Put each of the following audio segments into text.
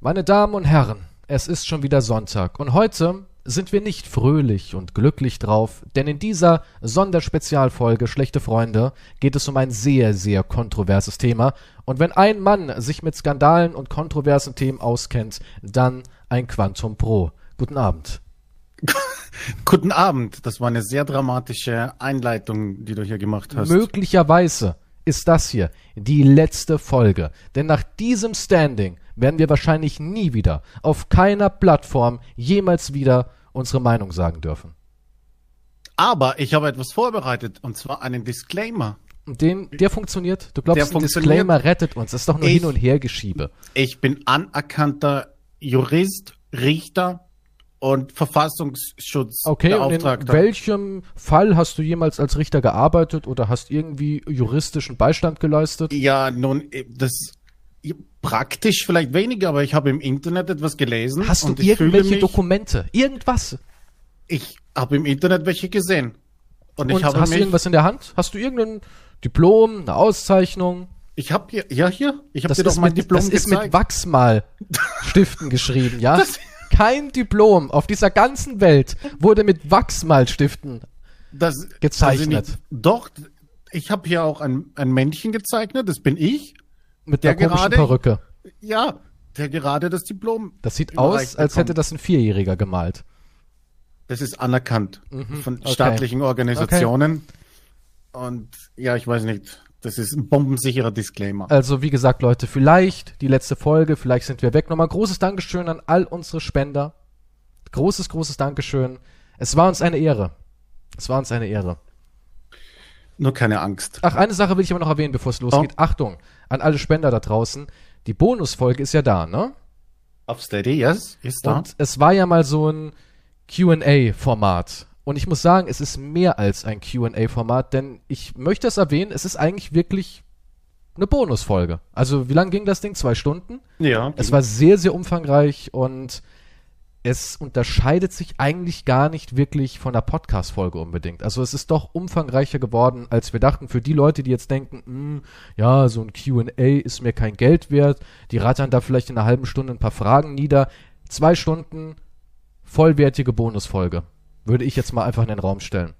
Meine Damen und Herren, es ist schon wieder Sonntag und heute sind wir nicht fröhlich und glücklich drauf, denn in dieser Sonderspezialfolge Schlechte Freunde geht es um ein sehr, sehr kontroverses Thema und wenn ein Mann sich mit Skandalen und kontroversen Themen auskennt, dann ein Quantum Pro. Guten Abend. Guten Abend. Das war eine sehr dramatische Einleitung, die du hier gemacht hast. Möglicherweise ist das hier die letzte Folge, denn nach diesem Standing werden wir wahrscheinlich nie wieder auf keiner Plattform jemals wieder unsere Meinung sagen dürfen. Aber ich habe etwas vorbereitet und zwar einen Disclaimer. Den, der funktioniert? Du glaubst, der ein Disclaimer rettet uns? Das ist doch nur ich, Hin- und Hergeschiebe. Ich bin anerkannter Jurist, Richter und Verfassungsschutz. Okay, und in welchem Fall hast du jemals als Richter gearbeitet oder hast irgendwie juristischen Beistand geleistet? Ja, nun, das Praktisch vielleicht weniger, aber ich habe im Internet etwas gelesen. Hast du irgendwelche mich, Dokumente? Irgendwas? Ich habe im Internet welche gesehen. Und, und ich habe hast du irgendwas in der Hand? Hast du irgendein Diplom, eine Auszeichnung? Ich habe hier, ja hier, ich habe dir doch mein mit, Diplom Das gezeigt. ist mit Wachsmalstiften geschrieben, ja? Das, Kein Diplom auf dieser ganzen Welt wurde mit Wachsmalstiften das, gezeichnet. Also nicht, doch, ich habe hier auch ein, ein Männchen gezeichnet, das bin ich. Mit der, der komischen gerade, Perücke. Ja, der gerade das Diplom. Das sieht aus, als hätte das ein Vierjähriger gemalt. Das ist anerkannt mhm, von okay. staatlichen Organisationen. Okay. Und ja, ich weiß nicht. Das ist ein bombensicherer Disclaimer. Also, wie gesagt, Leute, vielleicht die letzte Folge, vielleicht sind wir weg. Nochmal großes Dankeschön an all unsere Spender. Großes, großes Dankeschön. Es war uns eine Ehre. Es war uns eine Ehre. Nur keine Angst. Ach, eine Sache will ich aber noch erwähnen, bevor es losgeht. Oh. Achtung, an alle Spender da draußen. Die Bonusfolge ist ja da, ne? Auf Steady, yes, ist da. Und es war ja mal so ein Q&A-Format. Und ich muss sagen, es ist mehr als ein Q&A-Format, denn ich möchte es erwähnen, es ist eigentlich wirklich eine Bonusfolge. Also wie lang ging das Ding? Zwei Stunden? Ja. Es war sehr, sehr umfangreich und es unterscheidet sich eigentlich gar nicht wirklich von der Podcast-Folge unbedingt. Also es ist doch umfangreicher geworden, als wir dachten. Für die Leute, die jetzt denken, hm, ja, so ein Q&A ist mir kein Geld wert, die rattern da vielleicht in einer halben Stunde ein paar Fragen nieder. Zwei Stunden vollwertige Bonusfolge. Würde ich jetzt mal einfach in den Raum stellen.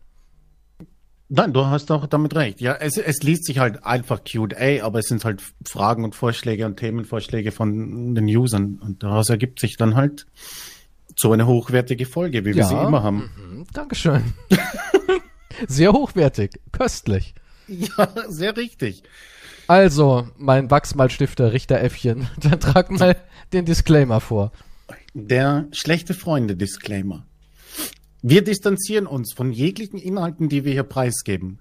Nein, du hast auch damit recht. Ja, es, es liest sich halt einfach Q&A, aber es sind halt Fragen und Vorschläge und Themenvorschläge von den Usern und daraus ergibt sich dann halt so eine hochwertige Folge, wie ja, wir sie immer haben. Mhm, Dankeschön. sehr hochwertig, köstlich. Ja, sehr richtig. Also, mein Wachsmalstifter Richteräffchen, dann trag mal den Disclaimer vor. Der schlechte Freunde-Disclaimer. Wir distanzieren uns von jeglichen Inhalten, die wir hier preisgeben.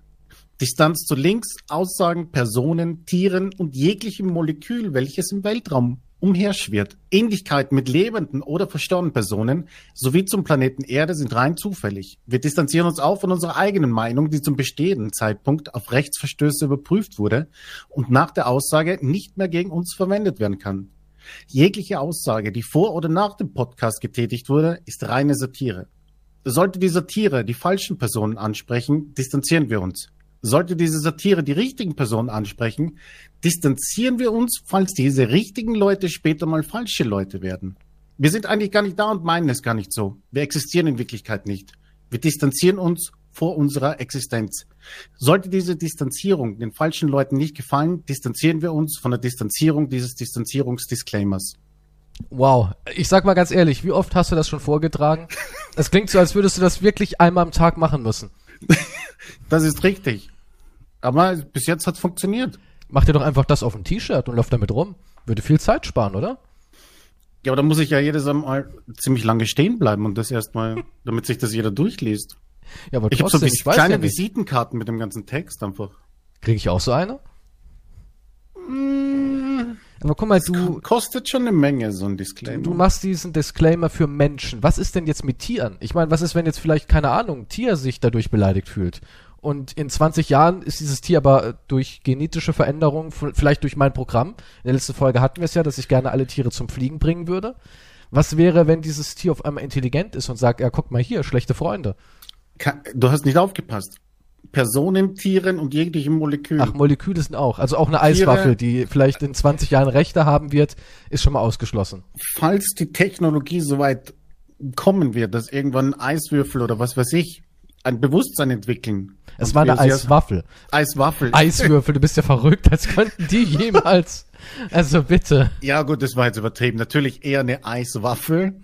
Distanz zu Links, Aussagen, Personen, Tieren und jeglichem Molekül, welches im Weltraum umherschwirrt. Ähnlichkeiten mit lebenden oder verstorbenen Personen sowie zum Planeten Erde sind rein zufällig. Wir distanzieren uns auch von unserer eigenen Meinung, die zum bestehenden Zeitpunkt auf Rechtsverstöße überprüft wurde und nach der Aussage nicht mehr gegen uns verwendet werden kann. Jegliche Aussage, die vor oder nach dem Podcast getätigt wurde, ist reine Satire. Sollte die Satire die falschen Personen ansprechen, distanzieren wir uns. Sollte diese Satire die richtigen Personen ansprechen, distanzieren wir uns, falls diese richtigen Leute später mal falsche Leute werden. Wir sind eigentlich gar nicht da und meinen es gar nicht so. Wir existieren in Wirklichkeit nicht. Wir distanzieren uns vor unserer Existenz. Sollte diese Distanzierung den falschen Leuten nicht gefallen, distanzieren wir uns von der Distanzierung dieses Distanzierungsdisclaimers. Wow, ich sag mal ganz ehrlich, wie oft hast du das schon vorgetragen? Es klingt so, als würdest du das wirklich einmal am Tag machen müssen. das ist richtig. Aber bis jetzt hat es funktioniert. Mach dir doch einfach das auf ein T-Shirt und lauf damit rum. Würde viel Zeit sparen, oder? Ja, aber da muss ich ja jedes Mal ziemlich lange stehen bleiben und das erstmal, damit sich das jeder durchliest. Ja, aber ich habe so ich kleine ja Visitenkarten mit dem ganzen Text einfach. Kriege ich auch so eine? Mmh, aber guck mal, du. Kostet schon eine Menge, so ein Disclaimer. Du machst diesen Disclaimer für Menschen. Was ist denn jetzt mit Tieren? Ich meine, was ist, wenn jetzt vielleicht, keine Ahnung, ein Tier sich dadurch beleidigt fühlt? Und in 20 Jahren ist dieses Tier aber durch genetische Veränderungen, vielleicht durch mein Programm, in der letzten Folge hatten wir es ja, dass ich gerne alle Tiere zum Fliegen bringen würde. Was wäre, wenn dieses Tier auf einmal intelligent ist und sagt, ja, guck mal hier, schlechte Freunde? Du hast nicht aufgepasst. Personen, Tieren und jeglichen Molekülen. Ach, Moleküle sind auch. Also auch eine Eiswaffel, die vielleicht in 20 Jahren Rechte haben wird, ist schon mal ausgeschlossen. Falls die Technologie soweit kommen wird, dass irgendwann ein Eiswürfel oder was weiß ich ein Bewusstsein entwickeln. Es war eine Eiswaffel. Eiswaffel. Eiswürfel, du bist ja verrückt, als könnten die jemals. Also bitte. Ja, gut, das war jetzt übertrieben. Natürlich eher eine Eiswaffel.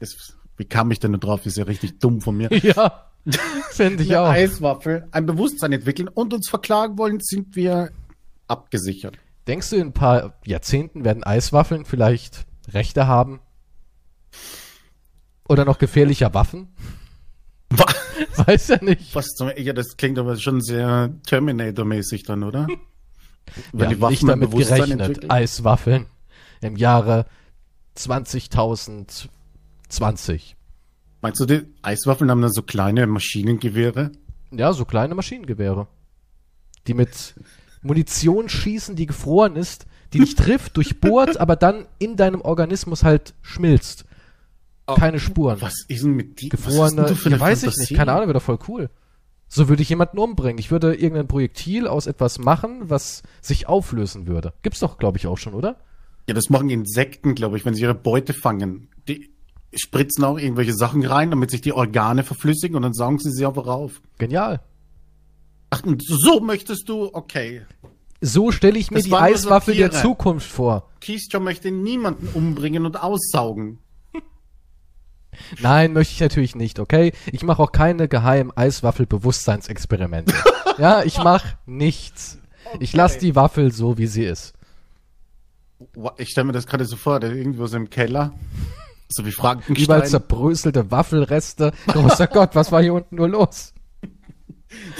Das, wie kam ich denn nur drauf? Ist ja richtig dumm von mir. Ja. Finde ich eine auch. Eiswaffel, ein Bewusstsein entwickeln und uns verklagen wollen, sind wir abgesichert. Denkst du, in ein paar Jahrzehnten werden Eiswaffeln vielleicht Rechte haben? Oder noch gefährlicher Waffen? Weiß ja nicht. Was zum, ja, das klingt aber schon sehr Terminator-mäßig dann, oder? Wir haben nicht ein damit gerechnet. Eiswaffeln im Jahre 20.020. Meinst du, die Eiswaffeln haben dann so kleine Maschinengewehre? Ja, so kleine Maschinengewehre. Die mit Munition schießen, die gefroren ist, die dich trifft, durchbohrt, aber dann in deinem Organismus halt schmilzt. Keine Spuren. Was ist denn mit die? Gefrorene, was ja, weiß ich nicht, keine Ahnung, wäre doch voll cool. So würde ich jemanden umbringen. Ich würde irgendein Projektil aus etwas machen, was sich auflösen würde. Gibt's doch, glaube ich, auch schon, oder? Ja, das machen Insekten, glaube ich, wenn sie ihre Beute fangen. Die spritzen auch irgendwelche Sachen rein, damit sich die Organe verflüssigen und dann saugen sie sie einfach auf. Genial. Ach, und so möchtest du? Okay. So stelle ich mir Das die Eiswaffel der. Zukunft vor. Keystone möchte niemanden umbringen und aussaugen. Nein, möchte ich natürlich nicht, okay? Ich mache auch keine geheimen Eiswaffel-Bewusstseinsexperimente. ja, ich mache nichts. Ich lasse die Waffel so, wie sie ist. Ich stelle mir das gerade so vor, der irgendwo so im Keller. So wie Frankenstein. Überall zerbröselte Waffelreste. Großer Gott, was war hier unten nur los?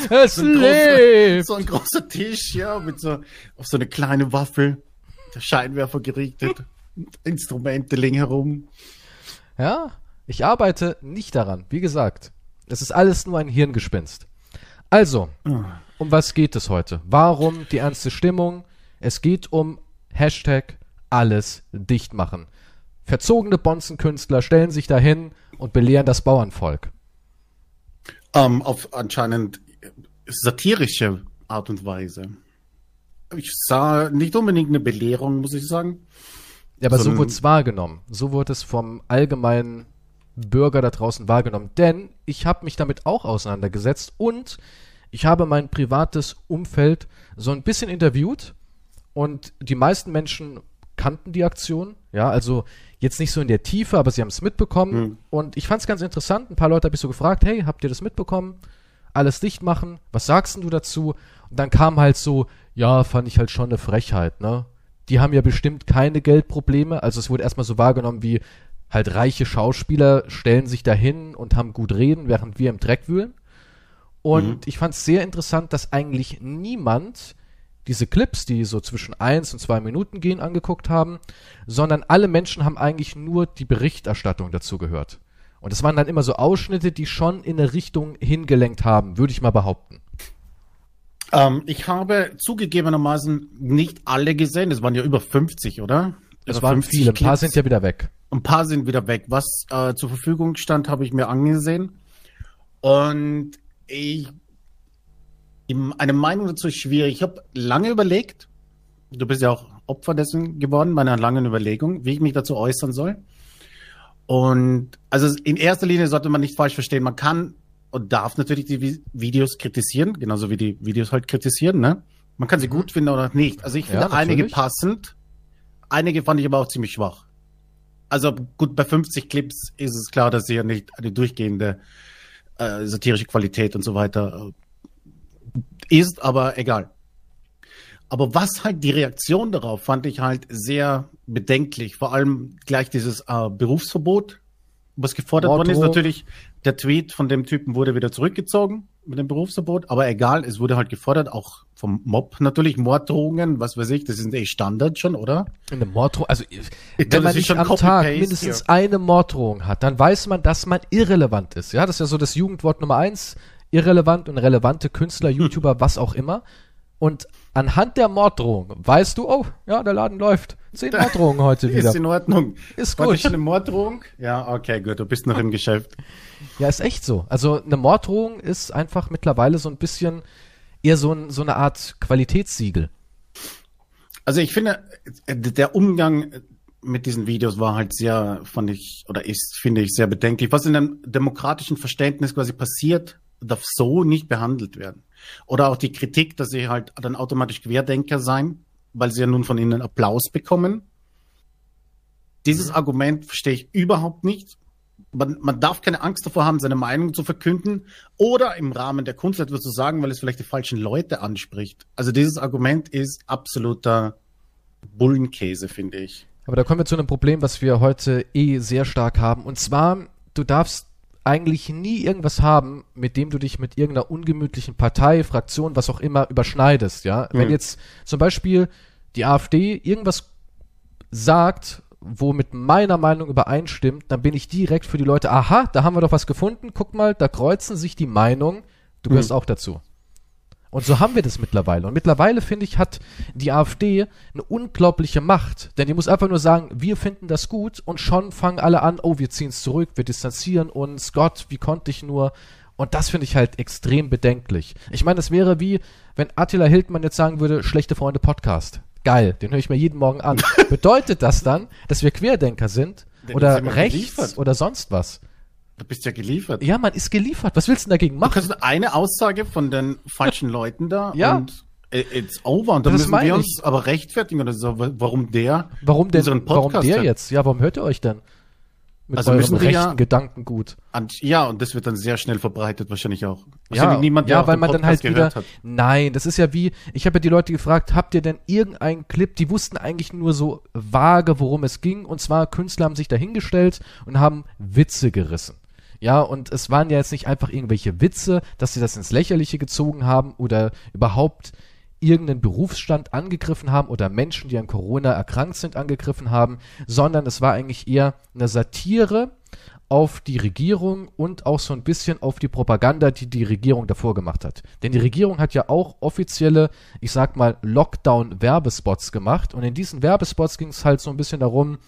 Es so ein, großer, lebt! so ein großer Tisch, ja, mit so, auf so eine kleine Waffel. Der Scheinwerfer gerichtet. Instrumente liegen herum. Ja, ich arbeite nicht daran. Wie gesagt, es ist alles nur ein Hirngespinst. Also, um was geht es heute? Warum die ernste Stimmung? Es geht um Hashtag alles dicht machen. Verzogene Bonzenkünstler stellen sich dahin und belehren das Bauernvolk. Ähm, auf anscheinend satirische Art und Weise. Ich sah nicht unbedingt eine Belehrung, muss ich sagen. Ja, aber so wurde es wahrgenommen. So wurde es vom allgemeinen Bürger da draußen wahrgenommen. Denn ich habe mich damit auch auseinandergesetzt und ich habe mein privates Umfeld so ein bisschen interviewt und die meisten Menschen kannten die Aktion. Ja, also jetzt nicht so in der Tiefe, aber sie haben es mitbekommen. Und ich fand es ganz interessant. Ein paar Leute habe ich so gefragt, hey, habt ihr das mitbekommen? Alles dicht machen. Was sagst denn du dazu? Und dann kam halt so, ja, fand ich halt schon eine Frechheit, ne? Die haben ja bestimmt keine Geldprobleme. Also es wurde erstmal so wahrgenommen wie halt reiche Schauspieler stellen sich dahin und haben gut reden, während wir im Dreck wühlen. Und ich fand es sehr interessant, dass eigentlich niemand diese Clips, die so zwischen eins und zwei Minuten gehen, angeguckt haben, sondern alle Menschen haben eigentlich nur die Berichterstattung dazu gehört. Und es waren dann immer so Ausschnitte, die schon in eine Richtung hingelenkt haben, würde ich mal behaupten. Ähm, ich habe zugegebenermaßen nicht alle gesehen. Es waren ja über 50, oder? Es waren 50 viele, ein paar sind ja wieder weg. Ein paar sind wieder weg. Was äh, zur Verfügung stand, habe ich mir angesehen. Und ich, eine Meinung dazu ist schwierig. Ich habe lange überlegt. Du bist ja auch Opfer dessen geworden, meiner langen Überlegung, wie ich mich dazu äußern soll. Und also in erster Linie sollte man nicht falsch verstehen. Man kann und darf natürlich die Vi- Videos kritisieren, genauso wie die Videos halt kritisieren. Ne? Man kann sie gut finden oder nicht. Also ich finde Ja, einige passend, einige fand ich aber auch ziemlich schwach. Also gut, bei 50 Clips ist es klar, dass sie ja nicht eine durchgehende äh, satirische Qualität und so weiter äh, ist, aber egal. Aber was halt die Reaktion darauf fand ich halt sehr bedenklich. Vor allem gleich dieses äh, Berufsverbot, was gefordert worden ist. Natürlich, der Tweet von dem Typen wurde wieder zurückgezogen mit dem Berufsverbot, aber egal, es wurde halt gefordert, auch vom Mob natürlich, Morddrohungen, was weiß ich, das ist eh Standard schon, oder? Eine Morddrohung, also wenn das man nicht am Tag mindestens hier. eine Morddrohung hat, dann weiß man, dass man irrelevant ist. Ja, das ist ja so das Jugendwort Nummer eins. Irrelevant und relevante Künstler, YouTuber, was auch immer. Und anhand der Morddrohung weißt du, oh, ja, der Laden läuft. Zehn Morddrohungen heute wieder. Ist in Ordnung. Ist War gut. das schon eine Morddrohung? Ja, okay, gut, du bist noch im Geschäft. Ja, ist echt so. Also eine Morddrohung ist einfach mittlerweile so ein bisschen eher so, ein, so eine Art Qualitätssiegel. Also ich finde, der Umgang mit diesen Videos war halt sehr, fand ich, oder ist, finde ich, sehr bedenklich. Was in einem demokratischen Verständnis quasi passiert, darf so nicht behandelt werden. Oder auch die Kritik, dass sie halt dann automatisch Querdenker sein, weil sie ja nun von ihnen Applaus bekommen. Dieses Mhm. Argument verstehe ich überhaupt nicht. Man, man darf keine Angst davor haben, seine Meinung zu verkünden oder im Rahmen der Kunst etwas zu sagen, weil es vielleicht die falschen Leute anspricht. Also dieses Argument ist absoluter Bullenkäse, finde ich. Aber da kommen wir zu einem Problem, was wir heute eh sehr stark haben. Und zwar, du darfst eigentlich nie irgendwas haben, mit dem du dich mit irgendeiner ungemütlichen Partei, Fraktion, was auch immer überschneidest, ja. Wenn Mhm. jetzt zum Beispiel die AfD irgendwas sagt, wo mit meiner Meinung übereinstimmt, dann bin ich direkt für die Leute, aha, da haben wir doch was gefunden, guck mal, da kreuzen sich die Meinungen, du gehörst auch dazu. Und so haben wir das mittlerweile. Und mittlerweile, finde ich, hat die AfD eine unglaubliche Macht. Denn die muss einfach nur sagen, wir finden das gut und schon fangen alle an, oh, wir ziehen es zurück, wir distanzieren uns, Gott, wie konnte ich nur. Und das finde ich halt extrem bedenklich. Ich meine, es wäre wie, wenn Attila Hildmann jetzt sagen würde, schlechte Freunde Podcast. Geil, den höre ich mir jeden Morgen an. Bedeutet das dann, dass wir Querdenker sind? Denn Oder rechts geliefert. oder sonst was? Du bist ja geliefert. Ja, man ist geliefert. Was willst du denn dagegen Du machen? kannst eine Aussage von den falschen Leuten da Ja. und it's over. Und dann Das müssen wir ich. uns aber rechtfertigen oder so, wa- warum der Warum denn? Warum der jetzt? Ja, warum hört ihr euch denn? Mit Also müssen wir rechten ja- Gedankengut. an, ja, und das wird dann sehr schnell verbreitet, wahrscheinlich auch. Ja, Wahrscheinlich niemand, der ja auch weil man dann halt Podcast wieder. hat. Nein, das ist ja wie. Ich habe ja die Leute gefragt, habt ihr denn irgendeinen Clip? Die wussten eigentlich nur so vage, worum es ging. Und zwar Künstler haben sich dahingestellt und haben Witze gerissen. Ja, und es waren ja jetzt nicht einfach irgendwelche Witze, dass sie das ins Lächerliche gezogen haben oder überhaupt irgendeinen Berufsstand angegriffen haben oder Menschen, die an Corona erkrankt sind, angegriffen haben, sondern es war eigentlich eher eine Satire auf die Regierung und auch so ein bisschen auf die Propaganda, die die Regierung davor gemacht hat. Denn die Regierung hat ja auch offizielle, ich sag mal, Lockdown-Werbespots gemacht und in diesen Werbespots ging es halt so ein bisschen darum,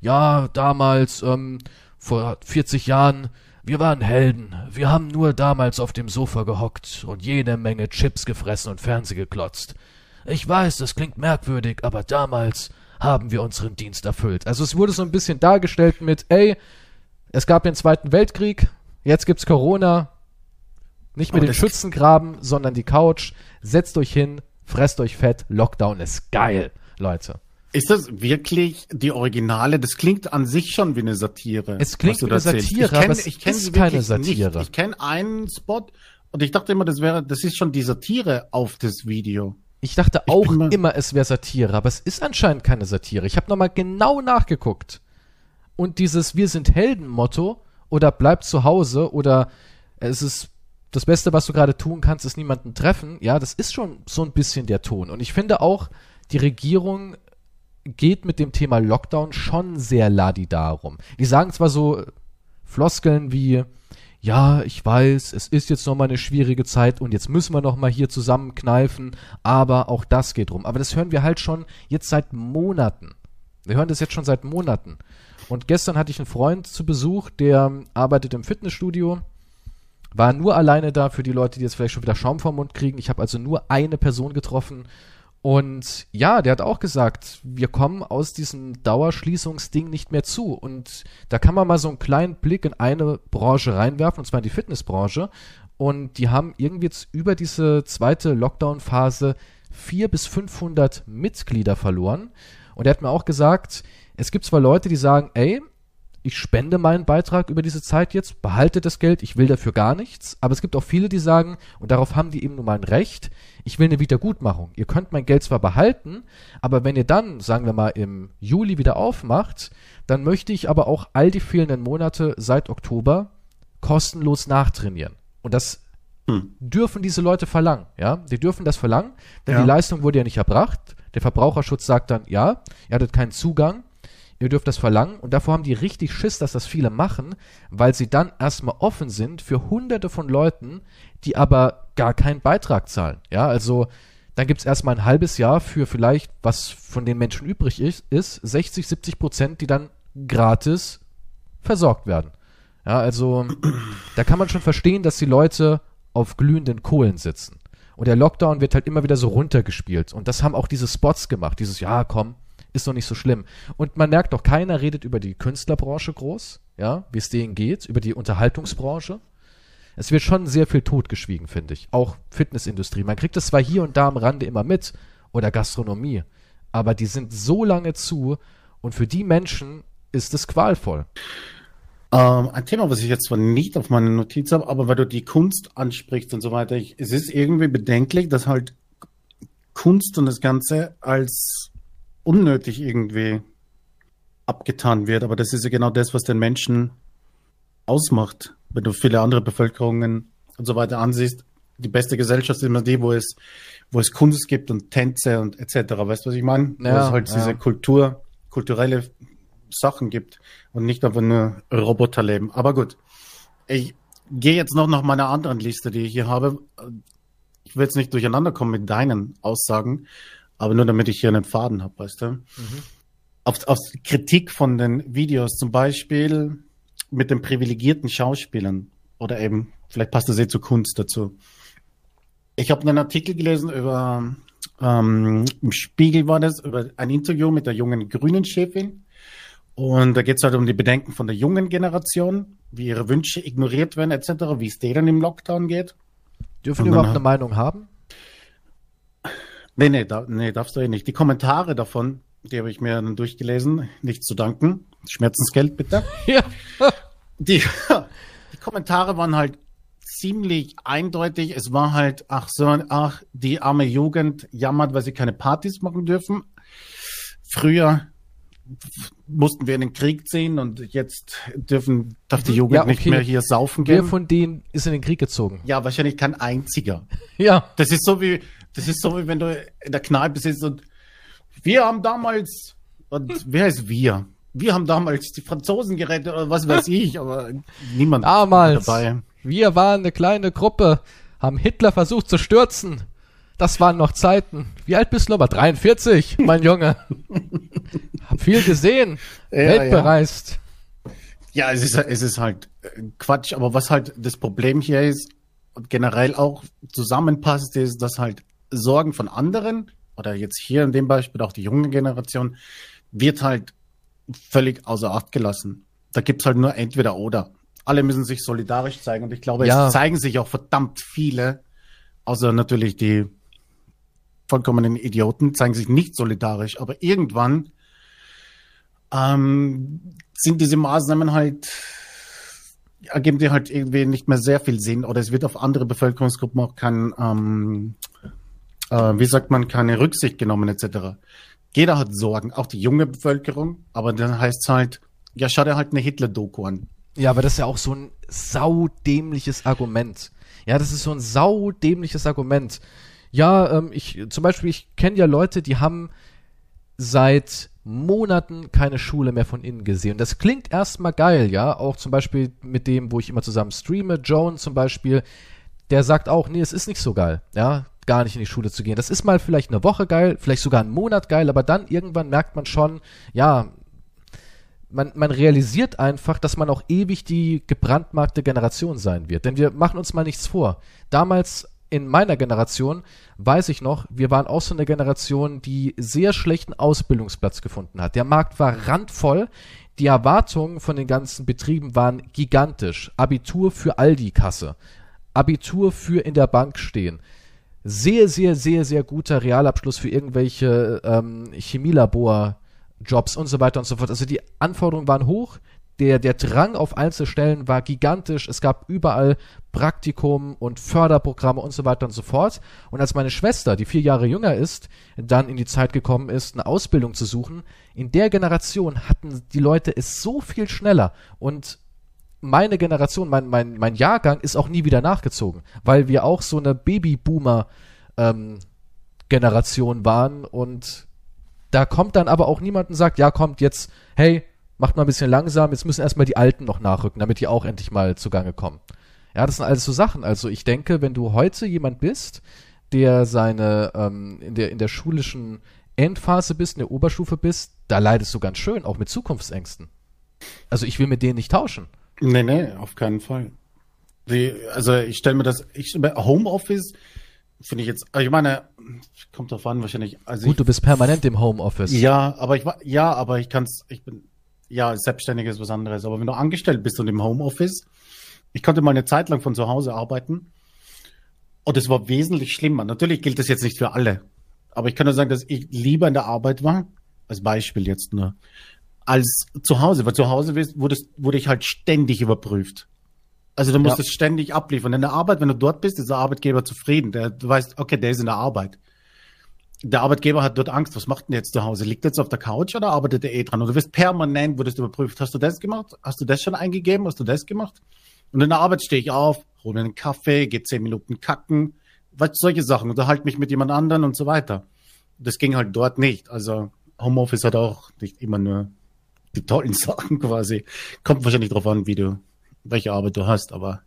ja, damals, ähm, vor 40 Jahren, wir waren Helden. Wir haben nur damals auf dem Sofa gehockt und jede Menge Chips gefressen und Fernseh geklotzt. Ich weiß, das klingt merkwürdig, aber damals haben wir unseren Dienst erfüllt. Also es wurde so ein bisschen dargestellt mit, ey, es gab den Zweiten Weltkrieg, jetzt gibt's Corona, nicht mehr den Schützengraben, sondern die Couch. Setzt euch hin, fresst euch fett, Lockdown ist geil, Leute. Ist das wirklich die Originale? Das klingt an sich schon wie eine Satire. Es klingt wie eine erzählst. Satire, ich kenn, aber es ich kenn ist keine Satire. Nicht. Ich kenne einen Spot und ich dachte immer, das wäre, das ist schon die Satire auf das Video. Ich dachte Ich auch bin mal- immer, es wäre Satire, aber es ist anscheinend keine Satire. Ich habe nochmal genau nachgeguckt. Und dieses Wir sind Helden-Motto oder bleib zu Hause oder es ist das Beste, was du gerade tun kannst, ist niemanden treffen. Ja, das ist schon so ein bisschen der Ton. Und ich finde auch, die Regierung geht mit dem Thema Lockdown schon sehr ladidarum. Die sagen zwar so Floskeln wie, ja, ich weiß, es ist jetzt nochmal eine schwierige Zeit und jetzt müssen wir nochmal hier zusammenkneifen, aber auch das geht rum. Aber das hören wir halt schon jetzt seit Monaten. Wir hören das jetzt schon seit Monaten. Und gestern hatte ich einen Freund zu Besuch, der arbeitet im Fitnessstudio, war nur alleine da für die Leute, die jetzt vielleicht schon wieder Schaum vom Mund kriegen. Ich habe also nur eine Person getroffen. Und ja, der hat auch gesagt, wir kommen aus diesem Dauerschließungsding nicht mehr zu. Und da kann man mal so einen kleinen Blick in eine Branche reinwerfen, und zwar in die Fitnessbranche. Und die haben irgendwie jetzt über diese zweite Lockdown-Phase vier bis 500 Mitglieder verloren. Und er hat mir auch gesagt, es gibt zwar Leute, die sagen, ey, ich spende meinen Beitrag über diese Zeit jetzt, behalte das Geld, ich will dafür gar nichts. Aber es gibt auch viele, die sagen, und darauf haben die eben nun mal ein Recht, ich will eine Wiedergutmachung. Ihr könnt mein Geld zwar behalten, aber wenn ihr dann, sagen wir mal, im Juli wieder aufmacht, dann möchte ich aber auch all die fehlenden Monate seit Oktober kostenlos nachtrainieren. Und das Hm. dürfen diese Leute verlangen, ja? Die dürfen das verlangen, denn Ja. die Leistung wurde ja nicht erbracht. Der Verbraucherschutz sagt dann, ja, ihr hattet keinen Zugang, ihr dürft das verlangen und davor haben die richtig Schiss, dass das viele machen, weil sie dann erstmal offen sind für hunderte von Leuten, die aber gar keinen Beitrag zahlen, ja? Also dann gibt's erstmal ein halbes Jahr für vielleicht, was von den Menschen übrig ist, ist 60, 70 Prozent, die dann gratis versorgt werden. Ja, also da kann man schon verstehen, dass die Leute auf glühenden Kohlen sitzen. Und der Lockdown wird halt immer wieder so runtergespielt. Und das haben auch diese Spots gemacht. Dieses, ja, komm, ist doch nicht so schlimm. Und man merkt doch, keiner redet über die Künstlerbranche groß, ja, wie es denen geht, über die Unterhaltungsbranche. Es wird schon sehr viel totgeschwiegen, finde ich. Auch Fitnessindustrie. Man kriegt es zwar hier und da am Rande immer mit oder Gastronomie, aber die sind so lange zu und für die Menschen ist es qualvoll. Ähm, ein Thema, was ich jetzt zwar nicht auf meiner Notiz habe, aber weil du die Kunst ansprichst und so weiter, ich, es ist irgendwie bedenklich, dass halt Kunst und das Ganze als unnötig irgendwie abgetan wird. Aber das ist ja genau das, was den Menschen ausmacht. Wenn du viele andere Bevölkerungen und so weiter ansiehst, die beste Gesellschaft ist immer die, wo es, wo es Kunst gibt und Tänze und etc. Weißt du, was ich meine? Ja, wo es halt ja. diese Kultur, kulturelle Sachen gibt und nicht einfach nur Roboter leben. Aber gut, ich gehe jetzt noch nach meiner anderen Liste, die ich hier habe. Ich will jetzt nicht durcheinander kommen mit deinen Aussagen, aber nur damit ich hier einen Faden habe, weißt du? Mhm. Auf, auf Kritik von den Videos, zum Beispiel mit den privilegierten Schauspielern oder eben, vielleicht passt das eh zur Kunst dazu. Ich habe einen Artikel gelesen über, ähm, im Spiegel war das, über ein Interview mit der jungen grünen Chefin, und da geht es halt um die Bedenken von der jungen Generation, wie ihre Wünsche ignoriert werden, etc., wie es denen im Lockdown geht. Dürfen die überhaupt eine Meinung haben? Nee, nee, da, nee, darfst du eh nicht. Die Kommentare davon, die habe ich mir dann durchgelesen, nicht zu danken. Schmerzensgeld bitte. Ja. Die, die Kommentare waren halt ziemlich eindeutig. Es war halt, ach so, ach, die arme Jugend jammert, weil sie keine Partys machen dürfen. Früher mussten wir in den Krieg ziehen und jetzt dürfen, darf die Jugend ja, okay. nicht mehr hier saufen gehen. Wer von denen ist in den Krieg gezogen? Ja, wahrscheinlich kein einziger. ja. Das ist so wie, das ist so wie wenn du in der Kneipe sitzt und wir haben damals, und wer ist wir? Wir haben damals die Franzosen gerettet oder was weiß ich, aber niemand damals, dabei. Wir waren eine kleine Gruppe, haben Hitler versucht zu stürzen. Das waren noch Zeiten. Wie alt bist du nochmal? 43, mein Junge. Hab viel gesehen, ja, Welt bereist. Ja. ja, es ist, es ist halt äh, Quatsch, aber was halt das Problem hier ist und generell auch zusammenpasst, ist, dass halt Sorgen von anderen oder jetzt hier in dem Beispiel auch die junge Generation wird halt völlig außer Acht gelassen. Da gibt's halt nur entweder oder. Alle müssen sich solidarisch zeigen und ich glaube, ja. es zeigen sich auch verdammt viele, außer natürlich die vollkommenen Idioten, zeigen sich nicht solidarisch, aber irgendwann ähm, sind diese Maßnahmen halt, ergeben die halt irgendwie nicht mehr sehr viel Sinn oder es wird auf andere Bevölkerungsgruppen auch kein, ähm, äh, wie sagt man, keine Rücksicht genommen etc. Jeder hat Sorgen, auch die junge Bevölkerung, aber dann heißt es halt, ja, schau dir halt eine Hitler-Doku an. Ja, aber das ist ja auch so ein saudämliches Argument. Ja, das ist so ein saudämliches Argument. Ja, ähm, ich zum Beispiel, ich kenne ja Leute, die haben seit Monaten keine Schule mehr von innen gesehen. Und das klingt erstmal geil, ja. Auch zum Beispiel mit dem, wo ich immer zusammen streame, Joan zum Beispiel, der sagt auch, nee, es ist nicht so geil, ja, gar nicht in die Schule zu gehen. Das ist mal vielleicht eine Woche geil, vielleicht sogar einen Monat geil, aber dann irgendwann merkt man schon, ja, man, man realisiert einfach, dass man auch ewig die gebrandmarkte Generation sein wird. Denn wir machen uns mal nichts vor. Damals in meiner Generation weiß ich noch, wir waren auch so eine Generation, die sehr schlechten Ausbildungsplatz gefunden hat. Der Markt war randvoll. Die Erwartungen von den ganzen Betrieben waren gigantisch. Abitur für Aldi-Kasse. Abitur für in der Bank stehen. Sehr, sehr, sehr, sehr guter Realabschluss für irgendwelche ähm, Chemielabor-Jobs und so weiter und so fort. Also die Anforderungen waren hoch, der, der Drang auf Einzelstellen war gigantisch. Es gab überall Praktikum und Förderprogramme und so weiter und so fort. Und als meine Schwester, die vier Jahre jünger ist, dann in die Zeit gekommen ist, eine Ausbildung zu suchen, in der Generation hatten die Leute es so viel schneller und meine Generation, mein, mein, mein Jahrgang ist auch nie wieder nachgezogen, weil wir auch so eine Babyboomer ähm, waren und da kommt dann aber auch niemand und sagt, ja, kommt jetzt, hey, macht mal ein bisschen langsam, jetzt müssen erstmal die Alten noch nachrücken, damit die auch endlich mal zugange kommen. Ja, das sind alles so Sachen. Also ich denke, wenn du heute jemand bist, der seine, ähm, in der, in der schulischen Endphase bist, in der Oberstufe bist, da leidest du ganz schön, auch mit Zukunftsängsten. Also ich will mit denen nicht tauschen. Nee, nee, auf keinen Fall. Die, also ich stelle mir das, ich, Homeoffice finde ich jetzt, also ich meine, kommt drauf an wahrscheinlich. Also Gut, ich, du bist permanent im Homeoffice. Ja, aber ich ja, aber ich kann's, ich bin, ja, selbstständig ist was anderes. Aber wenn du angestellt bist und im Homeoffice, ich konnte mal eine Zeit lang von zu Hause arbeiten und es war wesentlich schlimmer. Natürlich gilt das jetzt nicht für alle, aber ich kann nur sagen, dass ich lieber in der Arbeit war, als Beispiel jetzt nur, als zu Hause. Weil zu Hause wurdest, wurde ich halt ständig überprüft. Also du musstest ja. ständig abliefern. In der Arbeit, wenn du dort bist, ist der Arbeitgeber zufrieden. Der, du weißt, okay, der ist in der Arbeit. Der Arbeitgeber hat dort Angst. Was macht denn jetzt zu Hause? Liegt jetzt auf der Couch oder arbeitet er eh dran? Und du wirst permanent, wurdest überprüft. Hast du das gemacht? Hast du das schon eingegeben? Hast du das gemacht? Und in der Arbeit stehe ich auf, hole mir einen Kaffee, gehe zehn Minuten kacken, was solche Sachen, unterhalte mich mit jemand anderen und so weiter. Das ging halt dort nicht. Also Homeoffice hat auch nicht immer nur die tollen Sachen quasi. Kommt wahrscheinlich drauf an, wie du welche Arbeit du hast, aber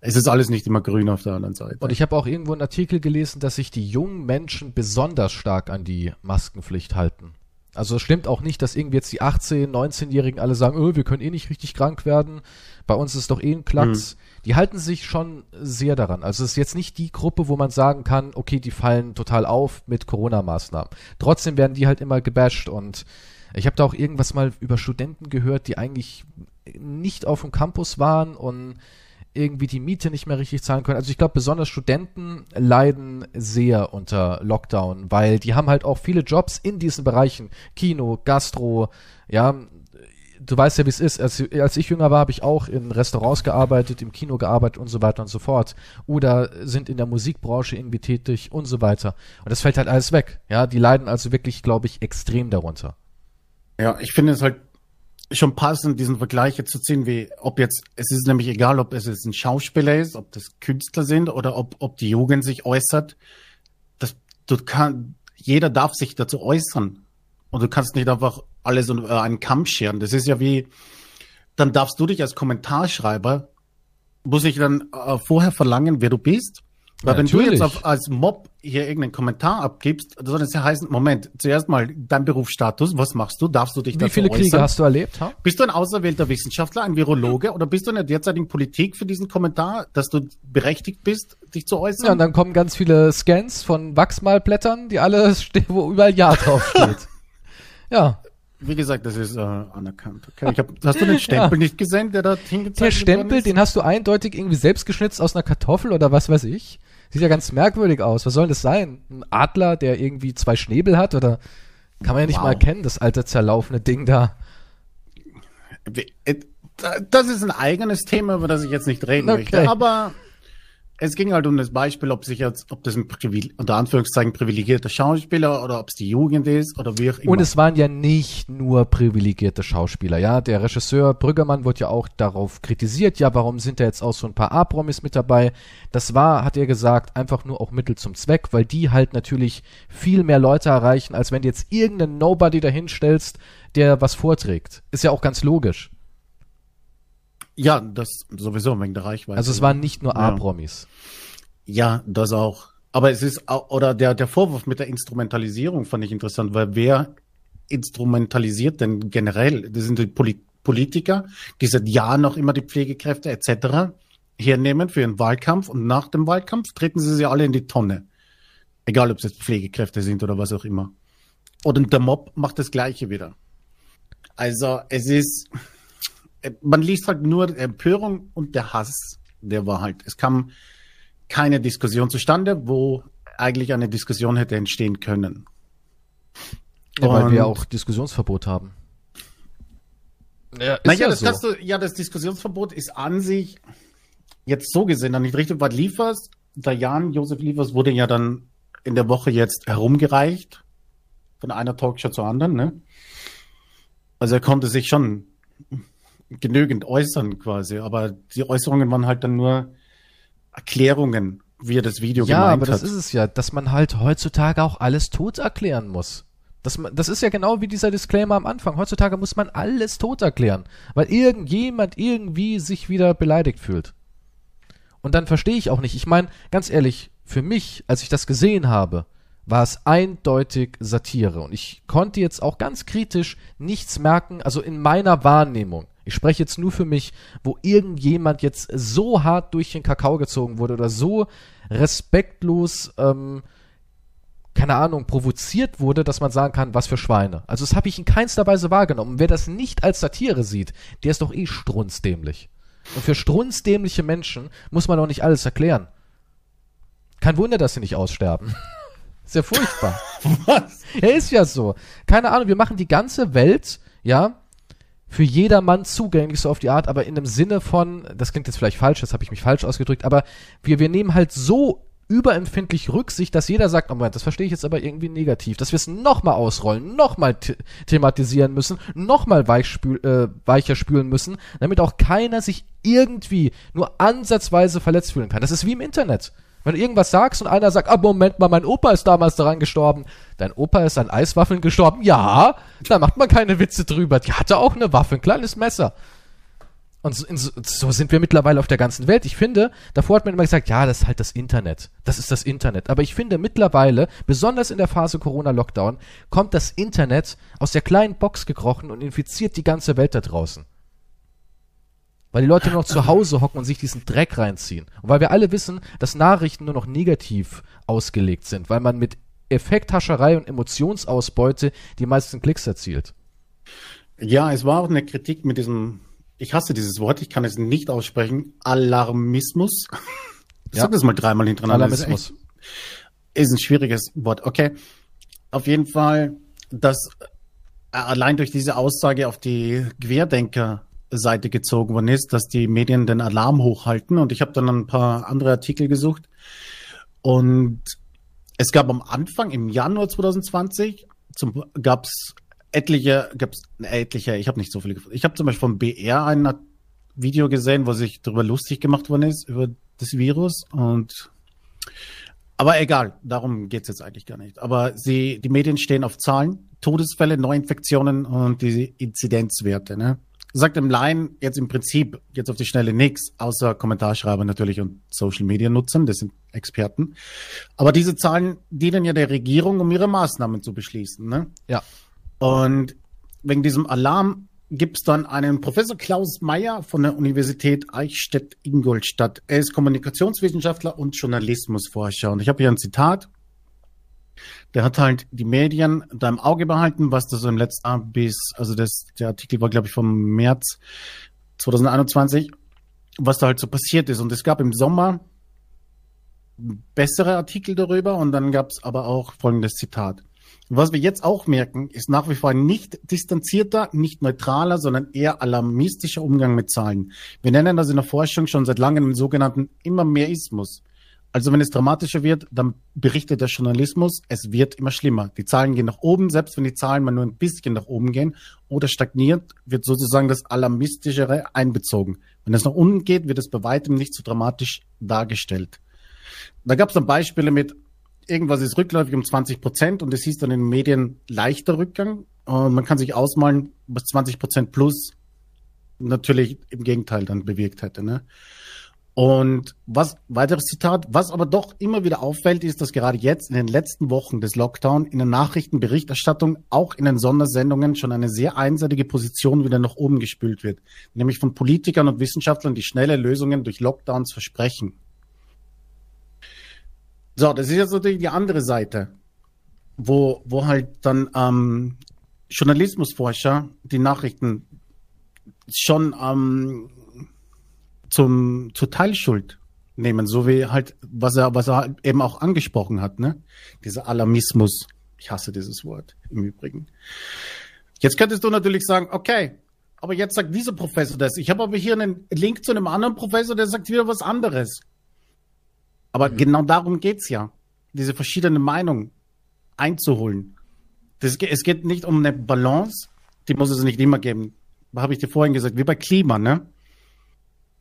es ist alles nicht immer grün auf der anderen Seite. Und ich habe auch irgendwo einen Artikel gelesen, dass sich die jungen Menschen besonders stark an die Maskenpflicht halten. Also es stimmt auch nicht, dass irgendwie jetzt die 18-, 19-Jährigen alle sagen, oh, wir können eh nicht richtig krank werden. Bei uns ist doch eh ein Klacks. Mhm. Die halten sich schon sehr daran. Also es ist jetzt nicht die Gruppe, wo man sagen kann, okay, die fallen total auf mit Corona-Maßnahmen. Trotzdem werden die halt immer gebasht und ich habe da auch irgendwas mal über Studenten gehört, die eigentlich nicht auf dem Campus waren und irgendwie die Miete nicht mehr richtig zahlen können. Also ich glaube, besonders Studenten leiden sehr unter Lockdown, weil die haben halt auch viele Jobs in diesen Bereichen. Kino, Gastro, ja, du weißt ja, wie es ist. Als, als, ich jünger war, habe ich auch in Restaurants gearbeitet, im Kino gearbeitet und so weiter und so fort. Oder sind in der Musikbranche irgendwie tätig und so weiter. Und das fällt halt alles weg. Ja, die leiden also wirklich, glaube ich, extrem darunter. Ja, ich finde es halt schon passend, diesen Vergleich jetzt zu ziehen, wie ob jetzt, es ist nämlich egal, ob es jetzt ein Schauspieler ist, ob das Künstler sind oder ob, ob die Jugend sich äußert. Das, du kann, jeder darf sich dazu äußern. Und du kannst nicht einfach alles unter äh, einen Kamm scheren. Das ist ja wie, dann darfst du dich als Kommentarschreiber, muss ich dann äh, vorher verlangen, wer du bist? Weil ja, wenn natürlich. du jetzt auf, als Mob hier irgendeinen Kommentar abgibst, soll das ja heißen, Moment, zuerst mal dein Berufsstatus, was machst du? Darfst du dich Wie viele äußern? Kriege hast du erlebt? Ha? Bist du ein auserwählter Wissenschaftler, ein Virologe oder bist du in der derzeitigen Politik für diesen Kommentar, dass du berechtigt bist, dich zu äußern? Ja, und dann kommen ganz viele Scans von Wachsmalblättern, die alle, wo überall Ja draufsteht. ja. Wie gesagt, das ist äh, anerkannt. Okay. Ich hab, hast du den Stempel ja. nicht gesehen, der da hingezeigt Der Stempel, den hast du eindeutig irgendwie selbst geschnitzt aus einer Kartoffel oder was weiß ich. Sieht ja ganz merkwürdig aus. Was soll das sein? Ein Adler, der irgendwie zwei Schnäbel hat? Oder kann man ja nicht wow. mal erkennen, das alte zerlaufene Ding da. Äh, das ist ein eigenes Thema, über das ich jetzt nicht reden okay. möchte. Aber es ging halt um das Beispiel, ob sich jetzt, ob das ein Privil unter Anführungszeichen privilegierter Schauspieler oder ob es die Jugend ist oder wie auch immer. Und es waren ja nicht nur privilegierte Schauspieler, ja. Der Regisseur Brüggermann wird ja auch darauf kritisiert, ja, warum sind da jetzt auch so ein paar A-Promis mit dabei? Das war, hat er gesagt, einfach nur auch Mittel zum Zweck, weil die halt natürlich viel mehr Leute erreichen, als wenn du jetzt irgendeinen Nobody dahinstellst, der was vorträgt. Ist ja auch ganz logisch. Ja, das sowieso wegen der Reichweite. Also es waren nicht nur A-Promis. Ja, das auch. Aber es ist auch, oder der, der Vorwurf mit der Instrumentalisierung fand ich interessant, weil wer instrumentalisiert denn generell? Das sind die Poli Politiker, die seit Jahren noch immer die Pflegekräfte etc. hernehmen für ihren Wahlkampf und nach dem Wahlkampf treten sie sie alle in die Tonne. Egal, ob es jetzt Pflegekräfte sind oder was auch immer. Und der Mob macht das Gleiche wieder. Also es ist, man liest halt nur Empörung und der Hass, der war halt. Es kam keine Diskussion zustande, wo eigentlich eine Diskussion hätte entstehen können. Ja, weil wir auch Diskussionsverbot haben. Ja, ist naja, ja, das, so. das, ja, das Diskussionsverbot ist an sich jetzt so gesehen dann nicht richtig, weil Liefers, der Jan Josef Liefers wurde ja dann in der Woche jetzt herumgereicht von einer Talkshow zur anderen, ne? Also er konnte sich schon genügend äußern quasi, aber die Äußerungen waren halt dann nur Erklärungen, wie er das Video ja, gemeint hat. Ja, aber das ist es ja, dass man halt heutzutage auch alles tot erklären muss. Das, das ist ja genau wie dieser Disclaimer am Anfang. Heutzutage muss man alles tot erklären, weil irgendjemand irgendwie sich wieder beleidigt fühlt. Und dann verstehe ich auch nicht. Ich meine, ganz ehrlich, für mich, als ich das gesehen habe, war es eindeutig Satire. Und ich konnte jetzt auch ganz kritisch nichts merken, also in meiner Wahrnehmung. Ich spreche jetzt nur für mich, wo irgendjemand jetzt so hart durch den Kakao gezogen wurde oder so respektlos, ähm, keine Ahnung, provoziert wurde, dass man sagen kann, was für Schweine. Also das habe ich in keinster Weise wahrgenommen. Und wer das nicht als Satire sieht, der ist doch eh strunzdämlich. Und für strunzdämliche Menschen muss man doch nicht alles erklären. Kein Wunder, dass sie nicht aussterben. ist ja furchtbar. Was? Ja, ist ja so. Keine Ahnung, wir machen die ganze Welt, ja, für jedermann zugänglich, so auf die Art, aber in dem Sinne von, das klingt jetzt vielleicht falsch, das habe ich mich falsch ausgedrückt, aber wir, wir nehmen halt so überempfindlich Rücksicht, dass jeder sagt, oh Moment, das verstehe ich jetzt aber irgendwie negativ, dass wir es nochmal ausrollen, nochmal thematisieren müssen, nochmal äh, weicher spülen müssen, damit auch keiner sich irgendwie nur ansatzweise verletzt fühlen kann. Das ist wie im Internet. Wenn du irgendwas sagst und einer sagt, ah, Moment mal, mein Opa ist damals daran gestorben. Dein Opa ist an Eiswaffeln gestorben? Ja, da macht man keine Witze drüber. Die hatte auch eine Waffe, ein kleines Messer. Und so, so, sind wir mittlerweile auf der ganzen Welt. Ich finde, davor hat man immer gesagt, ja, das ist halt das Internet. Das ist das Internet. Aber ich finde mittlerweile, besonders in der Phase Corona-Lockdown, kommt das Internet aus der kleinen Box gekrochen und infiziert die ganze Welt da draußen. Weil die Leute nur noch zu Hause hocken und sich diesen Dreck reinziehen. Und weil wir alle wissen, dass Nachrichten nur noch negativ ausgelegt sind, weil man mit Effekthascherei und Emotionsausbeute die meisten Klicks erzielt. Ja, es war auch eine Kritik mit diesem, ich hasse dieses Wort, ich kann es nicht aussprechen, Alarmismus. Ich ja. sag das mal dreimal hintereinander. Alarmismus. Ist, ist ein schwieriges Wort. Okay. Auf jeden Fall, dass allein durch diese Aussage auf die Querdenker Seite gezogen worden ist, dass die Medien den Alarm hochhalten. Und ich habe dann ein paar andere Artikel gesucht. Und es gab am Anfang, im Januar 2020, gab es etliche, gab's etliche, ich habe nicht so viele gefunden. Ich habe zum Beispiel vom BR ein Video gesehen, wo sich darüber lustig gemacht worden ist, über das Virus. Und aber egal, darum geht's jetzt eigentlich gar nicht. Aber sie, die Medien stehen auf Zahlen, Todesfälle, Neuinfektionen und die Inzidenzwerte. Ne? Sagt im Laien jetzt im Prinzip jetzt auf die Schnelle nichts, außer Kommentarschreiber natürlich und Social Media Nutzern, das sind Experten. Aber diese Zahlen dienen ja der Regierung, um ihre Maßnahmen zu beschließen. Ne? Ja. Und wegen diesem Alarm gibt es dann einen Professor Klaus Meyer von der Universität Eichstätt-Ingolstadt. Er ist Kommunikationswissenschaftler und Journalismusforscher. Und ich habe hier ein Zitat der hat halt die Medien da im Auge behalten, was da so im letzten Jahr bis, also das, der Artikel war, glaube ich, vom März 2021, was da halt so passiert ist. Und es gab im Sommer bessere Artikel darüber und dann gab es aber auch folgendes Zitat. Was wir jetzt auch merken, ist nach wie vor ein nicht distanzierter, nicht neutraler, sondern eher alarmistischer Umgang mit Zahlen. Wir nennen das in der Forschung schon seit langem den sogenannten Immermehrismus. Also wenn es dramatischer wird, dann berichtet der Journalismus, es wird immer schlimmer. Die Zahlen gehen nach oben, selbst wenn die Zahlen mal nur ein bisschen nach oben gehen oder stagniert, wird sozusagen das Alarmistischere einbezogen. Wenn es nach unten geht, wird es bei weitem nicht so dramatisch dargestellt. Da gab es dann Beispiele mit, irgendwas ist rückläufig um 20 Prozent und es hieß dann in den Medien leichter Rückgang. Und man kann sich ausmalen, was 20 Prozent plus natürlich im Gegenteil dann bewirkt hätte. Ne? Und was, weiteres Zitat, was aber doch immer wieder auffällt, ist, dass gerade jetzt in den letzten Wochen des Lockdown in der Nachrichtenberichterstattung, auch in den Sondersendungen schon eine sehr einseitige Position wieder nach oben gespült wird. Nämlich von Politikern und Wissenschaftlern, die schnelle Lösungen durch Lockdowns versprechen. So, das ist jetzt natürlich die andere Seite, wo, wo halt dann ähm, Journalismusforscher die Nachrichten schon ähm, zum, zur Teilschuld nehmen, so wie halt, was er, was er eben auch angesprochen hat, ne? Dieser Alarmismus. Ich hasse dieses Wort im Übrigen. Jetzt könntest du natürlich sagen, okay, aber jetzt sagt dieser Professor das. Ich habe aber hier einen Link zu einem anderen Professor, der sagt wieder was anderes. Aber mhm. genau darum geht's ja, diese verschiedenen Meinungen einzuholen. Das, es geht nicht um eine Balance, die muss es nicht immer geben. Habe ich dir vorhin gesagt, wie bei Klima, ne?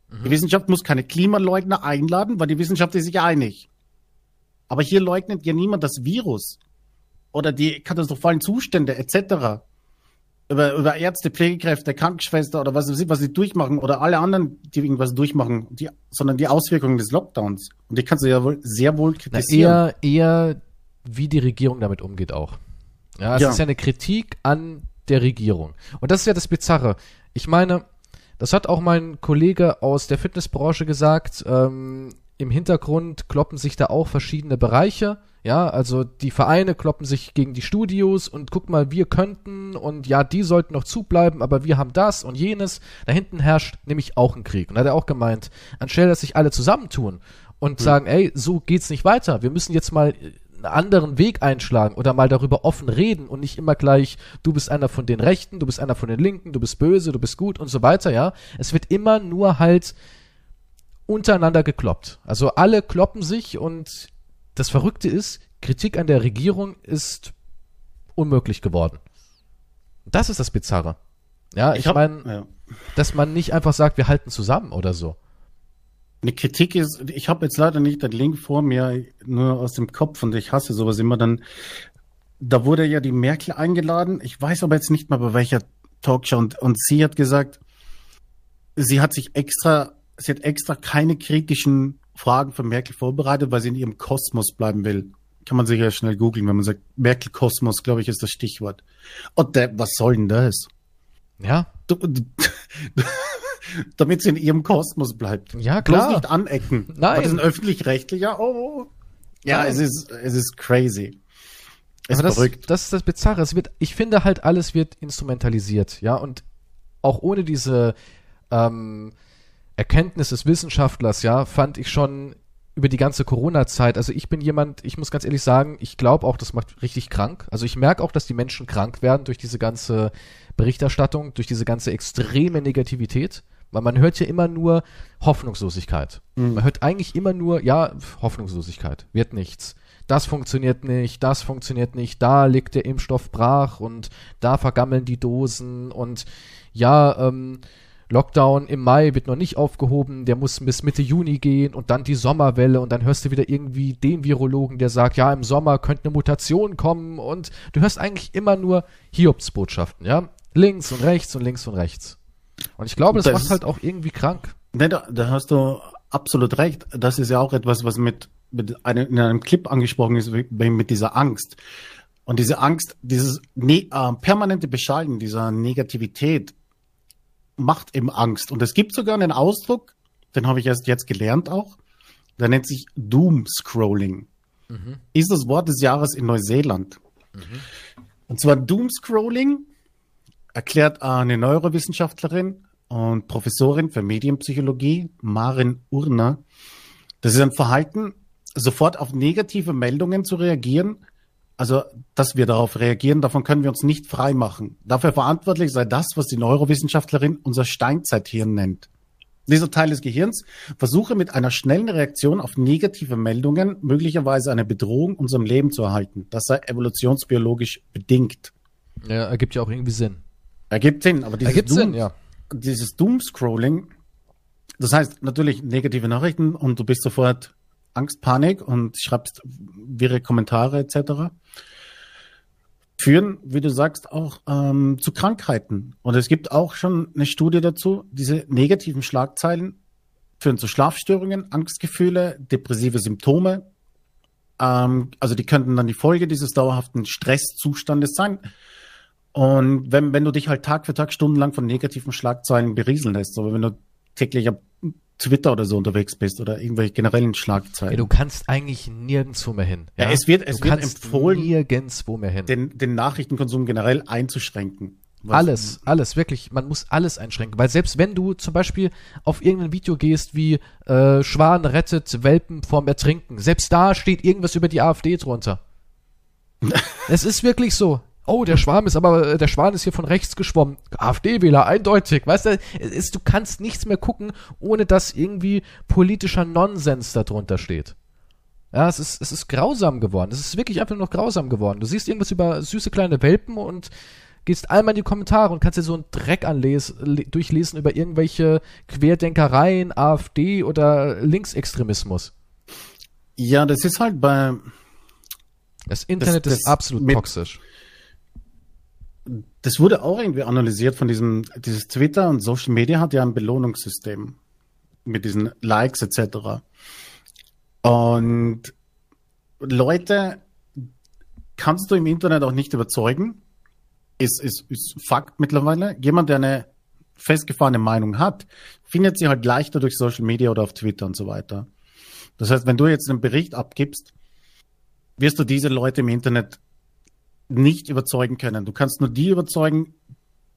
Mhm. Die Wissenschaft muss keine Klimaleugner einladen, weil die Wissenschaft ist sich einig. Aber hier leugnet ja niemand das Virus oder die katastrophalen Zustände etc. über, über Ärzte, Pflegekräfte, Krankenschwester oder was weiß ich, was sie durchmachen oder alle anderen, die irgendwas durchmachen, die, sondern die Auswirkungen des Lockdowns. Und die kannst du ja wohl sehr wohl kritisieren. Na, eher, eher, wie die Regierung damit umgeht auch. Ja, es ja. ist ja eine Kritik an der Regierung. Und das ist ja das Bizarre. Ich meine, das hat auch mein Kollege aus der Fitnessbranche gesagt. Ähm, Im Hintergrund kloppen sich da auch verschiedene Bereiche. Ja, also die Vereine kloppen sich gegen die Studios und guck mal, wir könnten und ja, die sollten noch zubleiben, aber wir haben das und jenes. Da hinten herrscht nämlich auch ein Krieg. Und da hat er auch gemeint, anstelle dass sich alle zusammentun und hm. sagen, ey, so geht's nicht weiter. Wir müssen jetzt mal einen anderen Weg einschlagen oder mal darüber offen reden und nicht immer gleich, du bist einer von den Rechten, du bist einer von den Linken, du bist böse, du bist gut und so weiter, ja. Es wird immer nur halt untereinander gekloppt. Also alle kloppen sich und das Verrückte ist, Kritik an der Regierung ist unmöglich geworden. Das ist das Bizarre. Ja, ich, ich meine, ja. dass man nicht einfach sagt, wir halten zusammen oder so. Eine Kritik ist, ich habe jetzt leider nicht den Link vor mir, nur aus dem Kopf und ich hasse sowas immer dann. Da wurde ja die Merkel eingeladen. Ich weiß aber jetzt nicht mal bei welcher Talkshow und, und sie hat gesagt, sie hat sich extra, sie hat extra keine kritischen Fragen von Merkel vorbereitet, weil sie in ihrem Kosmos bleiben will. Kann man sich ja schnell googeln, wenn man sagt, Merkel Kosmos, glaube ich, ist das Stichwort. Und der, was soll denn das? Ja. Du, du, damit sie in ihrem Kosmos bleibt. Ja, klar. Bloß nicht anecken. Nein. Weil das ist ein öffentlich-rechtlicher, oh. Ja, Nein. es ist, es ist crazy. Es ist das. Das ist das Bizarre. Es wird, ich finde halt, alles wird instrumentalisiert, ja, und auch ohne diese, ähm, Erkenntnis des Wissenschaftlers, ja, fand ich schon über die ganze Corona-Zeit. Also ich bin jemand, ich muss ganz ehrlich sagen, ich glaube auch, das macht richtig krank. Also ich merke auch, dass die Menschen krank werden durch diese ganze Berichterstattung, durch diese ganze extreme Negativität. Weil man hört ja immer nur Hoffnungslosigkeit. Mhm. Man hört eigentlich immer nur, ja, Hoffnungslosigkeit, wird nichts. Das funktioniert nicht, das funktioniert nicht, da liegt der Impfstoff brach und da vergammeln die Dosen und ja, ähm, Lockdown im Mai wird noch nicht aufgehoben, der muss bis Mitte Juni gehen und dann die Sommerwelle und dann hörst du wieder irgendwie den Virologen, der sagt, ja, im Sommer könnte eine Mutation kommen und du hörst eigentlich immer nur Hiobsbotschaften, ja? Links und rechts und links und rechts. Und ich glaube, das, das macht halt auch irgendwie krank. Ne, da, da hast du absolut recht. Das ist ja auch etwas, was mit, mit einem, in einem Clip angesprochen ist, mit dieser Angst. Und diese Angst, dieses ne, äh, permanente Beschallen dieser Negativität, macht eben Angst. Und es gibt sogar einen Ausdruck, den habe ich erst jetzt gelernt auch, der nennt sich Doom Scrolling. Mhm. Ist das Wort des Jahres in Neuseeland. Mhm. Und zwar Doom Scrolling erklärt eine Neurowissenschaftlerin und Professorin für Medienpsychologie, Marin Urner. Das ist ein Verhalten, sofort auf negative Meldungen zu reagieren, also, dass wir darauf reagieren, davon können wir uns nicht frei machen. Dafür verantwortlich sei das, was die Neurowissenschaftlerin unser Steinzeithirn nennt. Dieser Teil des Gehirns versuche mit einer schnellen Reaktion auf negative Meldungen möglicherweise eine Bedrohung unserem Leben zu erhalten. Das sei evolutionsbiologisch bedingt. Ja, ergibt ja auch irgendwie Sinn. Ergibt Sinn, aber dieses, ergibt Doom, Sinn, ja. dieses Doomscrolling, das heißt natürlich negative Nachrichten und du bist sofort Angst, Panik und schreibst wirre Kommentare etc. führen, wie du sagst, auch ähm, zu Krankheiten. Und es gibt auch schon eine Studie dazu, diese negativen Schlagzeilen führen zu Schlafstörungen, Angstgefühle, depressive Symptome. Ähm, also die könnten dann die Folge dieses dauerhaften Stresszustandes sein. Und wenn, wenn du dich halt Tag für Tag stundenlang von negativen Schlagzeilen berieseln lässt, aber wenn du täglich Twitter oder so unterwegs bist oder irgendwelche generellen Schlagzeilen. Ja, du kannst eigentlich nirgendwo mehr hin. Ja, ja es wird, es du wird empfohlen, nirgendwo mehr hin. Den, den Nachrichtenkonsum generell einzuschränken. alles, alles, wirklich. Man muss alles einschränken. Weil selbst wenn du zum Beispiel auf irgendein Video gehst wie äh, Schwan rettet Welpen vorm Ertrinken, selbst da steht irgendwas über die AfD drunter. es ist wirklich so oh, der Schwarm ist aber, äh, der Schwan ist hier von rechts geschwommen. AfD-Wähler, eindeutig. Weißt du, ist, du kannst nichts mehr gucken, ohne dass irgendwie politischer Nonsens darunter steht. Ja, es ist, es ist grausam geworden. Es ist wirklich einfach nur noch grausam geworden. Du siehst irgendwas über süße kleine Welpen und gehst einmal in die Kommentare und kannst dir so einen Dreck anlesen, durchlesen über irgendwelche Querdenkereien, AfD oder Linksextremismus. Ja, das ist halt bei. Das Internet das, das ist absolut toxisch das wurde auch irgendwie analysiert von diesem, dieses Twitter und Social Media hat ja ein Belohnungssystem mit diesen Likes etc. Und Leute kannst du im Internet auch nicht überzeugen. Ist, ist, ist Fakt mittlerweile. Jemand, der eine festgefahrene Meinung hat, findet sie halt leichter durch Social Media oder auf Twitter und so weiter. Das heißt, wenn du jetzt einen Bericht abgibst, wirst du diese Leute im Internet nicht überzeugen können. Du kannst nur die überzeugen,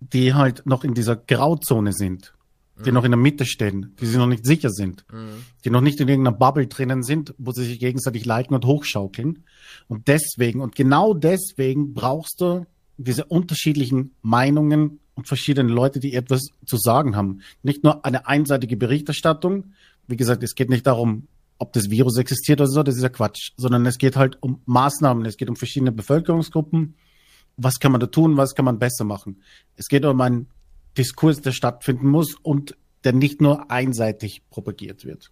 die halt noch in dieser Grauzone sind, die mhm. noch in der Mitte stehen, die sich noch nicht sicher sind, mhm. die noch nicht in irgendeiner Bubble drinnen sind, wo sie sich gegenseitig liken und hochschaukeln. Und deswegen, und genau deswegen brauchst du diese unterschiedlichen Meinungen und verschiedene Leute, die etwas zu sagen haben. Nicht nur eine einseitige Berichterstattung. Wie gesagt, es geht nicht darum, ob das Virus existiert oder so, das ist ja Quatsch, sondern es geht halt um Maßnahmen, es geht um verschiedene Bevölkerungsgruppen. Was kann man da tun, was kann man besser machen? Es geht um einen Diskurs, der stattfinden muss und der nicht nur einseitig propagiert wird.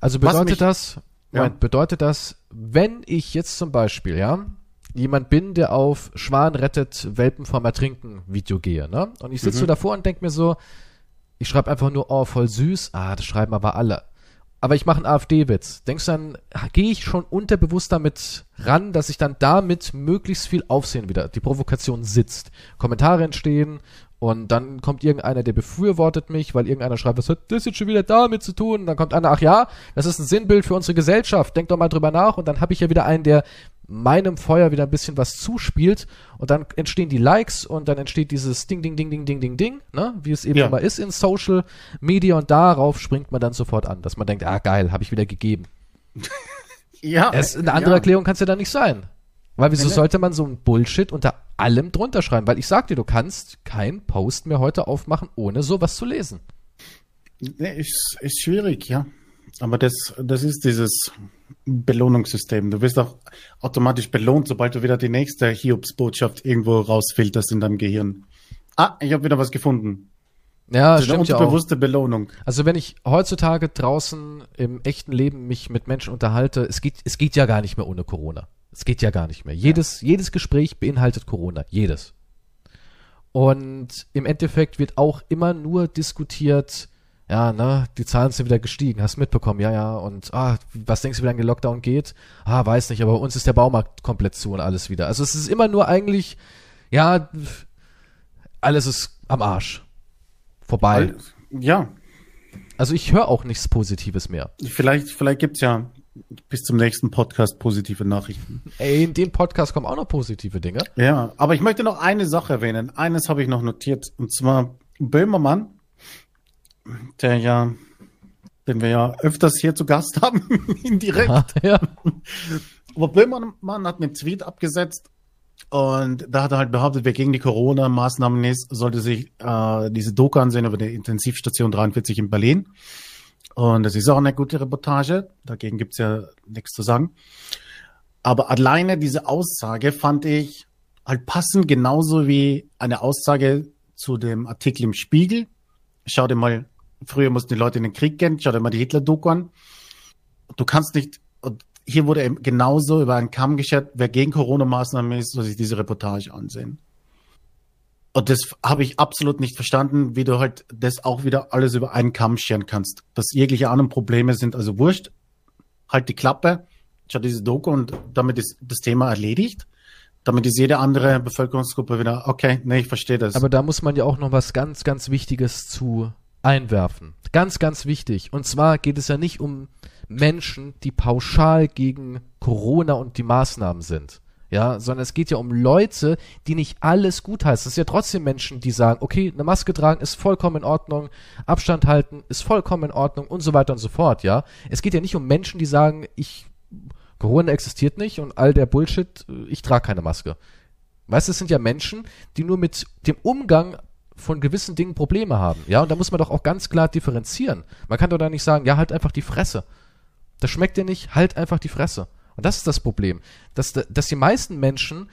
Also bedeutet mich, das, ja. bedeutet das, wenn ich jetzt zum Beispiel, ja, jemand bin, der auf Schwan rettet Welpen vom Ertrinken Video gehe, ne? Und ich sitze mhm. so davor und denke mir so, ich schreibe einfach nur, oh, voll süß. Ah, das schreiben aber alle aber ich mache einen AfD-Witz. Denkst du dann, gehe ich schon unterbewusst damit ran, dass ich dann damit möglichst viel Aufsehen wieder, die Provokation sitzt. Kommentare entstehen und dann kommt irgendeiner, der befürwortet mich, weil irgendeiner schreibt, was hat das jetzt schon wieder damit zu tun? Und dann kommt einer, ach ja, das ist ein Sinnbild für unsere Gesellschaft, denk doch mal drüber nach. Und dann habe ich ja wieder einen, der meinem Feuer wieder ein bisschen was zuspielt und dann entstehen die Likes und dann entsteht dieses Ding, Ding, Ding, Ding, Ding, Ding, Ding, ne? wie es eben ja. immer ist in Social Media und darauf springt man dann sofort an, dass man denkt, ah geil, habe ich wieder gegeben. ja. Es, eine andere ja. Erklärung kann es ja dann nicht sein. Weil wieso sollte man so ein Bullshit unter allem drunter schreiben? Weil ich sag dir, du kannst kein Post mehr heute aufmachen, ohne sowas zu lesen. Nee, ist, ist schwierig, ja. Aber das, das ist dieses Belohnungssystem. Du wirst auch automatisch belohnt, sobald du wieder die nächste Hiobs-Botschaft irgendwo rausfilterst in deinem Gehirn. Ah, ich habe wieder was gefunden. Ja, das stimmt ist eine unbewusste ja Belohnung. Also wenn ich heutzutage draußen im echten Leben mich mit Menschen unterhalte, es geht, es geht ja gar nicht mehr ohne Corona. Es geht ja gar nicht mehr. Jedes, ja. jedes Gespräch beinhaltet Corona. Jedes. Und im Endeffekt wird auch immer nur diskutiert, ja, ne, die Zahlen sind wieder gestiegen, hast mitbekommen, ja, ja, und ah, was denkst du, wie lange der Lockdown geht? Ah, weiß nicht, aber bei uns ist der Baumarkt komplett zu und alles wieder. Also es ist immer nur eigentlich, ja, alles ist am Arsch. Vorbei. Ja. Also ich höre auch nichts Positives mehr. Vielleicht, vielleicht gibt's ja bis zum nächsten Podcast positive Nachrichten. Ey, in dem Podcast kommen auch noch positive Dinge. Ja, aber ich möchte noch eine Sache erwähnen. Eines habe ich noch notiert, und zwar Böhmermann der ja, den wir ja öfters hier zu Gast haben, indirekt. Ja, ja. Aber Böhmermann hat einen Tweet abgesetzt und da hat er halt behauptet, wer gegen die Corona-Maßnahmen ist, sollte sich äh, diese Doku ansehen über die Intensivstation 43 in Berlin. Und das ist auch eine gute Reportage. Dagegen gibt's ja nichts zu sagen. Aber alleine diese Aussage fand ich halt passend genauso wie eine Aussage zu dem Artikel im Spiegel. Schau dir mal Früher mussten die Leute in den Krieg gehen. Schau dir mal die Hitler-Doku an. Du kannst nicht, und hier wurde eben genauso über einen Kamm geschert, wer gegen Corona-Maßnahmen ist, soll sich diese Reportage ansehen. Und das habe ich absolut nicht verstanden, wie du halt das auch wieder alles über einen Kamm scheren kannst. Dass jegliche anderen Probleme sind also wurscht. Halt die Klappe, schau diese Doku und damit ist das Thema erledigt. Damit ist jede andere Bevölkerungsgruppe wieder, okay, nee, ich verstehe das. Aber da muss man ja auch noch was ganz, ganz Wichtiges zu einwerfen. Ganz, ganz wichtig. Und zwar geht es ja nicht um Menschen, die pauschal gegen Corona und die Maßnahmen sind. Ja, sondern es geht ja um Leute, die nicht alles gut heißen. Es sind ja trotzdem Menschen, die sagen, okay, eine Maske tragen ist vollkommen in Ordnung, Abstand halten ist vollkommen in Ordnung und so weiter und so fort, ja. Es geht ja nicht um Menschen, die sagen, ich, Corona existiert nicht und all der Bullshit, ich trage keine Maske. Weißt du, es sind ja Menschen, die nur mit dem Umgang von gewissen Dingen Probleme haben. Ja, und da muss man doch auch ganz klar differenzieren. Man kann doch da nicht sagen, ja, halt einfach die Fresse. Das schmeckt dir nicht, halt einfach die Fresse. Und das ist das Problem. Dass, dass die meisten Menschen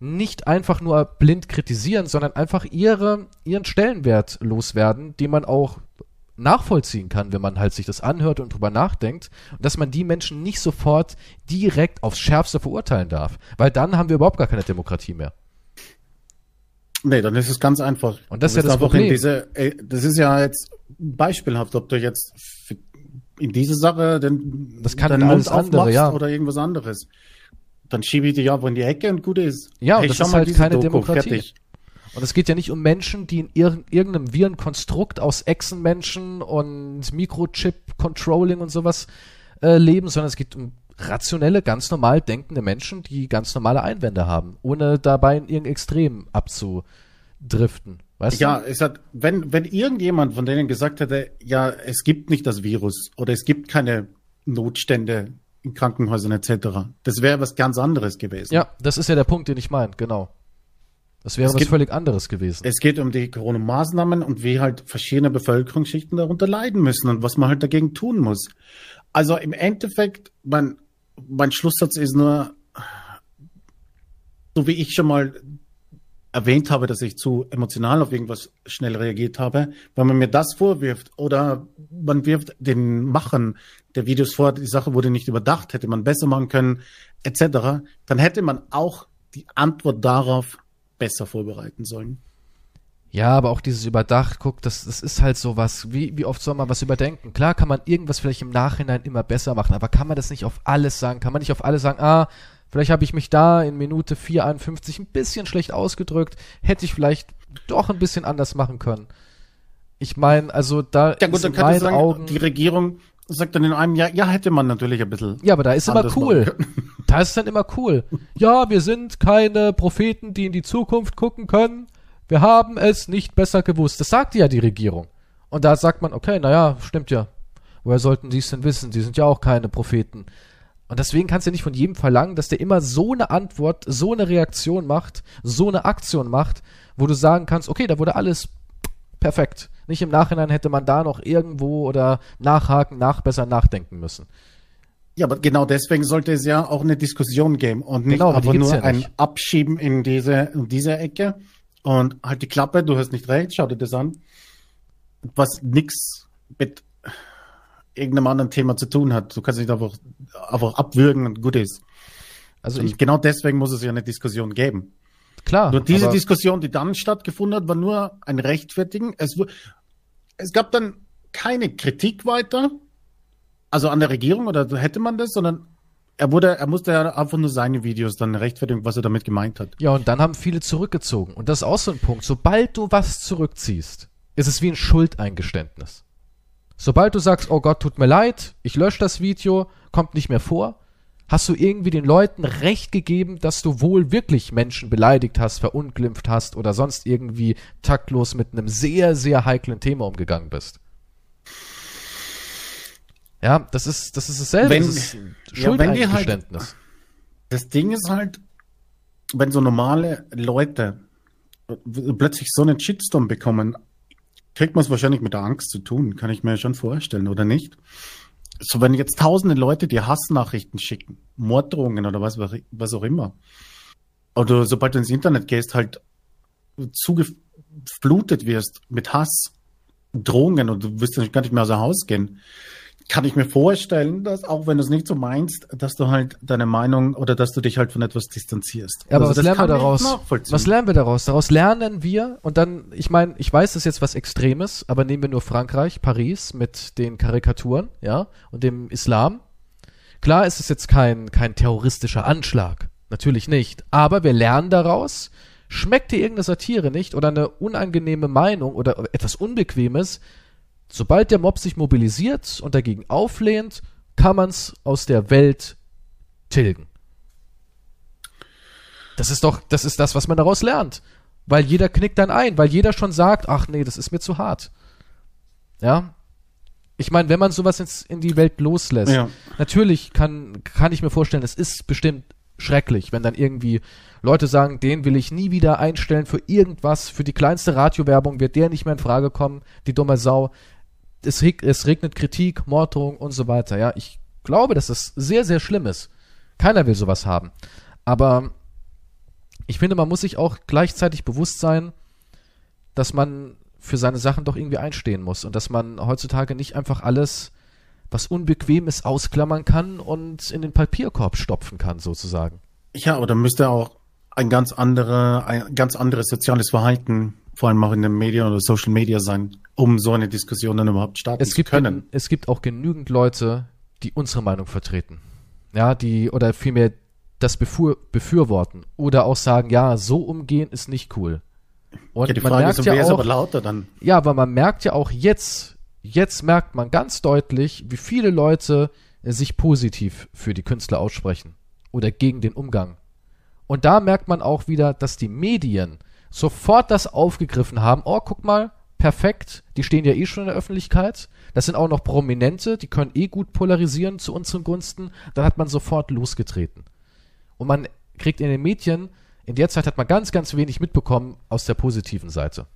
nicht einfach nur blind kritisieren, sondern einfach ihre, ihren Stellenwert loswerden, den man auch nachvollziehen kann, wenn man halt sich das anhört und drüber nachdenkt, und dass man die Menschen nicht sofort direkt aufs Schärfste verurteilen darf. Weil dann haben wir überhaupt gar keine Demokratie mehr. Nee, dann ist es ganz einfach. Und das ist ja das Problem. Diese, äh, das ist ja jetzt beispielhaft, ob du jetzt in diese Sache den, Das kann deinen alles andere, ja. oder irgendwas anderes. Dann schiebe ich dich einfach in die Ecke und gut ist. Ja, und das schau ist mal halt keine Doku, Demokratie. fertig. Und es geht ja nicht um Menschen, die in ir irgendeinem Virenkonstrukt aus Echsenmenschen und Mikrochip-Controlling und sowas äh, leben, sondern es geht um rationelle, ganz normal denkende Menschen, die ganz normale Einwände haben, ohne dabei in irgendein Extrem abzudriften. Weißt Ja, du? es hat, wenn, wenn irgendjemand von denen gesagt hätte, ja, es gibt nicht das Virus oder es gibt keine Notstände in Krankenhäusern etc., das wäre was ganz anderes gewesen. Ja, das ist ja der Punkt, den ich meine, genau. Das wäre Es was gibt- völlig anderes gewesen. Es geht um die Corona-Maßnahmen und wie halt verschiedene Bevölkerungsschichten darunter leiden müssen und was man halt dagegen tun muss. Also im Endeffekt, mein, mein Schlusssatz ist nur, so wie ich schon mal erwähnt habe, dass ich zu emotional auf irgendwas schnell reagiert habe, wenn man mir das vorwirft oder man wirft den Machern der Videos vor, die Sache wurde nicht überdacht, hätte man besser machen können, etc., dann hätte man auch die Antwort darauf besser vorbereiten sollen. Ja, aber auch dieses Überdacht, guck, das, das ist halt so was, wie, wie oft soll man was überdenken? Klar kann man irgendwas vielleicht im Nachhinein immer besser machen, aber kann man das nicht auf alles sagen? Kann man nicht auf alles sagen, ah, vielleicht habe ich mich da in Minute 451 ein bisschen schlecht ausgedrückt, hätte ich vielleicht doch ein bisschen anders machen können. Ich meine, also da Ja gut, in meinen sagen, Augen, die Regierung sagt dann in einem Jahr, ja, hätte man natürlich ein bisschen. ja, aber da ist immer cool. Da ist dann immer cool. Ja, wir sind keine Propheten, die in die Zukunft gucken können. Wir haben es nicht besser gewusst. Das sagt ja die Regierung. Und da sagt man, okay, naja, stimmt ja. Woher sollten die es denn wissen? Die sind ja auch keine Propheten. Und deswegen kannst du nicht von jedem verlangen, dass der immer so eine Antwort, so eine Reaktion macht, so eine Aktion macht, wo du sagen kannst, okay, da wurde alles perfekt. Nicht im Nachhinein hätte man da noch irgendwo oder nachhaken, nachbessern, nachdenken müssen. Ja, aber genau deswegen sollte es ja auch eine Diskussion geben und nicht Genau, aber gibt's nur ja ein. Abschieben in diese, in diese Ecke und halt die Klappe, du hast nicht recht, schau dir das an. Was nix mit irgendeinem anderen Thema zu tun hat. Du kannst nicht einfach, einfach abwürgen und gut ist. Also Und ich, genau deswegen muss es ja eine Diskussion geben. klar. Nur diese Diskussion, die dann stattgefunden hat, war nur ein Rechtfertigen. Es, es gab dann keine Kritik weiter, also an der Regierung oder hätte man das, sondern er wurde, er musste ja einfach nur seine Videos dann rechtfertigen, was er damit gemeint hat. Ja, und dann haben viele zurückgezogen. Und das ist auch so ein Punkt. Sobald du was zurückziehst, ist es wie ein Schuldeingeständnis. Sobald du sagst, oh Gott, tut mir leid, ich lösche das Video, kommt nicht mehr vor, hast du irgendwie den Leuten Recht gegeben, dass du wohl wirklich Menschen beleidigt hast, verunglimpft hast oder sonst irgendwie taktlos mit einem sehr, sehr heiklen Thema umgegangen bist. Ja, das ist, das ist dasselbe. Wenn- das ist ja, wenn die halt-. Das Ding ist halt, wenn so normale Leute plötzlich so einen Shitstorm bekommen, kriegt man es wahrscheinlich mit der Angst zu tun, kann ich mir schon vorstellen, oder nicht? So, wenn jetzt tausende Leute dir Hassnachrichten schicken, Morddrohungen oder was, was auch immer, oder sobald du ins Internet gehst, halt zugeflutet wirst mit Hass, Drohungen und du wirst gar nicht mehr aus dem Haus gehen, kann ich mir vorstellen, dass auch wenn du es nicht so meinst, dass du halt deine Meinung oder dass du dich halt von etwas distanzierst. Ja, aber Also was lernen wir daraus? Was lernen wir daraus? Daraus lernen wir, und dann, ich meine, ich weiß, das ist jetzt was Extremes, aber nehmen wir nur Frankreich, Paris mit den Karikaturen, ja, und dem Islam. Klar ist es jetzt kein, kein terroristischer Anschlag. Natürlich nicht. Aber wir lernen daraus, schmeckt dir irgendeine Satire nicht oder eine unangenehme Meinung oder etwas Unbequemes, sobald der Mob sich mobilisiert und dagegen auflehnt, kann man's aus der Welt tilgen. Das ist doch, das ist das, was man daraus lernt. Weil jeder knickt dann ein, weil jeder schon sagt, ach nee, das ist mir zu hart. Ja. Ich meine, wenn man sowas ins, in die Welt loslässt, Ja. natürlich kann, kann ich mir vorstellen, es ist bestimmt schrecklich, wenn dann irgendwie Leute sagen, den will ich nie wieder einstellen für irgendwas, für die kleinste Radiowerbung wird der nicht mehr in Frage kommen, die dumme Sau. Es, es regnet Kritik, Morddrohung und so weiter. Ja, ich glaube, dass das sehr, sehr schlimm ist. Keiner will sowas haben. Aber ich finde, man muss sich auch gleichzeitig bewusst sein, dass man für seine Sachen doch irgendwie einstehen muss und dass man heutzutage nicht einfach alles, was unbequem ist, ausklammern kann und in den Papierkorb stopfen kann, sozusagen. Ja, aber dann müsste auch ein ganz anderer, ein ganz anderes soziales Verhalten, vor allem auch in den Medien oder Social Media sein, um so eine Diskussion dann überhaupt starten es zu können. Es gibt auch genügend Leute, die unsere Meinung vertreten. Ja, die, oder vielmehr das befür, befürworten. Oder auch sagen, ja, so umgehen ist nicht cool. Und ja, die Frage ist, wer ja ist aber lauter dann? Ja, aber man merkt ja auch jetzt, jetzt merkt man ganz deutlich, wie viele Leute sich positiv für die Künstler aussprechen. Oder gegen den Umgang. Und da merkt man auch wieder, dass die Medien sofort das aufgegriffen haben. Oh, guck mal, perfekt. Die stehen ja eh schon in der Öffentlichkeit. Das sind auch noch Prominente, die können eh gut polarisieren zu unseren Gunsten. Dann hat man sofort losgetreten. Und man kriegt in den Medien, in der Zeit hat man ganz, ganz wenig mitbekommen aus der positiven Seite.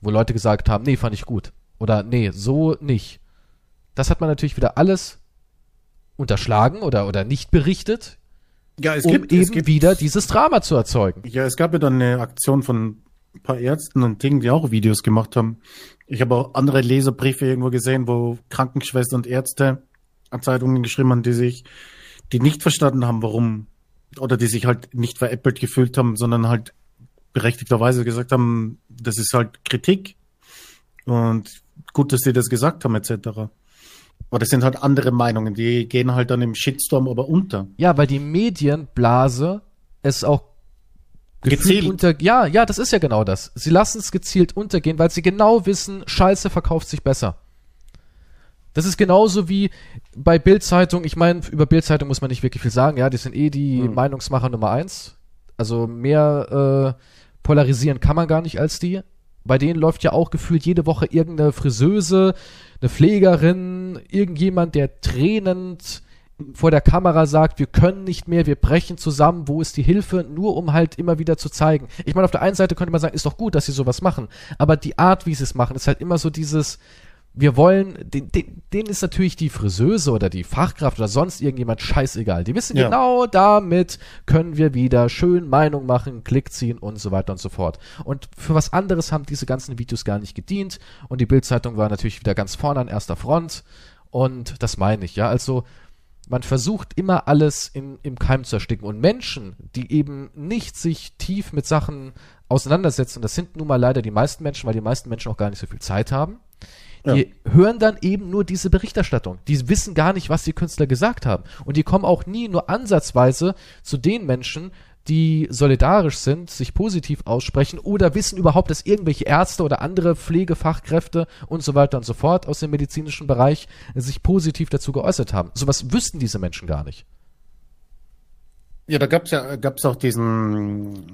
Wo Leute gesagt haben, nee, fand ich gut. Oder nee, so nicht. Das hat man natürlich wieder alles unterschlagen oder, oder nicht berichtet. Ja, es um gibt, eben gibt, wieder dieses Drama zu erzeugen. Ja, es gab ja dann eine Aktion von ein paar Ärzten und Dingen, die auch Videos gemacht haben. Ich habe auch andere Leserbriefe irgendwo gesehen, wo Krankenschwestern und Ärzte an Zeitungen geschrieben haben, die sich, die nicht verstanden haben, warum, oder die sich halt nicht veräppelt gefühlt haben, sondern halt berechtigterweise gesagt haben, das ist halt Kritik und gut, dass sie das gesagt haben, etc. Aber das sind halt andere Meinungen, die gehen halt dann im Shitstorm aber unter. Ja, weil die Medienblase es auch gezielt unter ja, ja, das ist ja genau das. Sie lassen es gezielt untergehen, weil sie genau wissen, Scheiße verkauft sich besser. Das ist genauso wie bei Bildzeitung. Ich meine, über Bildzeitung muss man nicht wirklich viel sagen. Ja, die sind eh die hm. Meinungsmacher Nummer eins. Also mehr äh, polarisieren kann man gar nicht als die. Bei denen läuft ja auch gefühlt jede Woche irgendeine Friseuse, eine Pflegerin, irgendjemand, der tränend vor der Kamera sagt, wir können nicht mehr, wir brechen zusammen, wo ist die Hilfe, nur um halt immer wieder zu zeigen. Ich meine, auf der einen Seite könnte man sagen, ist doch gut, dass sie sowas machen, aber die Art, wie sie es machen, ist halt immer so dieses, wir wollen, den, den, denen ist natürlich die Friseuse oder die Fachkraft oder sonst irgendjemand scheißegal. Die wissen ja. genau, damit können wir wieder schön Meinung machen, Klick ziehen und so weiter und so fort. Und für was anderes haben diese ganzen Videos gar nicht gedient. Und die Bildzeitung war natürlich wieder ganz vorne an erster Front. Und das meine ich, ja. Also, man versucht immer alles in, im Keim zu ersticken. Und Menschen, die eben nicht sich tief mit Sachen auseinandersetzen, das sind nun mal leider die meisten Menschen, weil die meisten Menschen auch gar nicht so viel Zeit haben die ja. hören dann eben nur diese Berichterstattung. Die wissen gar nicht, was die Künstler gesagt haben. Und die kommen auch nie nur ansatzweise zu den Menschen, die solidarisch sind, sich positiv aussprechen oder wissen überhaupt, dass irgendwelche Ärzte oder andere Pflegefachkräfte und so weiter und so fort aus dem medizinischen Bereich sich positiv dazu geäußert haben. Sowas wüssten diese Menschen gar nicht. Ja, da gab's ja gab's auch diesen,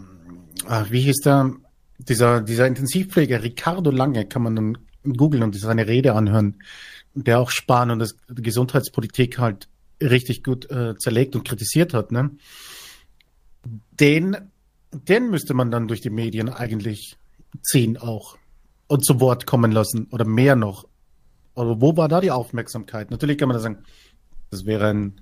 ach, wie hieß der, dieser, dieser Intensivpfleger, Ricardo Lange, kann man dann googeln und seine Rede anhören, der auch Spahn und das Gesundheitspolitik halt richtig gut äh, zerlegt und kritisiert hat, ne? Den, den müsste man dann durch die Medien eigentlich ziehen auch und zu Wort kommen lassen oder mehr noch. Also wo war da die Aufmerksamkeit? Natürlich kann man da sagen, das wäre ein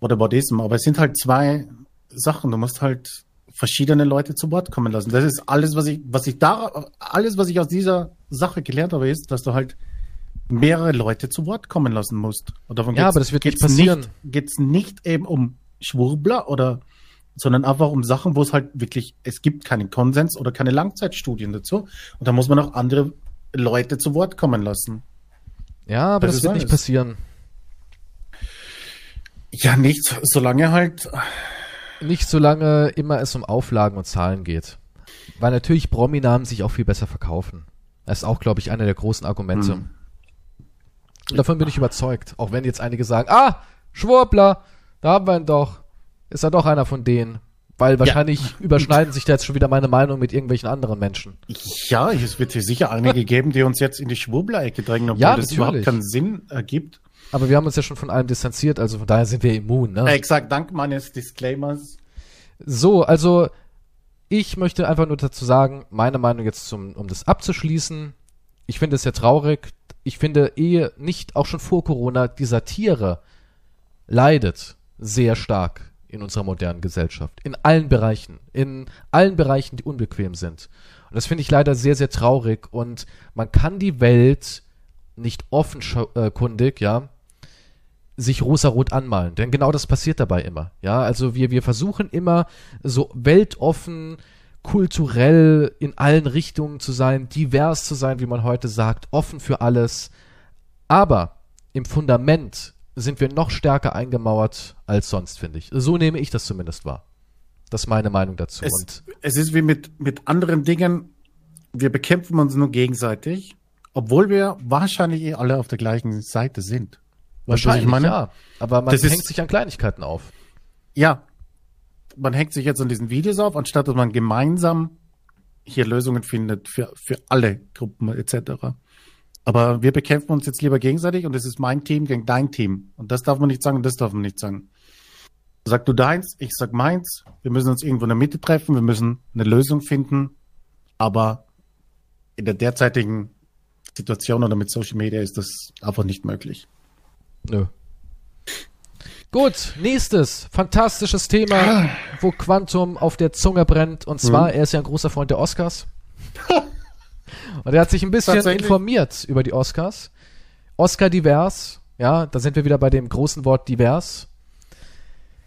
Whataboutism, aber es sind halt zwei Sachen. Du musst halt verschiedene Leute zu Wort kommen lassen. Das ist alles, was ich, was ich da, alles, was ich aus dieser Sache gelernt habe, ist, dass du halt mehrere Leute zu Wort kommen lassen musst. Und davon ja, aber das wird nicht passieren. Nicht, geht's nicht eben um Schwurbler oder, sondern einfach um Sachen, wo es halt wirklich, es gibt keinen Konsens oder keine Langzeitstudien dazu. Und da muss man auch andere Leute zu Wort kommen lassen. Ja, aber das, das wird alles. nicht passieren. Ja, nicht, solange halt nicht solange immer es um Auflagen und Zahlen geht. Weil natürlich Prominamen sich auch viel besser verkaufen. Das ist auch, glaube ich, einer der großen Argumente. Hm. Davon bin ich überzeugt. Auch wenn jetzt einige sagen, ah, Schwurbler, da haben wir ihn doch. Ist er doch einer von denen. Weil wahrscheinlich ja. überschneiden sich da jetzt schon wieder meine Meinung mit irgendwelchen anderen Menschen. Ja, es wird hier sicher einige geben, die uns jetzt in die Schwurbler-Ecke drängen, obwohl ja, das überhaupt keinen Sinn ergibt. Aber wir haben uns ja schon von allem distanziert, also von daher sind wir immun. Ne? Exakt, dank meines Disclaimers. So, also ich möchte einfach nur dazu sagen, meine Meinung jetzt zum, um das abzuschließen. Ich finde es sehr traurig. Ich finde eh nicht, auch schon vor Corona, die Satire leidet sehr stark in unserer modernen Gesellschaft. In allen Bereichen. In allen Bereichen, die unbequem sind. Und das finde ich leider sehr, sehr traurig. Und man kann die Welt nicht offenkundig, ja, sich rosarot anmalen, denn genau das passiert dabei immer. Ja, also wir, wir versuchen immer so weltoffen, kulturell in allen Richtungen zu sein, divers zu sein, wie man heute sagt, offen für alles. Aber im Fundament sind wir noch stärker eingemauert als sonst, finde ich. So nehme ich das zumindest wahr. Das ist meine Meinung dazu. Es, Und es ist wie mit, mit anderen Dingen, wir bekämpfen uns nur gegenseitig, obwohl wir wahrscheinlich eh alle auf der gleichen Seite sind. Weißt du, was wahrscheinlich, ja. Aber man Das hängt sich an Kleinigkeiten auf. Ja, man hängt sich jetzt an diesen Videos auf, anstatt dass man gemeinsam hier Lösungen findet für, für alle Gruppen etc. Aber wir bekämpfen uns jetzt lieber gegenseitig und es ist mein Team gegen dein Team. Und das darf man nicht sagen und das darf man nicht sagen. Sag du deins, ich sag meins. Wir müssen uns irgendwo in der Mitte treffen, wir müssen eine Lösung finden. Aber in der derzeitigen Situation oder mit Social Media ist das einfach nicht möglich. Nö. Gut, nächstes fantastisches Thema, wo Quantum auf der Zunge brennt. Und zwar, er ist ja ein großer Freund der Oscars. Und er hat sich ein bisschen informiert über die Oscars. Oscar divers, ja, da sind wir wieder bei dem großen Wort divers.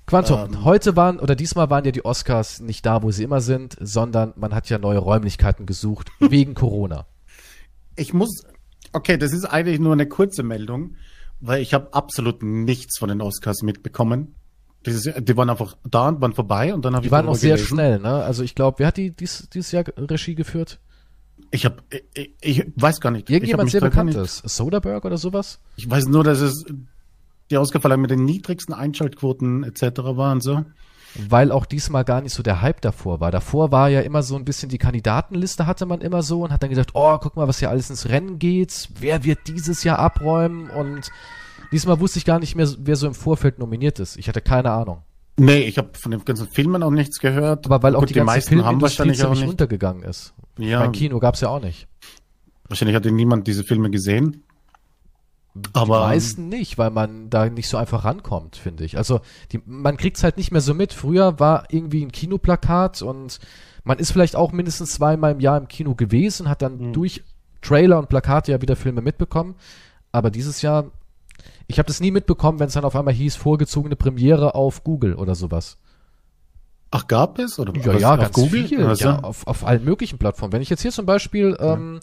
Quantum, Ähm. heute waren, oder diesmal waren ja die Oscars nicht da, wo sie immer sind, sondern man hat ja neue Räumlichkeiten gesucht, wegen Corona. Ich muss, okay, das ist eigentlich nur eine kurze Meldung, weil ich habe absolut nichts von den Oscars mitbekommen. Dieses, die waren einfach da und waren vorbei und dann habe Die ich waren auch sehr gelesen. schnell, ne? Also ich glaube, wer hat die dies, dieses Jahr Regie geführt? Ich habe, ich, ich weiß gar nicht. Irgendjemand sehr bekanntes. Soderbergh oder sowas? Ich weiß nur, dass es die Oscarverleihung mit den niedrigsten Einschaltquoten etc. waren so. Weil auch diesmal gar nicht so der Hype davor war. Davor war ja immer so ein bisschen die Kandidatenliste hatte man immer so und hat dann gesagt, oh, guck mal, was hier alles ins Rennen geht. Wer wird dieses Jahr abräumen? Und diesmal wusste ich gar nicht mehr, wer so im Vorfeld nominiert ist. Ich hatte keine Ahnung. Nee, ich habe von den ganzen Filmen auch nichts gehört. Aber weil auch Gut, die ganze Filmindustrie wahrscheinlich auch nicht. untergegangen ist. Ja, Beim Kino gab's ja auch nicht. wahrscheinlich hatte niemand diese Filme gesehen. Aber die meisten nicht, weil man da nicht so einfach rankommt, finde ich. Also die, man kriegt's halt nicht mehr so mit. Früher war irgendwie ein Kinoplakat und man ist vielleicht auch mindestens zweimal im Jahr im Kino gewesen, hat dann Mhm. durch Trailer und Plakate ja wieder Filme mitbekommen. Aber dieses Jahr, ich habe das nie mitbekommen, wenn es dann auf einmal hieß, vorgezogene Premiere auf Google oder sowas. ach gab es oder Ja, was, ja, auf ganz Google? viel. Also, Ja, auf, auf allen möglichen Plattformen. Wenn ich jetzt hier zum Beispiel ähm,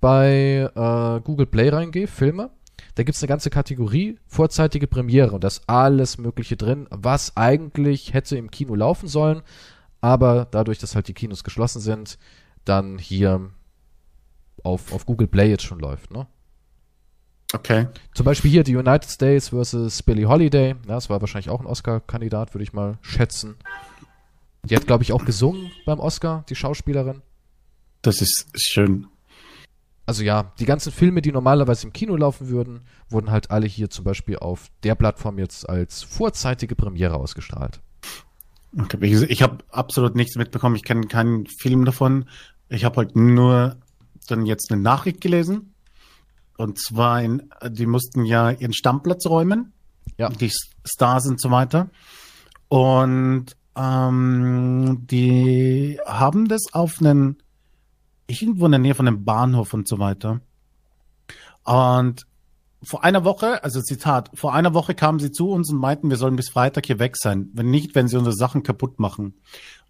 bei äh, Google Play reingehe, Filme, da gibt's eine ganze Kategorie vorzeitige Premiere und da ist alles Mögliche drin, was eigentlich hätte im Kino laufen sollen, aber dadurch, dass halt die Kinos geschlossen sind, dann hier auf, auf Google Play jetzt schon läuft, ne? Okay. Zum Beispiel hier die United States versus Billie Holiday. Ja, das war wahrscheinlich auch ein Oscar-Kandidat, würde ich mal schätzen. Die hat, glaube ich, auch gesungen beim Oscar, die Schauspielerin. Das ist schön. Also ja, die ganzen Filme, die normalerweise im Kino laufen würden, wurden halt alle hier zum Beispiel auf der Plattform jetzt als vorzeitige Premiere ausgestrahlt. Okay, gesagt, ich habe absolut nichts mitbekommen. Ich kenne keinen Film davon. Ich habe halt nur dann jetzt eine Nachricht gelesen. Und zwar, in, die mussten ja ihren Stammplatz räumen. Ja. Die Stars und so weiter. Und ähm, die haben das auf einen, irgendwo in der Nähe von einem Bahnhof und so weiter. Und vor einer Woche, also Zitat, vor einer Woche kamen sie zu uns und meinten, wir sollen bis Freitag hier weg sein. Wenn nicht, wenn sie unsere Sachen kaputt machen.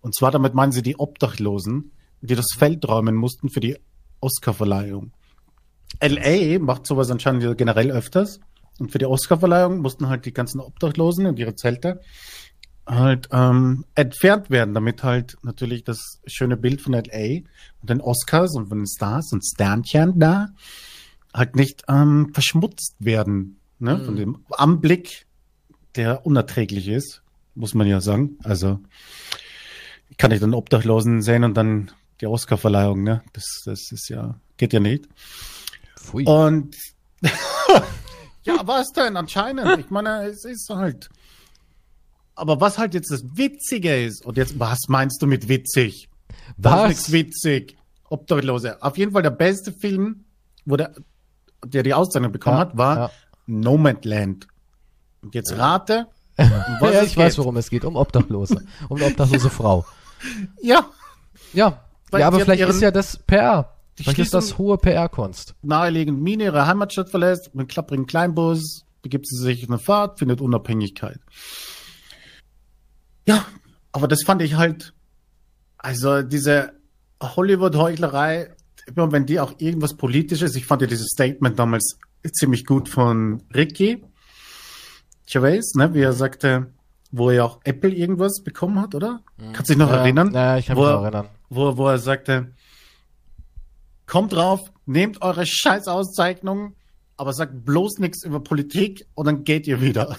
Und zwar damit meinen sie die Obdachlosen, die das Feld räumen mussten für die Oscarverleihung. LA macht sowas anscheinend generell öfters. Und für die Oscarverleihung mussten halt die ganzen Obdachlosen und ihre Zelte halt ähm, entfernt werden, damit halt natürlich das schöne Bild von LA und den Oscars und von den Stars und Sternchen da halt nicht ähm, verschmutzt werden. Ne? Von dem Anblick, der unerträglich ist, muss man ja sagen. Also ich kann nicht den Obdachlosen sehen und dann die Oscarverleihung, ne? Das, das ist ja, geht ja nicht. Pfui. Und ja, was denn? Anscheinend. Ich meine, es ist halt. Aber was halt jetzt das Witzige ist, und jetzt, was meinst du mit witzig? Ist Was? nichts witzig. Obdachlose. Auf jeden Fall der beste Film, wo der, der die Auszeichnung bekommen Ja, hat, war ja. Nomadland. Und jetzt rate, um was ja, ich weiß, geht. worum es geht. Um Obdachlose. Um eine obdachlose Frau. Ja, Ja. Weil ja, aber vielleicht ist ja das PR. Vielleicht ist das hohe PR-Kunst. naheliegend Mine ihre Heimatstadt verlässt, mit klapprigen Kleinbus, begibt sie sich in eine Fahrt, findet Unabhängigkeit. Ja, aber das fand ich halt, also diese Hollywood-Heuchlerei, immer wenn die auch irgendwas Politisches, ich fand ja dieses Statement damals ziemlich gut von Ricky Gervais, ne, wie er sagte, wo er auch Apple irgendwas bekommen hat, oder? Kannst du dich noch ja, erinnern? Ja, ich kann mich noch erinnern. Wo, wo er sagte, kommt drauf, nehmt eure Scheißauszeichnungen, aber sagt bloß nichts über Politik und dann geht ihr wieder.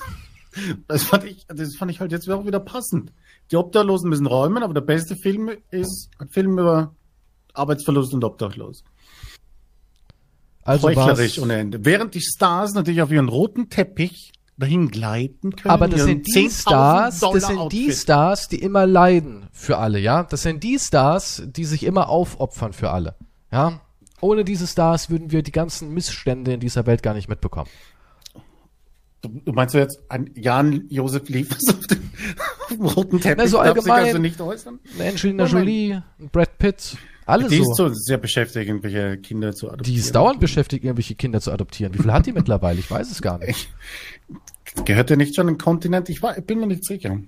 Das fand ich, das fand ich halt jetzt auch wieder passend. Die Obdachlosen müssen räumen, aber der beste Film ist ein Film über Arbeitsverlust und Obdachlos. Also Heuchlerisch ohne Ende. Während die Stars natürlich auf ihren roten Teppich dahin gleiten können. Aber das sind die 10.000 Stars, das sind die Outfit. Stars, die immer leiden für alle, ja. Das sind die Stars, die sich immer aufopfern für alle, ja. Ohne diese Stars würden wir die ganzen Missstände in dieser Welt gar nicht mitbekommen. Du, meinst du jetzt ein Jan-Josef Liefers auf dem, auf dem roten Teppich? Na, so allgemein. also nicht äußern? Angelina Moment. Jolie, ein Brad Pitt, alle Die so. ist so sehr beschäftigt, irgendwelche Kinder zu adoptieren. Die ist dauernd beschäftigt, irgendwelche Kinder zu adoptieren. Wie viel hat die mittlerweile? Ich weiß es gar nicht. Gehört der nicht schon ein Kontinent? Ich, war, ich bin mir nicht sicher.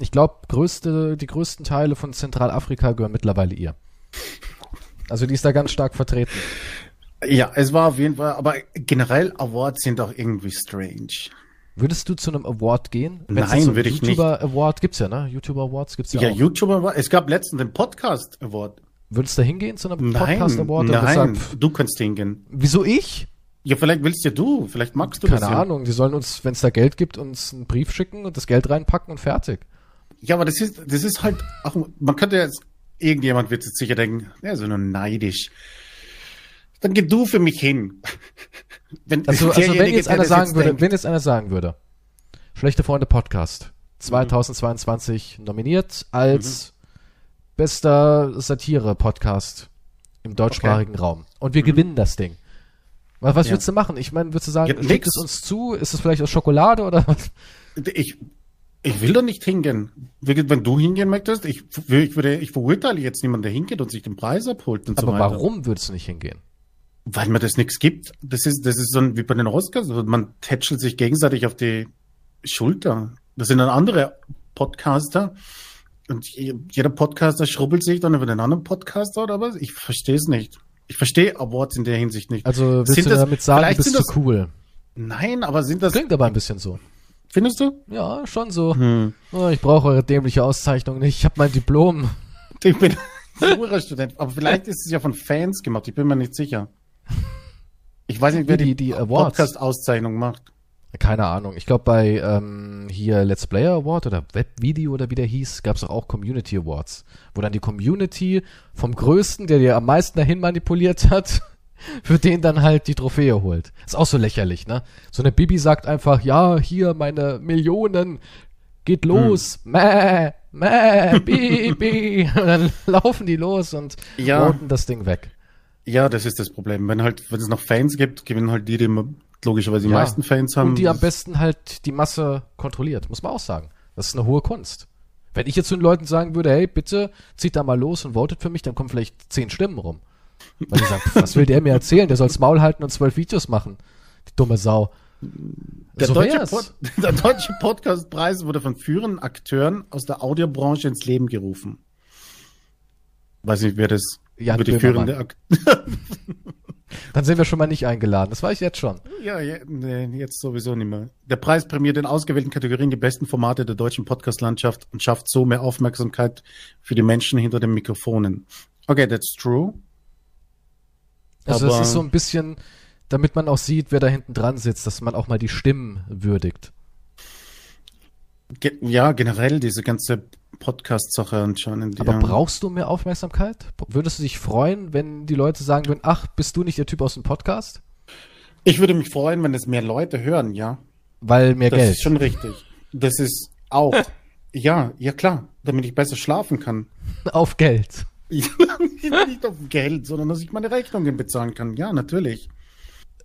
Ich glaube, größte, die größten Teile von Zentralafrika gehören mittlerweile ihr. Also die ist da ganz stark vertreten. Ja, es war auf jeden Fall, aber generell Awards sind auch irgendwie strange. Würdest du zu einem Award gehen? Wenn's Nein, so würde ich nicht. YouTuber Award gibt's ja, ne? YouTuber Awards gibt's ja, Ja, auch. YouTuber war, es gab letztens den Podcast Award. Würdest du da hingehen zu einem Nein, Podcast Award? nein, sagen, du kannst hingehen. wieso ich? Ja, vielleicht willst ja du, vielleicht magst du Keine das ja. Ahnung. Die sollen uns, wenn es da Geld gibt, uns einen Brief schicken und das Geld reinpacken und fertig. Ja, aber das ist, das ist halt, auch, man könnte jetzt, irgendjemand wird jetzt sicher denken, ja, so nur neidisch. Dann geh du für mich hin. Wenn, Also, also wenn jetzt einer sagen jetzt würde, denkt, wenn jetzt einer sagen würde, Schlechte Freunde Podcast Mhm. 2022 nominiert als bester Satire-Podcast im deutschsprachigen Raum. Und wir gewinnen das Ding. Was, was Mhm. Ja. würdest du machen? Ich meine, würdest du sagen, Ja, nix. es uns zu? Ist es vielleicht aus Schokolade oder was? Ich, ich will da nicht hingehen. Wenn du hingehen möchtest, ich, ich würde, ich verurteile jetzt niemanden, der hingeht und sich den Preis abholt und so Aber weiter. warum würdest du nicht hingehen? Weil mir das nichts gibt. Das ist, das ist so ein, wie bei den Oscars. Also Man tätschelt sich gegenseitig auf die Schulter. Das sind dann andere Podcaster. Und je- jeder Podcaster schrubbelt sich dann über den anderen Podcaster oder was? Ich verstehe es nicht. Ich verstehe Awards in der Hinsicht nicht. Also willst Sind du das- damit sagen, du bist das- cool? Nein, aber sind das, Klingt aber ein bisschen so. findest du? Ja, schon so. Hm. Oh, ich brauche eure dämliche Auszeichnung nicht. Ich habe mein Diplom. Ich bin Jurastudent. Aber vielleicht ist es ja von Fans gemacht. Ich bin mir nicht sicher. Ich weiß nicht, wer Die- die, die Awards. Podcast-Auszeichnung macht. Keine Ahnung. Ich glaube bei ähm, hier Let's Player Award oder Webvideo oder wie der hieß, gab es auch Community Awards, wo dann die Community vom Größten, der dir am meisten dahin manipuliert hat, für den dann halt die Trophäe holt. Ist auch so lächerlich, ne? So eine Bibi sagt einfach, ja, hier meine Millionen, geht los, mäh, mäh, Bibi. Und dann laufen die los und Ja. roten das Ding weg. Ja, das ist das Problem. Wenn halt, wenn es noch Fans gibt, gewinnen halt die, die logischerweise die Ja. meisten Fans haben. Und die am besten halt die Masse kontrolliert, muss man auch sagen. Das ist eine hohe Kunst. Wenn ich jetzt zu den Leuten sagen würde, hey, bitte zieht da mal los und votet für mich, dann kommen vielleicht zehn Stimmen rum. Weil die sagen, was will der mir erzählen? Der soll's Maul halten und zwölf Videos machen. Die dumme Sau. der, so deutsche. Pod, der deutsche Podcastpreis wurde von führenden Akteuren aus der Audiobranche ins Leben gerufen. Weiß nicht, wer das Jan über die führende Ak Dann sind wir schon mal nicht eingeladen. Das weiß ich jetzt schon. Ja, ja nee, jetzt sowieso nicht mehr. Der Preis prämiert in ausgewählten Kategorien die besten Formate der deutschen Podcast-Landschaft und schafft so mehr Aufmerksamkeit für die Menschen hinter den Mikrofonen. Okay, that's true. Also Aber- es ist so ein bisschen, damit man auch sieht, wer da hinten dran sitzt, dass man auch mal die Stimmen würdigt. Ge ja, generell diese ganze Podcast-Sache anscheinend. Aber ja. brauchst du mehr Aufmerksamkeit? Würdest du dich freuen, wenn die Leute sagen würden, ach, bist du nicht der Typ aus dem Podcast? Ich würde mich freuen, wenn es mehr Leute hören, ja. Weil mehr Das Geld. ist schon richtig. Das ist auch. ja, ja klar, damit ich besser schlafen kann. Auf Geld. Nicht auf Geld, sondern dass ich meine Rechnungen bezahlen kann. Ja, natürlich.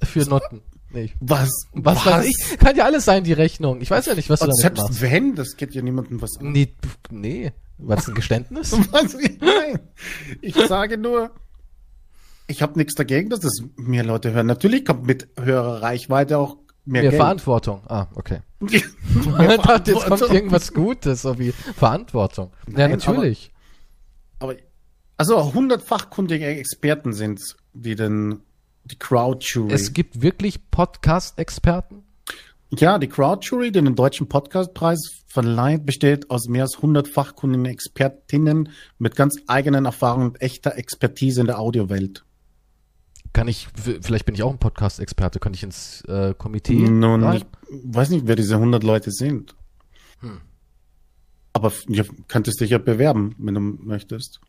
Für Noten. Nee. Was? Was, weiß ich? Kann ja alles sein, die Rechnung. Ich weiß ja nicht, was du Und damit selbst machst. wenn, das geht ja niemandem was an. Nee, pf, nee. War das ein Geständnis? Was? Nein. Ich sage nur, ich habe nichts dagegen, dass das mehr Leute hören. Natürlich kommt mit höherer Reichweite auch mehr Mehr Geld. Verantwortung. Ah, okay. Mehr Ich dachte, jetzt kommt irgendwas Gutes, so wie Verantwortung. ja, Nein, natürlich. Aber, also 100 fachkundige Experten sind's, die den, die Crowd Jury. Es gibt wirklich Podcast-Experten. ja, die Crowd Jury, die den deutschen Podcastpreis verleiht, besteht aus mehr als 100 fachkundigen Expertinnen mit ganz eigenen Erfahrungen und echter Expertise in der Audiowelt. Kann ich, vielleicht bin ich auch ein Podcast-Experte, könnte ich ins äh, Komitee Nun, rein? ich weiß nicht, wer diese 100 Leute sind. Hm. Aber ja, könntest dich ja bewerben, wenn du möchtest.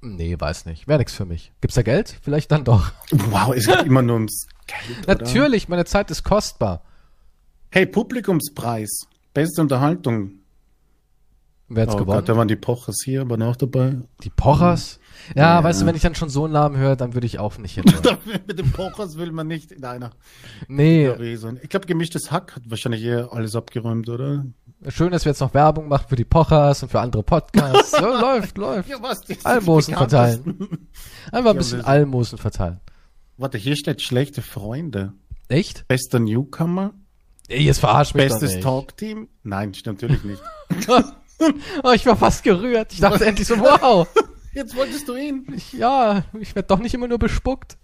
Nee, weiß nicht. Wäre nix für mich. Gibt's da Geld? Vielleicht dann doch. Wow, es geht immer nur ums Geld. oder? Natürlich, meine Zeit ist kostbar. Hey, Publikumspreis. Beste Unterhaltung. Wer hat's Oh gewonnen? Gott, da waren die Pochers hier, aber noch dabei. Die Pochers? Ja, Ja. weißt du, wenn ich dann schon so einen Namen höre, dann würde ich auch nicht hin. Mit den Pochers will man nicht in einer nee. Ich glaube, gemischtes Hack hat wahrscheinlich eher alles abgeräumt, oder? Schön, dass wir jetzt noch Werbung machen für die Pochers und für andere Podcasts. So, läuft, läuft. was? Die Almosen verteilen. Einfach ein Ja, bisschen das- Almosen verteilen. Warte, hier steht schlechte Freunde. Echt? Bester Newcomer. Ey, jetzt verarsch mich Bestes doch nicht. Talkteam. Nein, natürlich nicht. Oh, ich war fast gerührt. Ich dachte endlich so, wow. Jetzt wolltest du ihn. Ich, ja, ich werde doch nicht immer nur bespuckt.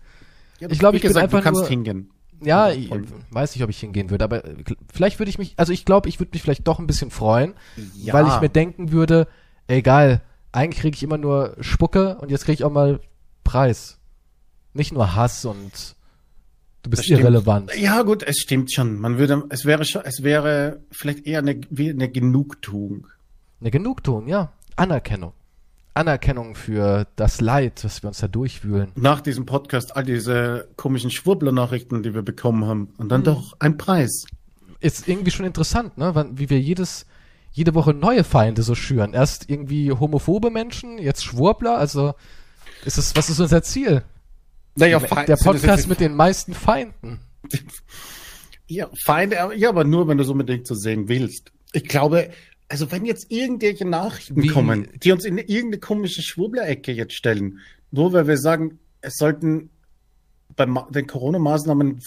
Ja, Ich glaube, ich bin gesagt, einfach du kannst nur- hingehen. Ja, ich weiß nicht, ob ich hingehen würde, aber äh, vielleicht würde ich mich, also ich glaube, ich würde mich vielleicht doch ein bisschen freuen, Ja. weil ich mir denken würde, ey geil, eigentlich kriege ich immer nur Spucke und jetzt kriege ich auch mal Preis. Nicht nur Hass und du bist Das stimmt. irrelevant. Ja, gut, es stimmt schon. Man würde, es wäre schon, es wäre vielleicht eher eine, wie eine Genugtuung. Eine Genugtuung, ja. Anerkennung. Anerkennung für das Leid, was wir uns da durchwühlen. Nach diesem Podcast all diese komischen Schwurbler-Nachrichten, die wir bekommen haben. Und dann doch ein Preis. Ist irgendwie schon interessant, ne? Wie wir jedes, jede Woche neue Feinde so schüren. Erst irgendwie homophobe Menschen, jetzt Schwurbler, also ist es, was ist unser Ziel? Naja, Der Podcast mit den meisten Feinden. Ja, Feinde, aber- ja, aber nur, wenn du es unbedingt so sehen willst. Ich glaube, also wenn jetzt irgendwelche Nachrichten Wie- kommen, die uns in irgendeine komische Schwurbler-Ecke jetzt stellen, nur weil wir sagen, es sollten bei den Corona-Maßnahmen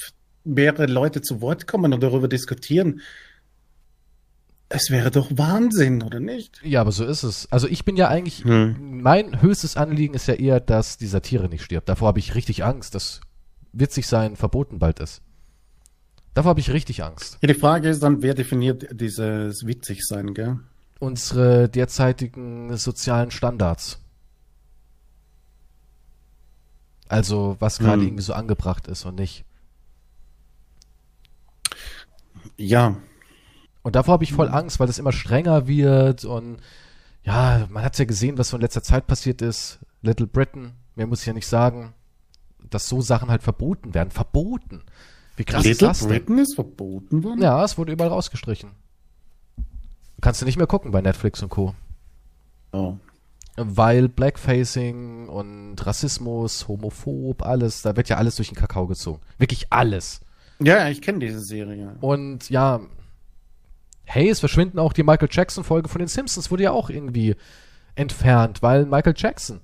mehrere Leute zu Wort kommen und darüber diskutieren, es wäre doch Wahnsinn, oder nicht? Ja, aber so ist es. Also ich bin ja eigentlich, Hm. mein höchstes Anliegen ist ja eher, dass die Satire nicht stirbt. Davor habe ich richtig Angst, dass witzig sein verboten bald ist. Davor habe ich richtig Angst. Ja, die Frage ist dann, wer definiert dieses Witzigsein, gell? Unsere derzeitigen sozialen Standards. Also, was gerade Hm. irgendwie so angebracht ist und nicht. Ja, Und davor habe ich voll Angst, weil das immer strenger wird und ja, man hat ja gesehen, was so in letzter Zeit passiert ist. Little Britain, mehr muss ich ja nicht sagen, dass so Sachen halt verboten werden. Verboten. Wie krass ist Little das denn? Britain ist verboten worden? Ja, es wurde überall rausgestrichen. Kannst du nicht mehr gucken bei Netflix und Co. Oh. Weil Blackfacing und Rassismus, homophob, alles, da wird ja alles durch den Kakao gezogen. Wirklich alles. Ja, ich kenne diese Serie. Und ja, hey, es verschwinden auch die Michael Jackson-Folge von den Simpsons, wurde ja auch irgendwie entfernt, weil Michael Jackson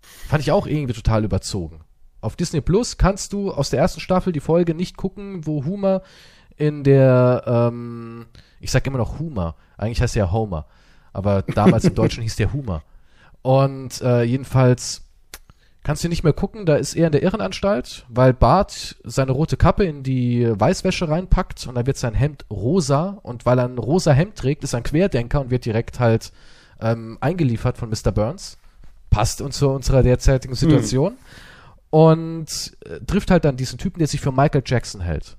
fand ich auch irgendwie total überzogen. Auf Disney Plus kannst du aus der ersten Staffel die Folge nicht gucken, wo Homer in der, ähm, ich sag immer noch Homer, eigentlich heißt er ja Homer, aber damals im Deutschen hieß der Homer. Und äh, jedenfalls kannst du nicht mehr gucken, da ist er in der Irrenanstalt, weil Bart seine rote Kappe in die Weißwäsche reinpackt und dann wird sein Hemd rosa und weil er ein rosa Hemd trägt, ist er ein Querdenker und wird direkt halt ähm, eingeliefert von Mr. Burns. Passt uns zu unserer derzeitigen Situation. Und äh, trifft halt dann diesen Typen, der sich für Michael Jackson hält.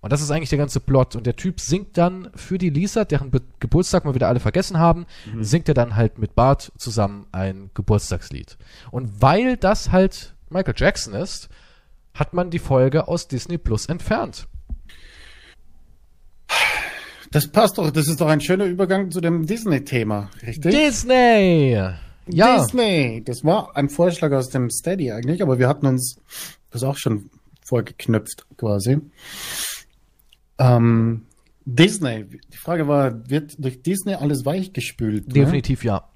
Und das ist eigentlich der ganze Plot. Und der Typ singt dann für die Lisa, deren Be Geburtstag wir wieder alle vergessen haben, singt er dann halt mit Bart zusammen ein Geburtstagslied. Und weil das halt Michael Jackson ist, hat man die Folge aus Disney Plus entfernt. Das passt doch, das ist doch ein schöner Übergang zu dem Disney-Thema, richtig? Disney! Ja, Disney! Das war ein Vorschlag aus dem Steady eigentlich, aber wir hatten uns das auch schon vorgeknüpft quasi. Ähm, Disney, die Frage war, wird durch Disney alles weichgespült? Ne? definitiv ja.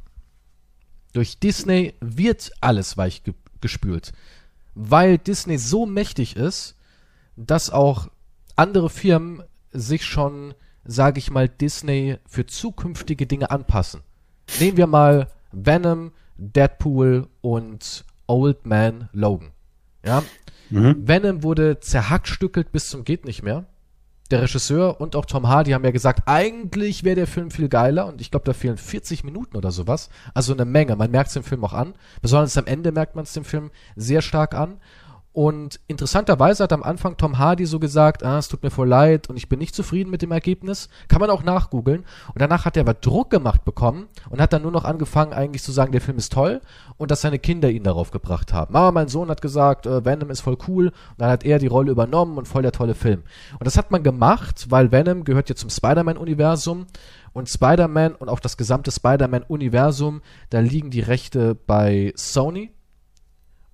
Durch Disney wird alles weich ge gespült. Weil Disney so mächtig ist, dass auch andere Firmen sich schon, sage ich mal, Disney für zukünftige Dinge anpassen. Nehmen wir mal Venom, Deadpool und Old Man Logan. Ja, mhm. Venom wurde zerhackstückelt bis zum geht nicht mehr. Der Regisseur und auch Tom Hardy haben ja gesagt, eigentlich wäre der Film viel geiler und ich glaube, da fehlen 40 Minuten oder sowas. Also eine Menge. Man merkt es dem Film auch an. Besonders am Ende merkt man es dem Film sehr stark an. Und interessanterweise hat am Anfang Tom Hardy so gesagt, ah, es tut mir voll leid und ich bin nicht zufrieden mit dem Ergebnis. Kann man auch nachgoogeln. Und danach hat er aber Druck gemacht bekommen und hat dann nur noch angefangen, eigentlich zu sagen, der Film ist toll und dass seine Kinder ihn darauf gebracht haben. Aber mein Sohn hat gesagt, äh, Venom ist voll cool. Und dann hat er die Rolle übernommen und voll der tolle Film. Und das hat man gemacht, weil Venom gehört ja zum Spider-Man-Universum. Und Spider-Man und auch das gesamte Spider-Man-Universum, da liegen die Rechte bei Sony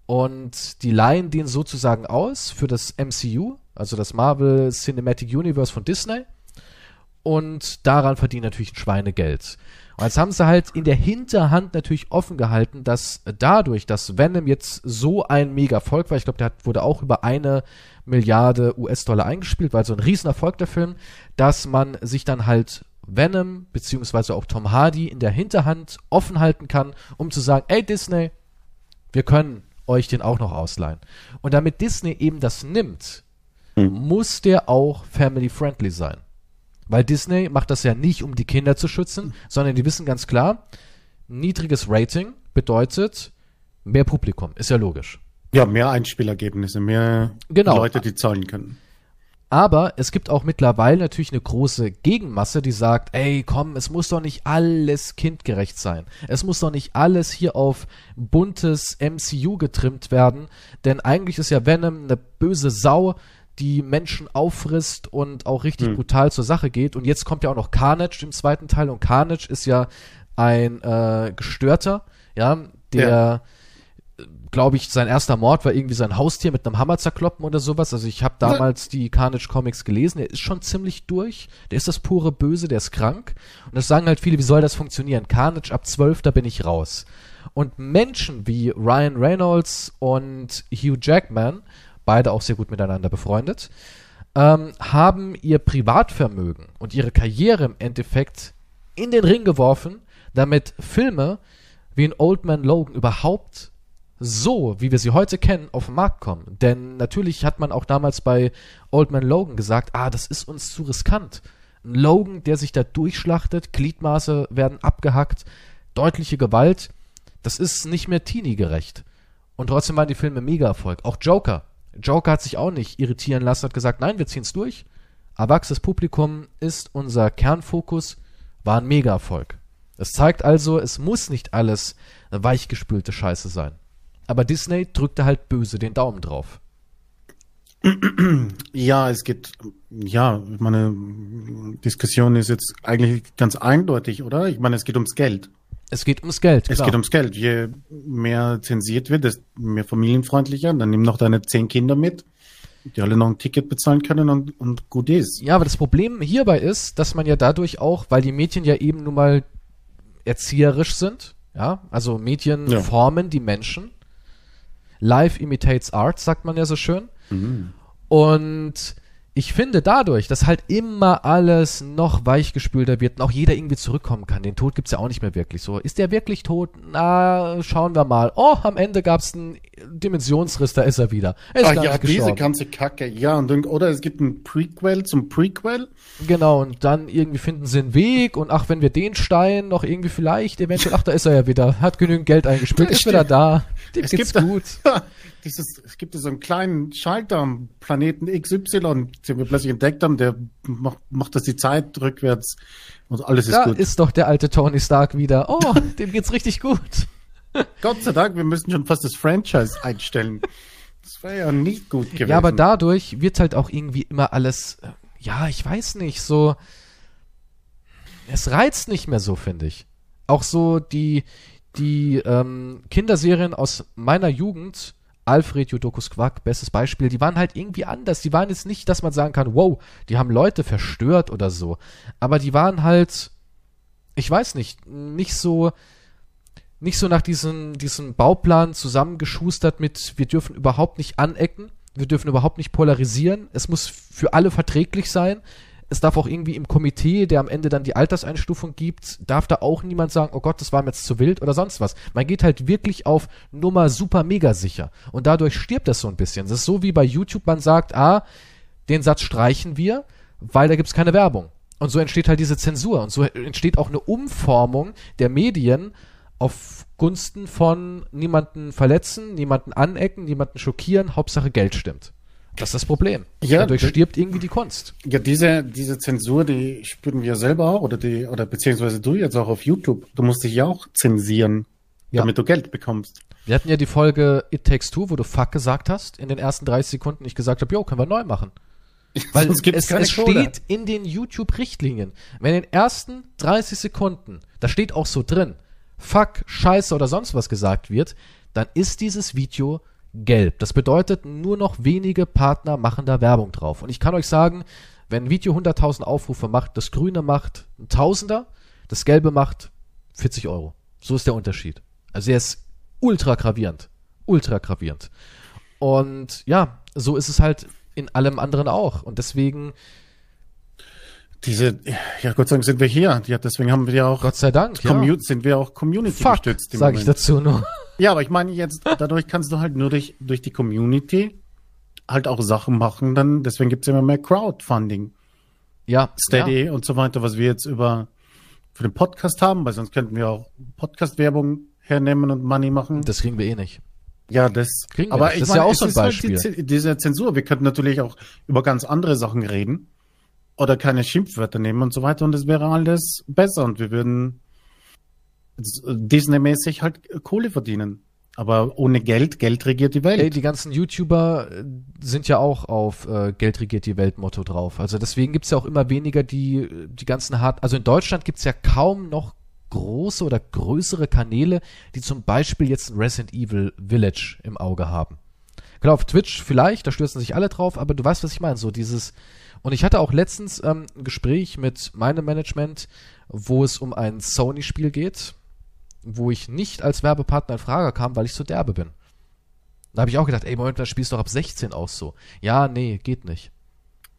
und die leihen den sozusagen aus für das MCU, also das Marvel Cinematic Universe von Disney. Und daran verdienen natürlich ein Schweinegeld. Und jetzt haben sie halt in der Hinterhand natürlich offen gehalten, dass dadurch, dass Venom jetzt so ein Mega-Erfolg war, ich glaube, der hat, wurde auch über eine Milliarde US-Dollar eingespielt, weil so ein Riesenerfolg der Film, dass man sich dann halt Venom beziehungsweise auch Tom Hardy in der Hinterhand offen halten kann, um zu sagen, ey Disney, wir können euch den auch noch ausleihen. Und damit Disney eben das nimmt, mhm. muss der auch family-friendly sein. Weil Disney macht das ja nicht, um die Kinder zu schützen, sondern die wissen ganz klar, niedriges Rating bedeutet mehr Publikum. Ist ja logisch. Ja, mehr Einspielergebnisse, mehr genau. Leute, die zahlen können. Aber es gibt auch mittlerweile natürlich eine große Gegenmasse, die sagt, ey, komm, es muss doch nicht alles kindgerecht sein. Es muss doch nicht alles hier auf buntes MCU getrimmt werden, denn eigentlich ist ja Venom eine böse Sau, die Menschen auffrisst und auch richtig hm. brutal zur Sache geht. Und jetzt kommt ja auch noch Carnage im zweiten Teil und Carnage ist ja ein äh, Gestörter, ja, der ja glaube ich, sein erster Mord war irgendwie sein Haustier mit einem Hammer zerkloppen oder sowas. Also ich habe damals die Carnage Comics gelesen. Er ist schon ziemlich durch. Der ist das pure Böse, der ist krank. Und das sagen halt viele, wie soll das funktionieren? Carnage ab 12, da bin ich raus. Und Menschen wie Ryan Reynolds und Hugh Jackman, beide auch sehr gut miteinander befreundet, ähm, haben ihr Privatvermögen und ihre Karriere im Endeffekt in den Ring geworfen, damit Filme wie in Old Man Logan überhaupt so, wie wir sie heute kennen, auf den Markt kommen. Denn natürlich hat man auch damals bei Old Man Logan gesagt, ah, das ist uns zu riskant. Ein Logan, der sich da durchschlachtet, Gliedmaße werden abgehackt, deutliche Gewalt, das ist nicht mehr teenie-gerecht. Und trotzdem waren die Filme Mega-Erfolg. Auch Joker. Joker hat sich auch nicht irritieren lassen, hat gesagt, nein, wir ziehen's durch. Erwachsenes Publikum ist unser Kernfokus, war ein Mega-Erfolg. Das zeigt also, es muss nicht alles weichgespülte Scheiße sein. Aber Disney drückte halt böse den Daumen drauf. Ja, es geht, ja, meine Diskussion ist jetzt eigentlich ganz eindeutig, oder? Ich meine, es geht ums Geld. Es geht ums Geld. Es klar. geht ums Geld. Je mehr zensiert wird, desto mehr familienfreundlicher. Dann nimm noch deine zehn Kinder mit, die alle noch ein Ticket bezahlen können und, und gut ist. Ja, aber das Problem hierbei ist, dass man ja dadurch auch, weil die Mädchen ja eben nun mal erzieherisch sind, ja, also Mädchen ja. formen die Menschen Life imitates art, sagt man ja so schön. Mhm. Und ich finde dadurch, dass halt immer alles noch weichgespülter wird und auch jeder irgendwie zurückkommen kann. Den Tod gibt's ja auch nicht mehr wirklich so. Ist der wirklich tot? Na, schauen wir mal. Oh, am Ende gab's einen Dimensionsriss, da ist er wieder. Er ist Ach ja, diese ganze Kacke. Ja, und dann, oder es gibt ein Prequel zum Prequel. Genau, und dann irgendwie finden sie einen Weg und ach, wenn wir den Stein noch irgendwie vielleicht, eventuell, ach, da ist er ja wieder. Hat genügend Geld eingespielt, ist wieder da. Dem es geht's gibt gut. Dieses, es gibt so einen kleinen Schalter am Planeten XY, den wir plötzlich entdeckt haben, der macht, macht das die Zeit rückwärts und alles da ist gut. Da ist doch der alte Tony Stark wieder. Oh, dem geht's richtig gut. Gott sei Dank, wir müssen schon fast das Franchise einstellen. Das wäre ja nicht gut gewesen. Ja, aber dadurch wird halt auch irgendwie immer alles, äh, ja, ich weiß nicht, so, es reizt nicht mehr so, finde ich. Auch so die, die ähm, Kinderserien aus meiner Jugend, Alfred Jodokus Quack, bestes Beispiel, die waren halt irgendwie anders. Die waren jetzt nicht, dass man sagen kann, wow, die haben Leute verstört oder so. Aber die waren halt, ich weiß nicht, nicht so, nicht so nach diesem, diesem Bauplan zusammengeschustert mit, wir dürfen überhaupt nicht anecken, Wir dürfen überhaupt nicht polarisieren. Es muss für alle verträglich sein. Es darf auch irgendwie im Komitee, der am Ende dann die Alterseinstufung gibt, darf da auch niemand sagen, oh Gott, das war mir jetzt zu wild oder sonst was. Man geht halt wirklich auf Nummer super mega sicher. Und dadurch stirbt das so ein bisschen. Das ist so wie bei YouTube, man sagt, ah, den Satz streichen wir, weil da gibt's keine Werbung. Und so entsteht halt diese Zensur und so entsteht auch eine Umformung der Medien auf Gunsten von niemanden verletzen, niemanden anecken, niemanden schockieren, Hauptsache Geld stimmt. Das ist das Problem. Ja, Dadurch stirbt irgendwie die Kunst. Ja, diese, diese Zensur, die spüren wir selber auch, oder die, oder beziehungsweise du jetzt auch auf YouTube. Du musst dich ja auch zensieren, Ja. damit du Geld bekommst. Wir hatten ja die Folge It Takes Two, wo du Fuck gesagt hast, in den ersten 30 Sekunden. Ich gesagt habe, jo, können wir neu machen. Weil es, keine es steht in den YouTube-Richtlinien. Wenn in den ersten 30 Sekunden, da steht auch so drin, Fuck, Scheiße oder sonst was gesagt wird, dann ist dieses Video gelb. Das bedeutet, nur noch wenige Partner machen da Werbung drauf. Und ich kann euch sagen, wenn ein Video 100.000 Aufrufe macht, das grüne macht ein Tausender, das gelbe macht 40 Euro. So ist der Unterschied. Also er ist ultra gravierend. Ultra gravierend. Und ja, so ist es halt in allem anderen auch. Und deswegen, Diese, ja, Gott sei Dank sind wir hier. Ja, deswegen haben wir ja auch, Gott sei Dank, ja. Sind wir auch Community Fuck, gestützt im sage ich dazu nur. Ja, aber ich meine jetzt, dadurch kannst du halt nur durch, durch die Community halt auch Sachen machen, dann, deswegen gibt's immer mehr Crowdfunding, Ja, Steady ja. und so weiter, was wir jetzt über, für den Podcast haben, weil sonst könnten wir auch Podcast-Werbung hernehmen und Money machen. Das kriegen wir eh nicht. Ja, das. Kriegen wir aber nicht. ich Das ist ja meine, auch es so ein ist halt die, Beispiel. Diese Zensur. Wir könnten natürlich auch über ganz andere Sachen reden oder keine Schimpfwörter nehmen und so weiter und es wäre alles besser und wir würden Disney-mäßig halt Kohle verdienen. Aber ohne Geld, Geld regiert die Welt. Ey, die ganzen YouTuber äh, sind ja auch auf äh, Geld regiert die Welt Motto drauf. Also deswegen gibt's ja auch immer weniger die, äh, die ganzen hart. Also in Deutschland gibt's ja kaum noch große oder größere Kanäle, die zum Beispiel jetzt ein Resident Evil Village im Auge haben. Klar, auf Twitch vielleicht, da stürzen sich alle drauf, aber du weißt, was ich meine. So dieses. Und ich hatte auch letztens ähm, ein Gespräch mit meinem Management, wo es um ein Sony-Spiel geht, wo ich nicht als Werbepartner in Frage kam, weil ich so derbe bin. Da habe ich auch gedacht, ey, Moment, das spielst du doch ab 16 aus so. Ja, nee, geht nicht.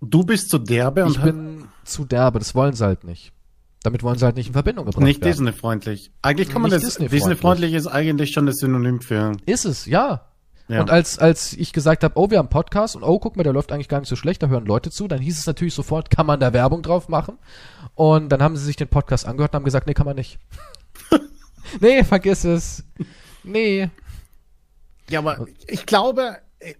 Du bist zu derbe und Ich bin zu derbe, das wollen sie halt nicht. Damit wollen sie halt nicht in Verbindung gebracht nicht werden. Disney-freundlich. Eigentlich kann man Nicht das, Disney-freundlich. Disney-freundlich ist eigentlich schon das Synonym für, Ist es, ja. Ja. Und als, als ich gesagt habe, oh, wir haben einen Podcast und oh, guck mal, der läuft eigentlich gar nicht so schlecht, da hören Leute zu, dann hieß es natürlich sofort, kann man da Werbung drauf machen? Und dann haben sie sich den Podcast angehört und haben gesagt, nee, kann man nicht. nee, vergiss es. Nee. Ja, aber ich glaube, äh,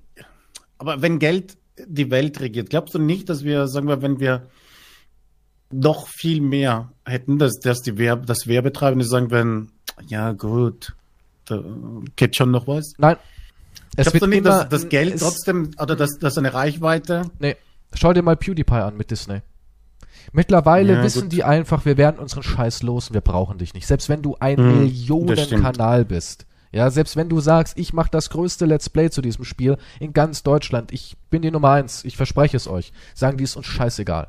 aber wenn Geld die Welt regiert, glaubst du nicht, dass wir, sagen wir, wenn wir noch viel mehr hätten, dass, dass die Werbe, das Werbetreibende sagen würden, ja gut, da geht schon noch was. Nein. Es Glaubst du nicht, immer- dass das Geld es- trotzdem, oder dass, dass eine Reichweite, Nee, schau dir mal PewDiePie an mit Disney. Mittlerweile Ja, wissen gut. die einfach, wir werden unseren Scheiß los und wir brauchen dich nicht. Selbst wenn du ein Hm, das Millionenkanal bist. Ja, selbst wenn du sagst, ich mache das größte Let's Play zu diesem Spiel in ganz Deutschland, ich bin die Nummer eins, ich verspreche es euch, sagen die ist uns scheißegal.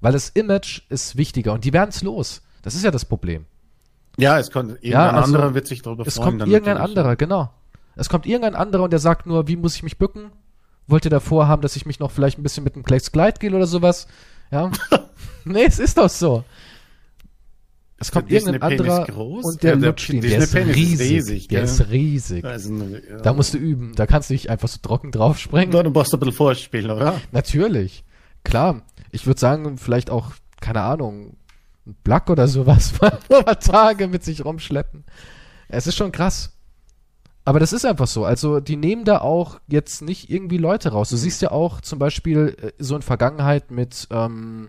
Weil das Image ist wichtiger und die werden's los. Das ist ja das Problem. ja, es kommt, irgendein also, anderer wird sich darüber Es freuen. kommt dann irgendein anderer, genau. Es kommt irgendein anderer und der sagt nur, wie muss ich mich bücken? Wollt ihr davor haben, dass ich mich noch vielleicht ein bisschen mit einem Klex Gleitgel oder sowas? Ja. nee, es ist doch so. Es kommt der irgendein anderer groß? und der Ja, der lutscht ihn. Der ist ist riesig. riesig, der ist riesig. Also, ja. Da musst du üben. Da kannst du nicht einfach so trocken draufspringen. Du brauchst ein bisschen vorspielen, oder? Natürlich. Klar. Ich würde sagen, vielleicht auch, keine Ahnung, ein Black oder sowas mal ein paar Tage mit sich rumschleppen. Es ist schon krass. Aber das ist einfach so. Also, die nehmen da auch jetzt nicht irgendwie Leute raus. Du siehst ja auch zum Beispiel äh, so in Vergangenheit mit ähm,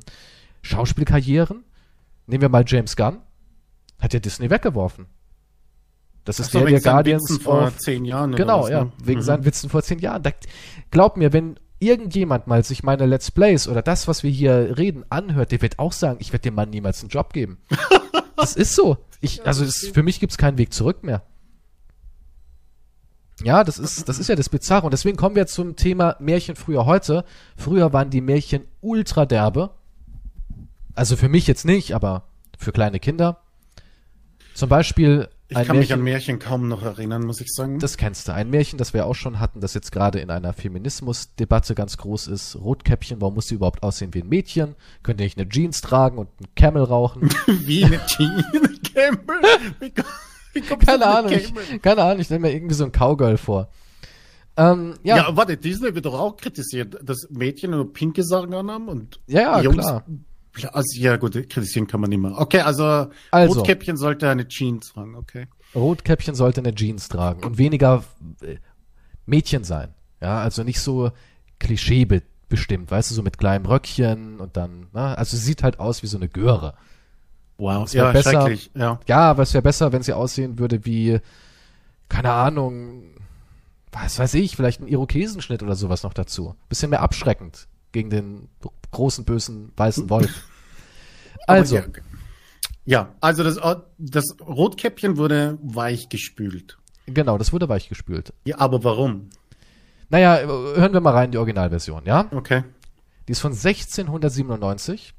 Schauspielkarrieren. Nehmen wir mal James Gunn. Hat ja Disney weggeworfen. Das ist Ach so, der, wegen der seinen Guardians Witzen vor of zehn Jahren. oder Genau, was, ja, ne? wegen Mhm. seinen Witzen vor zehn Jahren. Da, glaub mir, wenn irgendjemand mal sich meine Let's Plays oder das, was wir hier reden, anhört, der wird auch sagen, ich werde dem Mann niemals einen Job geben. das ist so. Ich, also es, für mich gibt's keinen Weg zurück mehr. Ja, das ist, das ist ja das Bizarre. Und deswegen kommen wir zum Thema Märchen früher heute. Früher waren die Märchen ultra derbe. Also für mich jetzt nicht, aber für kleine Kinder. Zum Beispiel Ich Ein kann mich Märchen- an Märchen kaum noch erinnern, muss ich sagen. Das kennst du. Ein Märchen, das wir auch schon hatten, das jetzt gerade in einer Feminismusdebatte ganz groß ist. Rotkäppchen, warum muss sie überhaupt aussehen wie ein Mädchen? Könnte nicht eine Jeans tragen und einen Camel rauchen? Wie eine Jean Campbell. Keine Ahnung, ich, keine Ahnung, ich stelle mir irgendwie so ein Cowgirl vor. Ähm, ja, Ja. warte, Disney wird doch auch kritisiert, dass Mädchen nur pinke Sachen anhaben und ja, ja, Jungs. klar. Also, ja, gut, kritisieren kann man nicht mehr. Okay, also, Also. Rotkäppchen sollte eine Jeans tragen, okay. Rotkäppchen sollte eine Jeans tragen und weniger äh, Mädchen sein. Ja, also nicht so Klischee be bestimmt, weißt du, so mit kleinem Röckchen und dann, na, also sie sieht halt aus wie so eine Göre. Wow, Das wär ja, besser. ja. Ja, aber es wäre besser, wenn sie aussehen würde wie, keine Ahnung, was weiß ich, vielleicht ein Irokesenschnitt oder sowas noch dazu. Bisschen mehr abschreckend gegen den großen, bösen, weißen Wolf. Also, Ja, also das, das Rotkäppchen wurde weich gespült. genau, das wurde weichgespült. Ja, aber warum? Naja, hören wir mal rein, die Originalversion, ja? Okay. Die ist von 1697.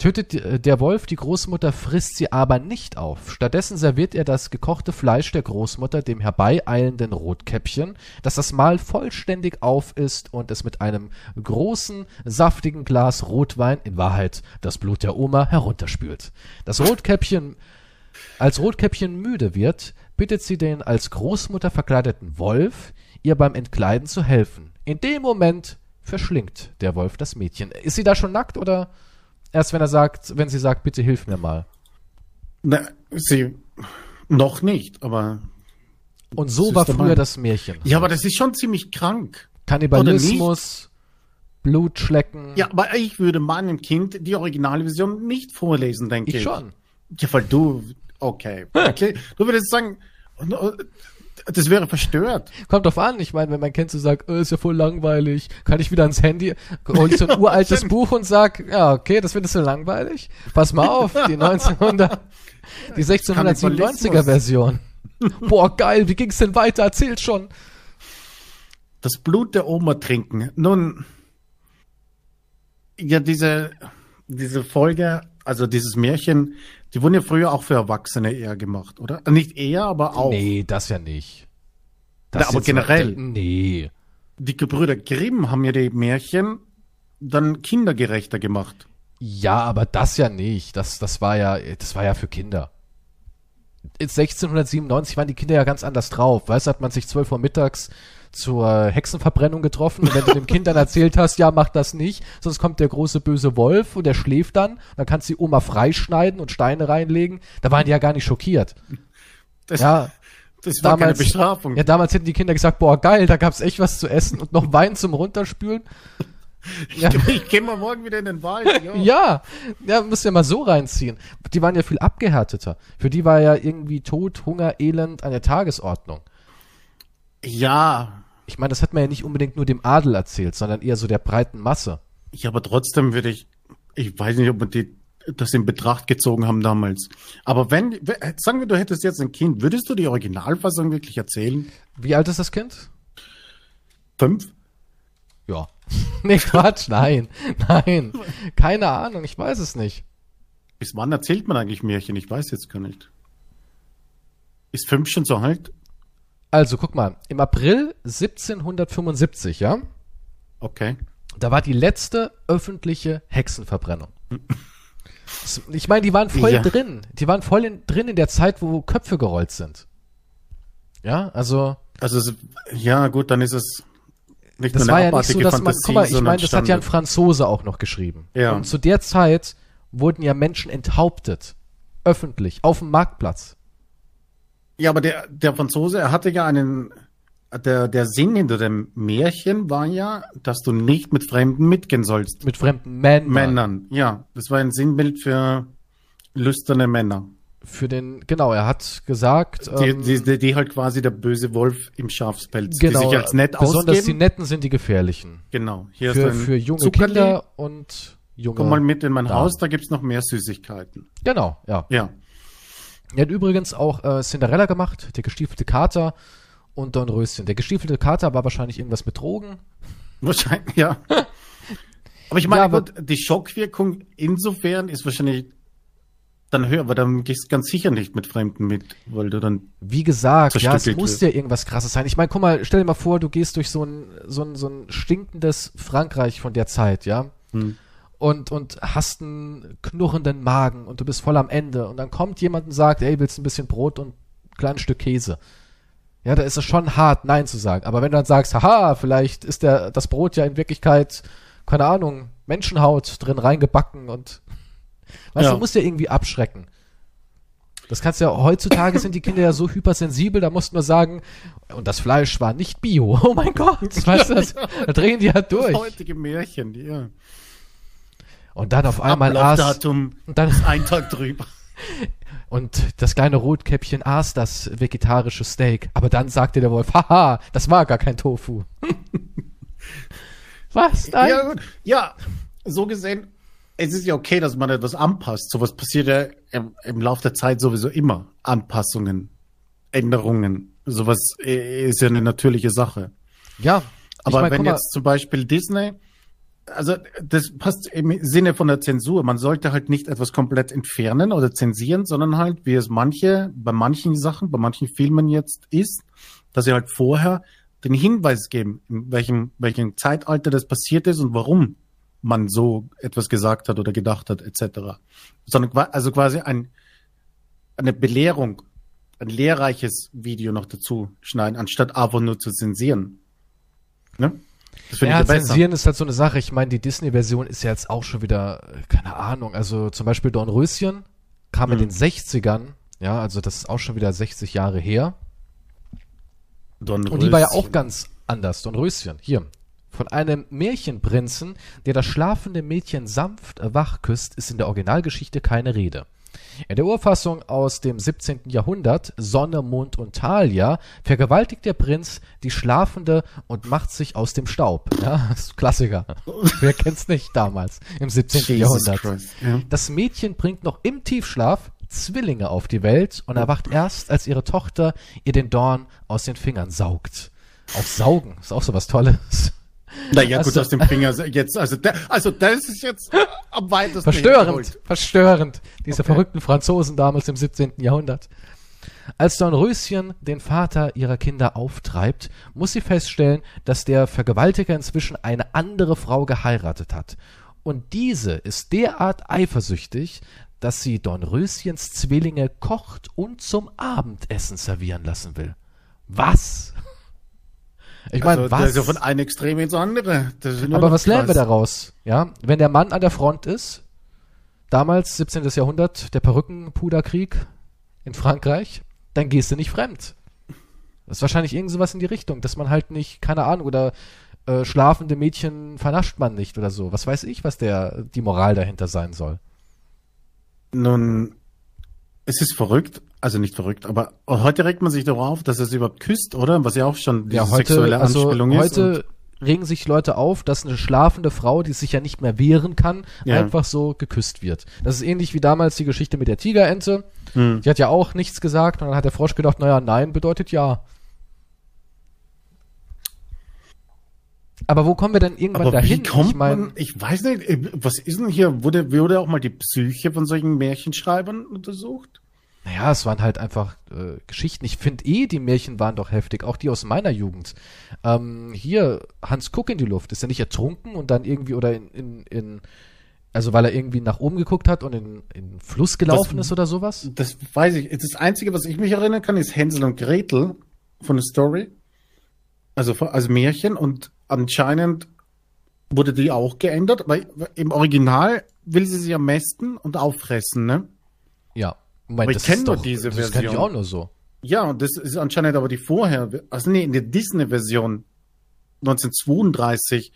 Tötet äh, der Wolf die Großmutter, frisst sie aber nicht auf. Stattdessen serviert er das gekochte Fleisch der Großmutter dem herbeieilenden Rotkäppchen, das das Mahl vollständig auf ist und es mit einem großen, saftigen Glas Rotwein, in Wahrheit das Blut der Oma, herunterspült. Das Rotkäppchen, als Rotkäppchen müde wird, bittet sie den als Großmutter verkleideten Wolf, ihr beim Entkleiden zu helfen. In dem Moment verschlingt der Wolf das Mädchen. Ist sie da schon nackt oder erst wenn er sagt, wenn sie sagt, bitte hilf mir mal? Na, sie, noch nicht, aber, Und so war früher das Märchen. ja, aber das ist schon ziemlich krank. Kannibalismus, Blutschlecken. Ja, aber ich würde meinem Kind die Originalversion nicht vorlesen, denke ich. ich schon. Ja, weil du, okay. okay. Du würdest sagen, das wäre verstört. Kommt drauf an. Ich meine, wenn mein Kind so sagt, äh, ist ja voll langweilig, kann ich wieder ans Handy, hol ich so ein uraltes Buch und sag, ja, okay, das findest du langweilig? Pass mal auf, die 1900, die 1697er Version. Boah, geil, wie ging's denn weiter? Erzählt schon. Das Blut der Oma trinken. Nun, ja, diese, diese Folge, also dieses Märchen, die wurden ja früher auch für Erwachsene eher gemacht, oder? Nicht eher, aber auch. Nee, das ja nicht. Na, aber jetzt- generell. Nee. Die Gebrüder Grimm haben ja die Märchen dann kindergerechter gemacht. Ja, aber das ja nicht. Das, das war ja, das war ja für Kinder. In 1697 waren die Kinder ja ganz anders drauf. Weißt du, hat man sich 12 Uhr mittags zur Hexenverbrennung getroffen und wenn du dem Kind dann erzählt hast, ja, mach das nicht, sonst kommt der große böse Wolf und der schläft dann, dann kannst du die Oma freischneiden und Steine reinlegen. Da waren die ja gar nicht schockiert. Das, Ja, das war damals- keine Bestrafung. ja, damals hätten die Kinder gesagt, boah, geil, da gab's echt was zu essen und noch Wein zum Runterspülen. Ja. Ich gehe mal morgen wieder in den Wald. Ja, ja, müsst ihr mal so reinziehen. Die waren ja viel abgehärteter. Für die war ja irgendwie Tod, Hunger, Elend an der Tagesordnung. ja, Ich meine, das hat man ja nicht unbedingt nur dem Adel erzählt, sondern eher so der breiten Masse. Ja, aber trotzdem würde ich, ich weiß nicht, ob wir die, das in Betracht gezogen haben damals. Aber wenn, we- sagen wir, du hättest jetzt ein Kind, würdest du die Originalfassung wirklich erzählen? Wie alt ist das Kind? Fünf? Ja. nee, Quatsch, nein. Nein. Keine Ahnung, ich weiß es nicht. Bis wann erzählt man eigentlich Märchen? Ich weiß jetzt gar nicht. Ist fünf schon so alt? Also, guck mal, im April 1775, ja, Okay. da war die letzte öffentliche Hexenverbrennung. Ich meine, die waren voll Ja. drin. Die waren voll in, drin in der Zeit, wo Köpfe gerollt sind. Ja, also Also, es- ja, gut, dann ist es nicht das nur war ja nicht so, dass man, Fantasie, guck mal, ich meine, das hat ja ein. Franzose auch noch geschrieben. Ja. Und zu der Zeit wurden ja Menschen enthauptet. Öffentlich, auf dem Marktplatz. Ja, aber der, der Franzose, er hatte ja einen, der, der Sinn hinter dem Märchen war ja, dass du nicht mit Fremden mitgehen sollst. Mit fremden Männern. Männern, ja. Das war ein Sinnbild für lüsterne Männer. Für den, genau, er hat gesagt, Die, ähm, die, die, die halt quasi der böse Wolf im Schafspelz, genau, die sich als nett besonders die ausgeben. Netten sind die gefährlichen. genau. Hier Für, du ein für junge Zuckerli. Kinder und junge. Komm mal mit in mein Damen. Haus, da gibt's noch mehr Süßigkeiten. Genau, ja. Ja. Er hat übrigens auch äh, Cinderella gemacht, der gestiefelte Kater und Dornröschen. Der gestiefelte Kater war wahrscheinlich irgendwas mit Drogen. Wahrscheinlich, ja. Aber ich meine, Ja, aber- die Schockwirkung insofern ist wahrscheinlich Dann hör, aber dann gehst du ganz sicher nicht mit Fremden mit, weil du dann. Wie gesagt, ja, es muss wird. ja irgendwas krasses sein. Ich meine, guck mal, stell dir mal vor, du gehst durch so ein, so ein, so ein stinkendes Frankreich von der Zeit, ja? Hm. Und, und hast einen knurrenden Magen und du bist voll am Ende. Und dann kommt jemand und sagt, ey, willst du ein bisschen Brot und ein kleines Stück Käse? Ja, da ist es schon hart, Nein zu sagen. Aber wenn du dann sagst, haha, vielleicht ist der, das Brot ja in Wirklichkeit, keine Ahnung, Menschenhaut drin reingebacken und, weißt Ja. du, musst ja irgendwie abschrecken. Das kannst du ja, heutzutage sind die Kinder ja so hypersensibel, da musst du nur sagen, und das Fleisch war nicht bio. Oh mein Gott, weißt du, das, da drehen die ja Das durch. heutige Märchen, ja. Und dann auf einmal aß, und dann, ist ein Tag drüber. und das kleine Rotkäppchen aß das vegetarische Steak. Aber dann sagte der Wolf, haha, das war gar kein Tofu. Was? Nein? Ja, gut. Ja, so gesehen, es ist ja okay, dass man etwas anpasst. Sowas passiert ja im, im Laufe der Zeit sowieso immer. Anpassungen, Änderungen. Sowas äh, ist ja eine natürliche Sache. Ja. Aber ich mein, wenn mal, jetzt zum Beispiel Disney, also das passt im Sinne von der Zensur. Man sollte halt nicht etwas komplett entfernen oder zensieren, sondern halt, wie es manche, bei manchen Sachen, bei manchen Filmen jetzt ist, dass sie halt vorher den Hinweis geben, in welchem, welchem Zeitalter das passiert ist und warum man so etwas gesagt hat oder gedacht hat, etc. Sondern also quasi ein, eine Belehrung, ein lehrreiches Video noch dazu schneiden, anstatt einfach nur zu zensieren. Ne? Das ja, ich zensieren ist halt so eine Sache. Ich meine, die Disney-Version ist ja jetzt auch schon wieder, keine Ahnung, also zum Beispiel Dornröschen kam in Mhm. den 60ern, ja, also das ist auch schon wieder 60 Jahre her. Und die war ja auch ganz anders, Dornröschen. Hier. Von einem Märchenprinzen, der das schlafende Mädchen sanft wach küsst, ist in der Originalgeschichte keine Rede. In der Urfassung aus dem 17. Jahrhundert, Sonne, Mond und Thalia, vergewaltigt der Prinz die Schlafende und macht sich aus dem Staub. Ja, das ist Klassiker. Wer kennt's nicht damals, im 17. Jesus Jahrhundert. Christ. Ja. Das Mädchen bringt noch im Tiefschlaf Zwillinge auf die Welt und erwacht erst, als ihre Tochter ihr den Dorn aus den Fingern saugt. Auch saugen ist auch so was Tolles. Naja, Also- gut, aus dem Finger jetzt, also, der, also das ist jetzt am weitesten Verstörend, verstörend. Diese Okay. verrückten Franzosen damals im 17. Jahrhundert. Als Dornröschen den Vater ihrer Kinder auftreibt, muss sie feststellen, dass der Vergewaltiger inzwischen eine andere Frau geheiratet hat. Und diese ist derart eifersüchtig, dass sie Dornröschens Zwillinge kocht und zum Abendessen servieren lassen will. Was? Ich meine, also, was? ja von einem Extrem ins andere. Aber was lernen wir daraus? Ja, wenn der Mann an der Front ist, damals 17. Jahrhundert, der Perückenpuderkrieg in Frankreich, dann gehst du nicht fremd. Das ist wahrscheinlich irgend sowas in die Richtung, dass man halt nicht, keine Ahnung, oder äh, schlafende Mädchen vernascht man nicht oder so. Was weiß ich, was der die Moral dahinter sein soll. Nun, es ist verrückt, also nicht verrückt, aber heute regt man sich darauf auf, dass er sie überhaupt küsst, oder? Was ja auch schon diese Ja, heute, sexuelle also Anspielung ist. heute regen sich Leute auf, dass eine schlafende Frau, die sich ja nicht mehr wehren kann, Ja. einfach so geküsst wird. Das ist ähnlich wie damals die Geschichte mit der Tigerente. Hm. Die hat ja auch nichts gesagt und dann hat der Frosch gedacht, naja, nein bedeutet ja. Aber wo kommen wir denn irgendwann Aber dahin? wie kommt ich mein, man, ich weiß nicht, äh, was ist denn hier, wurde, wurde auch mal die Psyche von solchen Märchenschreibern untersucht? Naja, es waren halt einfach äh, Geschichten. Ich finde eh, die Märchen waren doch heftig, auch die aus meiner Jugend. Ähm, hier, Hans Kuck in die Luft, ist er nicht ertrunken und dann irgendwie oder in, in, in also weil er irgendwie nach oben geguckt hat und in, in den Fluss gelaufen Was- ist oder sowas? Das weiß ich. Das Einzige, was ich mich erinnern kann, ist Hänsel und Gretel von der Story. Also als Märchen und anscheinend wurde die auch geändert, weil im Original will sie sie am mästen und auffressen, ne? Ja. Moment, Aber ich das kenn ist nur doch, diese das kenn ich Version. auch nur so. Ja, und das ist anscheinend aber die vorher, also nee, in der Disney-Version 1932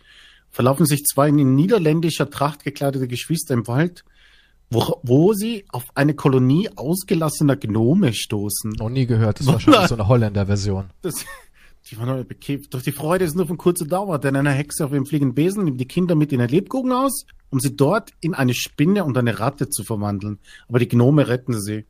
verlaufen sich zwei in niederländischer Tracht gekleidete Geschwister im Wald, wo, wo sie auf eine Kolonie ausgelassener Gnome stoßen. Noch nie gehört, das ist wahrscheinlich so eine Holländer-Version. Die waren alle bekifft. Doch die Freude ist nur von kurzer Dauer, denn eine Hexe auf ihrem fliegenden Besen nimmt die Kinder mit in eine Lebkuchen aus, um sie dort in eine Spinne und eine Ratte zu verwandeln. Aber die Gnome retten sie.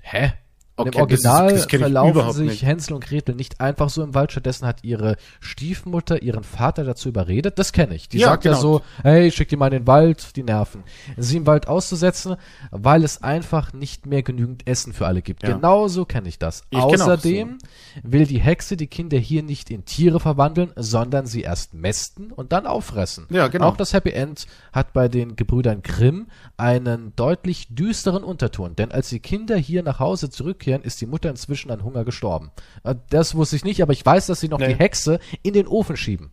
Hä? Okay, Im das ist- Original das kenn ich verlaufen sich nicht. Hänsel und Gretel nicht einfach so im Wald. Stattdessen hat ihre Stiefmutter ihren Vater dazu überredet. Das kenne ich. Die Ja, sagt ja genau. so, hey, schick die mal in den Wald, die nerven. Sie im Wald auszusetzen, weil es einfach nicht mehr genügend Essen für alle gibt. Ja. Genauso kenne ich das. Ich Außerdem will die Hexe die Kinder hier nicht in Tiere verwandeln, sondern sie erst mästen und dann auffressen. Ja, genau. Auch das Happy End hat bei den Gebrüdern Grimm einen deutlich düsteren Unterton, denn als die Kinder hier nach Hause zurückkehren, ist die Mutter inzwischen an Hunger gestorben. Äh, Das wusste ich nicht, aber ich weiß, dass sie noch Nee. die Hexe in den Ofen schieben.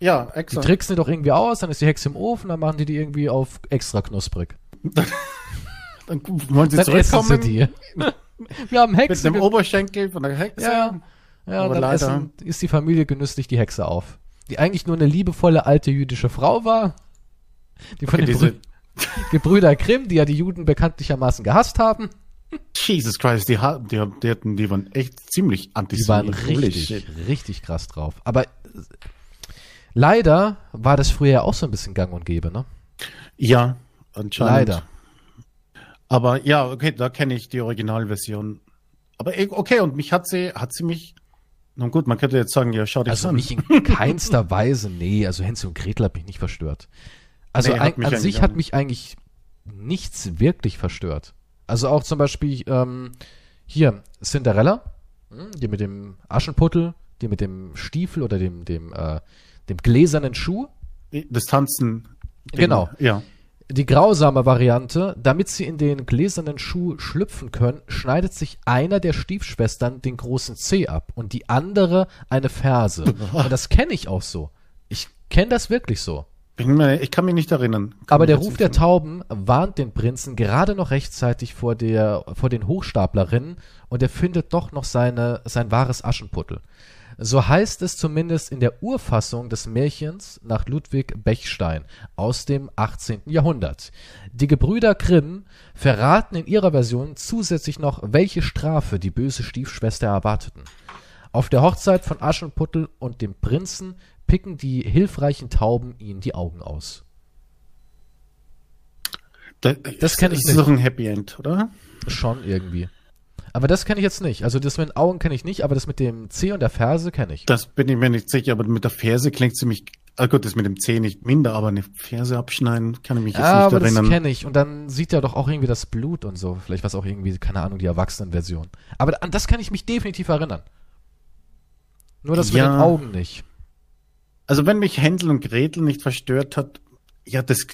Ja, Die exakt. tricksen die doch irgendwie aus, dann ist die Hexe im Ofen, dann machen die die irgendwie auf extra knusprig. Dann wollen sie Dann zurückkommen sie die. Wir haben mit Hexe. dem ge- Oberschenkel von der Hexe. ja, ja, Aber dann leider- essen, isst die Familie genüsslich die Hexe auf. Die eigentlich nur eine liebevolle alte jüdische Frau war. Die von Okay, den Gebrüder Grimm, die ja die Juden bekanntlichermaßen gehasst haben. Jesus Christ, die, die, die, hatten, die waren echt ziemlich Die antisemitisch. waren Holy richtig, richtig krass drauf. Aber äh, leider war das früher auch so ein bisschen gang und gäbe, ne? Ja, anscheinend. Leider. Aber ja, okay, da kenne ich die Originalversion. Aber okay, und mich hat sie, hat sie mich. Nun gut, man könnte jetzt sagen, ja, schau dich Also an. mich in keinster Weise, nee, also Hänsel und Gretel hat mich nicht verstört. Also Nee, ein, an sich hat mich eigentlich nichts wirklich verstört. Also auch zum Beispiel ähm, hier Cinderella, hm, die mit dem Aschenputtel, die mit dem Stiefel oder dem, dem, äh, dem gläsernen Schuh. Das Tanzen. Genau. Ja. Die grausame Variante, damit sie in den gläsernen Schuh schlüpfen können, schneidet sich einer der Stiefschwestern den großen Zeh ab und die andere eine Ferse. Und das kenne ich auch so. Ich kenne das wirklich so. Ich kann mich nicht erinnern. Kann Aber der Ruf der. Tauben warnt den Prinzen gerade noch rechtzeitig vor, der, vor den Hochstaplerinnen und er findet doch noch seine, sein wahres Aschenputtel. So heißt es zumindest in der Urfassung des Märchens nach Ludwig Bechstein aus dem 18. Jahrhundert. Die Gebrüder Grimm verraten in ihrer Version zusätzlich noch, welche Strafe die böse Stiefschwester erwarteten. Auf der Hochzeit von Aschenputtel und dem Prinzen picken die hilfreichen Tauben ihnen die Augen aus. Da, Das kenn ich ist nicht. doch ein Happy End, oder? Schon irgendwie. Aber das kenne ich jetzt nicht. Also das mit den Augen kenne ich nicht, aber das mit dem C und der Ferse kenne ich. Das bin ich mir nicht sicher, aber mit der Ferse klingt ziemlich. Ah gut, das mit dem C nicht minder, aber eine Ferse abschneiden kann ich mich jetzt Ja, nicht aber das erinnern. kenne ich. Und dann sieht er doch auch irgendwie das Blut und so. Vielleicht was auch irgendwie, keine Ahnung, die Erwachsenenversion. Aber an das kann ich mich definitiv erinnern. Nur das mit Ja. den Augen nicht. Also wenn mich Händel und Gretel nicht verstört hat, ja, das,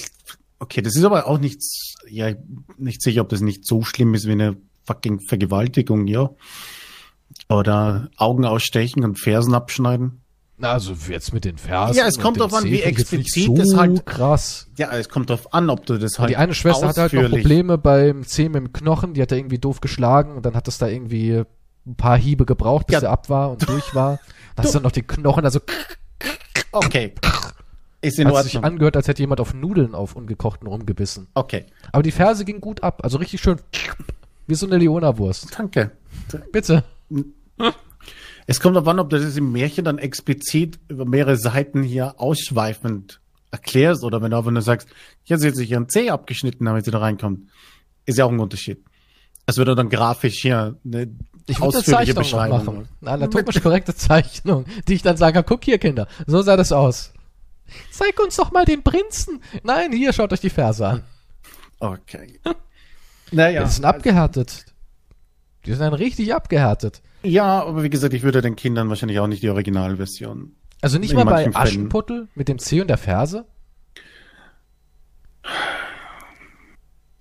okay, das ist aber auch nichts, ja, nicht sicher, ob das nicht so schlimm ist wie eine fucking Vergewaltigung, ja. Oder Augen ausstechen und Fersen abschneiden. Na, also jetzt mit den Fersen. Ja, es kommt drauf an, wie explizit so es halt- krass. Ja, es kommt darauf an, ob du das halt die eine Schwester hatte halt noch ausführlich- Probleme beim C mit dem Knochen, die hat er irgendwie doof geschlagen und dann hat das da irgendwie ein paar Hiebe gebraucht, bis Ja. er ab war und durch war. Dann hast du noch die Knochen, also Okay. Ist in hat sich angehört, als hätte jemand auf Nudeln auf ungekochten rumgebissen. Okay. Aber die Ferse ging gut ab, also richtig schön wie so eine Leona-Wurst. Danke. Bitte. Es kommt darauf an, ob du das im Märchen dann explizit über mehrere Seiten hier ausschweifend erklärst oder wenn du einfach nur sagst, hier hat sie sich ihren C abgeschnitten, damit sie da reinkommt. Ist ja auch ein Unterschied. Es würde dann grafisch hier eine Ich ausführliche Beschreibung. machen. Eine anatomisch korrekte Zeichnung, die ich dann sagen kann, guck hier, Kinder, so sah das aus. Zeig uns doch mal den Prinzen. Nein, hier, schaut euch die Ferse an. Okay. Naja. Die sind abgehärtet. Die sind dann richtig abgehärtet. Ja, aber wie gesagt, ich würde den Kindern wahrscheinlich auch nicht die Originalversion. Also nicht mal bei manchen Fällen. Aschenputtel mit dem C und der Ferse?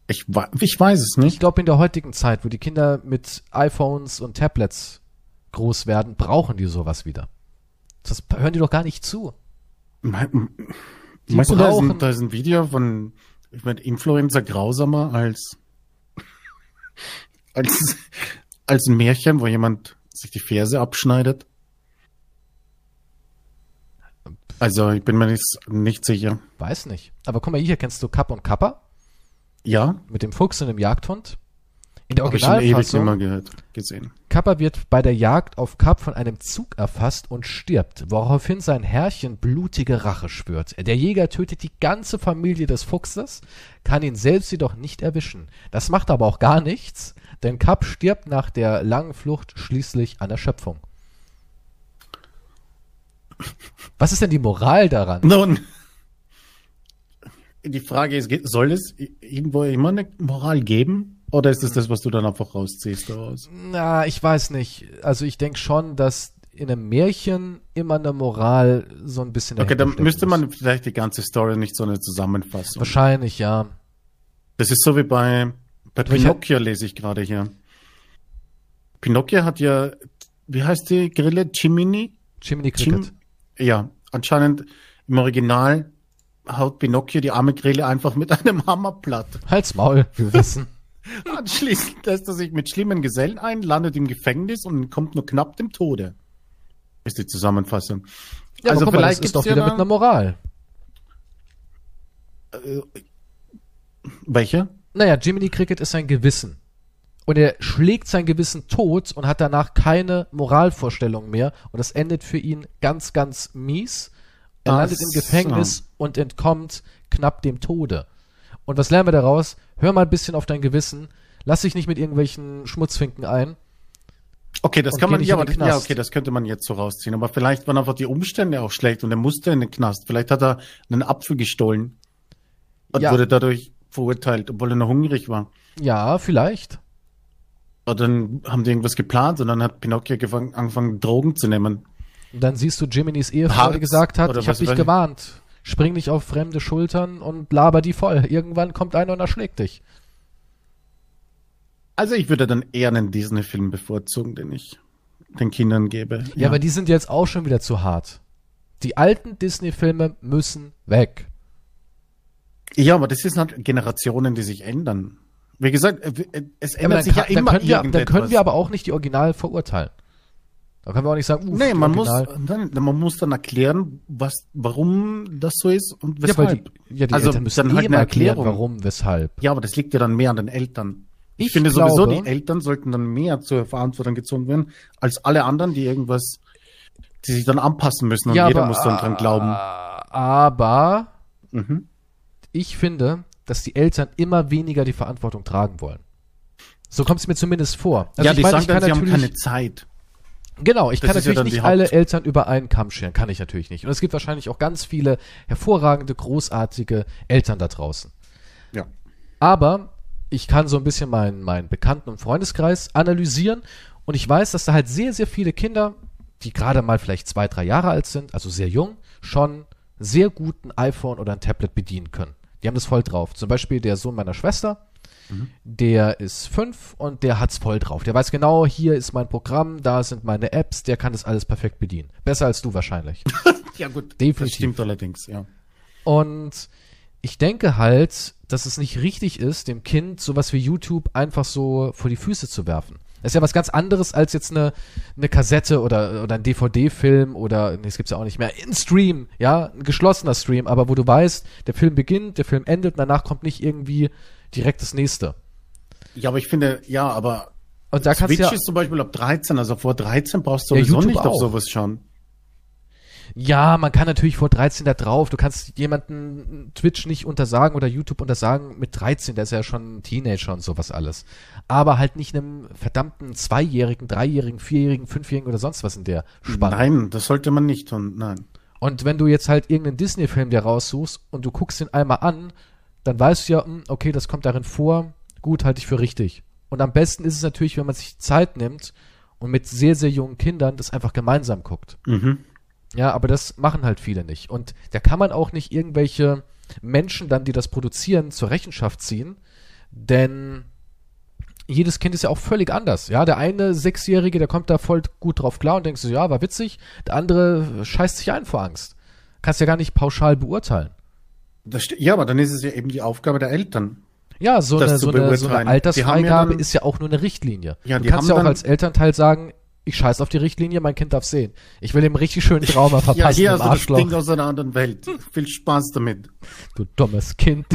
Ich, ich weiß es Ich nicht. glaube, in der heutigen Zeit, wo die Kinder mit iPhones und Tablets groß werden, brauchen die sowas wieder. Das hören die doch gar nicht zu. Me- Die Weißt du, da ist, brauchen- ein, da ist ein Video von, ich meine, Influencer grausamer als, als, als ein Märchen, wo jemand sich die Ferse abschneidet. Also, ich bin mir nicht, nicht sicher. Weiß nicht. Aber guck mal, hier kennst du Kapp und Kappa Ja, mit dem Fuchs und dem Jagdhund. In der Originalfassung. Kappa wird bei der Jagd auf Kap von einem Zug erfasst und stirbt, woraufhin sein Herrchen blutige Rache schwört. Der Jäger tötet die ganze Familie des Fuchses, kann ihn selbst jedoch nicht erwischen. Das macht aber auch gar nichts, denn Kap stirbt nach der langen Flucht schließlich an Erschöpfung. Was ist denn die Moral daran? Nun, die Frage ist, soll es irgendwo immer eine Moral geben? Oder ist es das, was du dann einfach rausziehst daraus? Na, ich weiß nicht. Also ich denke schon, dass in einem Märchen immer eine Moral so ein bisschen Okay, dann müsste man vielleicht die ganze Story nicht so eine Zusammenfassung. Wahrscheinlich, ja. Das ist so wie bei, bei Aber ich Pinocchio, lese ich gerade hier. Pinocchio hat ja, wie heißt die Grille? Chimini? Jiminy Chim Cricket. ja, anscheinend im Original haut Pinocchio die arme Grille einfach mit einem Hammer platt. Halt's Maul, wir wissen. Anschließend lässt er sich mit schlimmen Gesellen ein, landet im Gefängnis und kommt nur knapp dem Tode. Ist die Zusammenfassung. Ja, also mal, vielleicht das ist doch wieder mit einer Moral. Welche? Naja, Jiminy Cricket ist sein Gewissen. Und er schlägt sein Gewissen tot und hat danach keine Moralvorstellung mehr. Und das endet für ihn ganz, ganz mies. Er Ach landet im so. Gefängnis und entkommt knapp dem Tode. Und was lernen wir daraus? Hör mal ein bisschen auf dein Gewissen. Lass dich nicht mit irgendwelchen Schmutzfinken ein. Okay, das kann man, nicht ja, aber, ja, okay, das könnte man jetzt so rausziehen. Aber vielleicht waren einfach die Umstände auch schlecht und er musste in den Knast. Vielleicht hat er einen Apfel gestohlen und Ja. wurde dadurch verurteilt, obwohl er noch hungrig war. Ja, vielleicht. Und dann haben die irgendwas geplant und dann hat Pinocchio gefangen, angefangen, Drogen zu nehmen. Und dann siehst du Jiminys Ehefrau, die gesagt hat, ich habe dich gewarnt. Spring nicht auf fremde Schultern und laber die voll. Irgendwann kommt einer und erschlägt dich. Also ich würde dann eher einen Disney-Film bevorzugen, den ich den Kindern gebe. Ja, aber die sind jetzt auch schon wieder zu hart. Die alten Disney-Filme müssen weg. ja, aber das sind halt Generationen, die sich ändern. Wie gesagt, äh, es Ja, aber ändert dann, sich kann, ja dann, immer können wir, dann können wir aber auch nicht die Original verurteilen. Da können wir auch nicht sagen, uff, Nee, man muss, dann, man muss dann erklären, was, warum das so ist und Ja, weshalb. die, ja, die Also, Eltern müssen dann eh halt eine mal erklären, Erklärung. warum, weshalb. Ja, aber das liegt ja dann mehr an den Eltern. Ich, Ich finde sowieso, glaube- die Eltern sollten dann mehr zur Verantwortung gezogen werden, als alle anderen, die irgendwas, die sich dann anpassen müssen und ja, jeder aber, muss dann dran glauben. Aber Mhm. ich finde, dass die Eltern immer weniger die Verantwortung tragen wollen. So kommt es mir zumindest vor. Also ja, die meine, sagen dann, sie haben keine Zeit. Genau, ich Das kann ja natürlich die nicht alle Eltern über einen Kamm scheren, kann ich natürlich nicht. Und es gibt wahrscheinlich auch ganz viele hervorragende, großartige Eltern da draußen. Ja. Aber ich kann so ein bisschen meinen, meinen Bekannten- und Freundeskreis analysieren und ich weiß, dass da halt sehr, sehr viele Kinder, die gerade mal vielleicht zwei, drei Jahre alt sind, also sehr jung, schon sehr gut ein iPhone oder ein Tablet bedienen können. Die haben das voll drauf. Zum Beispiel der Sohn meiner Schwester, der ist fünf und der hat's voll drauf. Der weiß genau, hier ist mein Programm, da sind meine Apps, der kann das alles perfekt bedienen. Besser als du wahrscheinlich. Ja, gut. Definitiv. Das stimmt allerdings, ja. Und ich denke halt, dass es nicht richtig ist, dem Kind sowas wie YouTube einfach so vor die Füße zu werfen. Das ist ja was ganz anderes als jetzt eine, eine Kassette oder, oder ein DVD-Film oder, nee, das gibt's ja auch nicht mehr, ein Stream, ja, ein geschlossener Stream, aber wo du weißt, der Film beginnt, der Film endet und danach kommt nicht irgendwie direkt das nächste. Ja, aber ich finde, ja, aber Und da kannst Switch ja, ist zum Beispiel ab 13, also vor 13 brauchst du Ja, sowieso YouTube nicht auf sowas schauen. Ja, man kann natürlich vor 13 da drauf. Du kannst jemanden Twitch nicht untersagen oder YouTube untersagen mit 13, der ist ja schon ein Teenager und sowas alles. Aber halt nicht einem verdammten Zweijährigen, Dreijährigen, Vierjährigen, Fünfjährigen oder sonst was in der Spanne. Nein, das sollte man nicht tun, nein. Und wenn du jetzt halt irgendeinen Disney-Film dir raussuchst und du guckst ihn einmal an, dann weißt du ja, hm, okay, das kommt darin vor, gut, halte ich für richtig. Und am besten ist es natürlich, wenn man sich Zeit nimmt und mit sehr, sehr jungen Kindern das einfach gemeinsam guckt. Mhm. Ja, aber das machen halt viele nicht. Und da kann man auch nicht irgendwelche Menschen dann, die das produzieren, zur Rechenschaft ziehen, denn jedes Kind ist ja auch völlig anders. Ja, der eine Sechsjährige, der kommt da voll gut drauf klar und denkst du, ja, war witzig. Der andere scheißt sich ein vor Angst. Kannst ja gar nicht pauschal beurteilen. Das ja, aber dann ist es ja eben die Aufgabe der Eltern. Ja, so, Das eine, so, eine, so eine ja Altersfreigabe dann- ist ja auch nur eine Richtlinie. Ja, du die kannst ja auch als Elternteil sagen, ich scheiß auf die Richtlinie, mein Kind darf sehen. Ich will ihm richtig schönen Trauma Ja, verpassen hier im hast du das Arschloch. Ding aus einer anderen Welt. Viel Spaß damit. Du dummes Kind.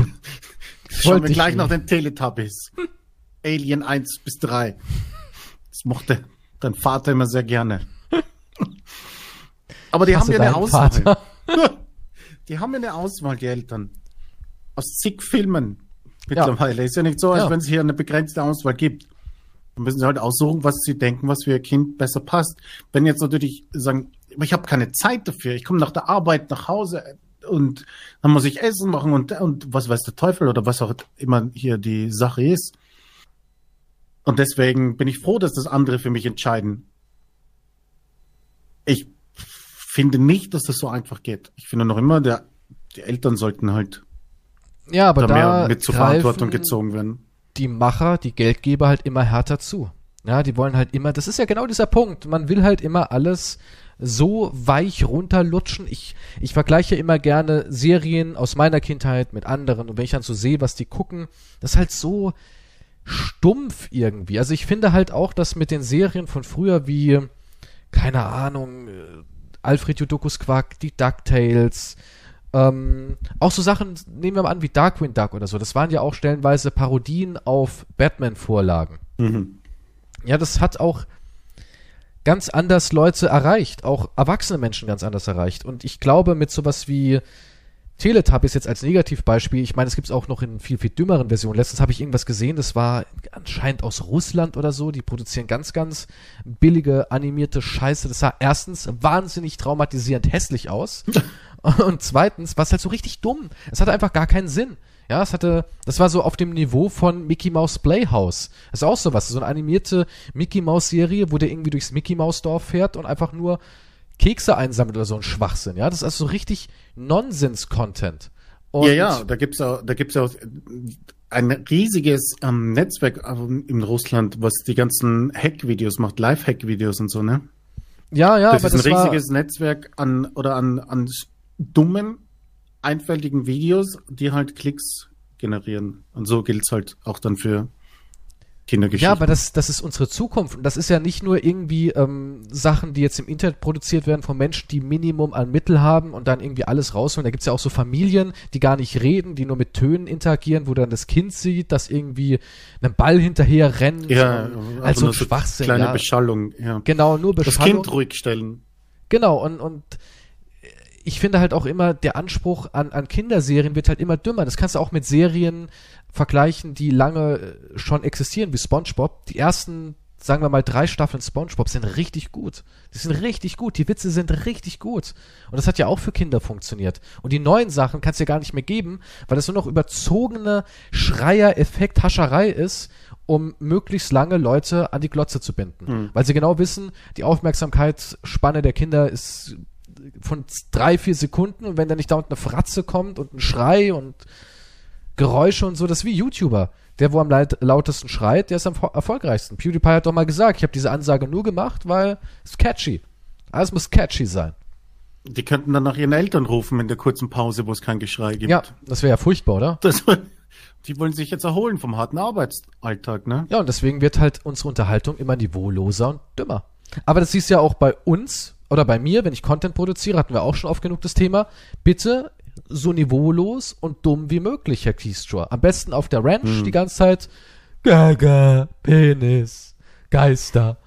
Ich Schauen wollte wir gleich nach den Teletubbies. Alien 1 bis 3. Das mochte dein Vater immer sehr gerne. Aber die haben ja eine Auswahl. die haben ja eine Auswahl, die Eltern. Aus zig Filmen mittlerweile. Ja. Ist ja nicht so, als ja. wenn es hier eine begrenzte Auswahl gibt. Dann müssen sie halt aussuchen, was sie denken, was für ihr Kind besser passt. Wenn jetzt natürlich sagen, ich habe keine Zeit dafür, ich komme nach der Arbeit nach Hause und dann muss ich Essen machen und, und was weiß der Teufel oder was auch immer hier die Sache ist. Und deswegen bin ich froh, dass das andere für mich entscheiden. Ich finde nicht, dass das so einfach geht. Ich finde noch immer, der, die Eltern sollten halt ja, aber da mehr mit zur Verantwortung gezogen werden. Die Macher, die Geldgeber halt immer härter zu. Ja, die wollen halt immer, das ist ja genau dieser Punkt. Man will halt immer alles so weich runterlutschen. Ich, ich vergleiche immer gerne Serien aus meiner Kindheit mit anderen und wenn ich dann so sehe, was die gucken, das ist halt so stumpf irgendwie. Also ich finde halt auch, dass mit den Serien von früher wie, keine Ahnung, äh, Alfred Jodokus Quack, die DuckTales, ähm, auch so Sachen, nehmen wir mal an, wie Darkwing Duck oder so. Das waren ja auch stellenweise Parodien auf Batman-Vorlagen. Mhm. Ja, das hat auch ganz anders Leute erreicht, auch erwachsene Menschen ganz anders erreicht. Und ich glaube, mit sowas wie Teletubbies jetzt als Negativbeispiel, ich meine, es gibt es auch noch in viel, viel dümmeren Versionen. Letztens habe ich irgendwas gesehen, das war anscheinend aus Russland oder so. Die produzieren ganz, ganz billige animierte Scheiße. Das sah erstens wahnsinnig traumatisierend hässlich aus. Und zweitens war es halt so richtig dumm. Es hatte einfach gar keinen Sinn. Ja, es hatte, das war so auf dem Niveau von Mickey Mouse Playhouse. Das ist auch sowas, so eine animierte Mickey Mouse Serie, wo der irgendwie durchs Mickey Mouse Dorf fährt und einfach nur Kekse einsammelt oder so ein Schwachsinn. Ja, das ist also so richtig Nonsens-Content. Ja, ja, da gibt's auch, da gibt's auch ein riesiges ähm, Netzwerk ähm, in Russland, was die ganzen Hack-Videos macht, Live-Hack-Videos und so, ne? Ja, ja, das aber ist ein das riesiges Netzwerk an oder an, an dummen, einfältigen Videos, die halt Klicks generieren. Und so gilt es halt auch dann für Kindergeschichten. Ja, aber das, das ist unsere Zukunft. Und das ist ja nicht nur irgendwie ähm, Sachen, die jetzt im Internet produziert werden von Menschen, die Minimum an Mittel haben und dann irgendwie alles rausholen. Da gibt's ja auch so Familien, die gar nicht reden, die nur mit Tönen interagieren, wo dann das Kind sieht, dass irgendwie ein Ball hinterher rennt. Ja, also nur so Schwachsinn. Kleine ja. Beschallung, ja. Genau, nur Beschallung. Das Kind ruhig stellen. Genau, und, und ich finde halt auch immer, der Anspruch an, an Kinderserien wird halt immer dümmer. Das kannst du auch mit Serien vergleichen, die lange äh, schon existieren, wie SpongeBob. Die ersten, sagen wir mal, drei Staffeln SpongeBob sind richtig gut. Die sind richtig gut. Die Witze sind richtig gut. Und das hat ja auch für Kinder funktioniert. Und die neuen Sachen kannst du ja gar nicht mehr geben, weil das nur noch überzogene Schreier-Effekt-Hascherei ist, um möglichst lange Leute an die Glotze zu binden. Mhm. Weil sie genau wissen, die Aufmerksamkeitsspanne der Kinder ist von drei, vier Sekunden und wenn da nicht dauernd eine Fratze kommt und ein Schrei und Geräusche und so, das ist wie YouTuber. Der, wo am lautesten schreit, der ist am erfolgreichsten. PewDiePie hat doch mal gesagt, ich habe diese Ansage nur gemacht, weil es catchy. Alles muss catchy sein. Die könnten dann nach ihren Eltern rufen in der kurzen Pause, wo es kein Geschrei gibt. Ja, das wäre ja furchtbar, oder? Das, die wollen sich jetzt erholen vom harten Arbeitsalltag, ne? Ja, und deswegen wird halt unsere Unterhaltung immer niveauloser und dümmer. Aber das siehst du ja auch bei uns, oder bei mir, wenn ich Content produziere, hatten wir auch schon oft genug das Thema, bitte so niveaulos und dumm wie möglich, Herr Keystra. Am besten auf der Ranch hm. die ganze Zeit Gaga, Penis, Geister.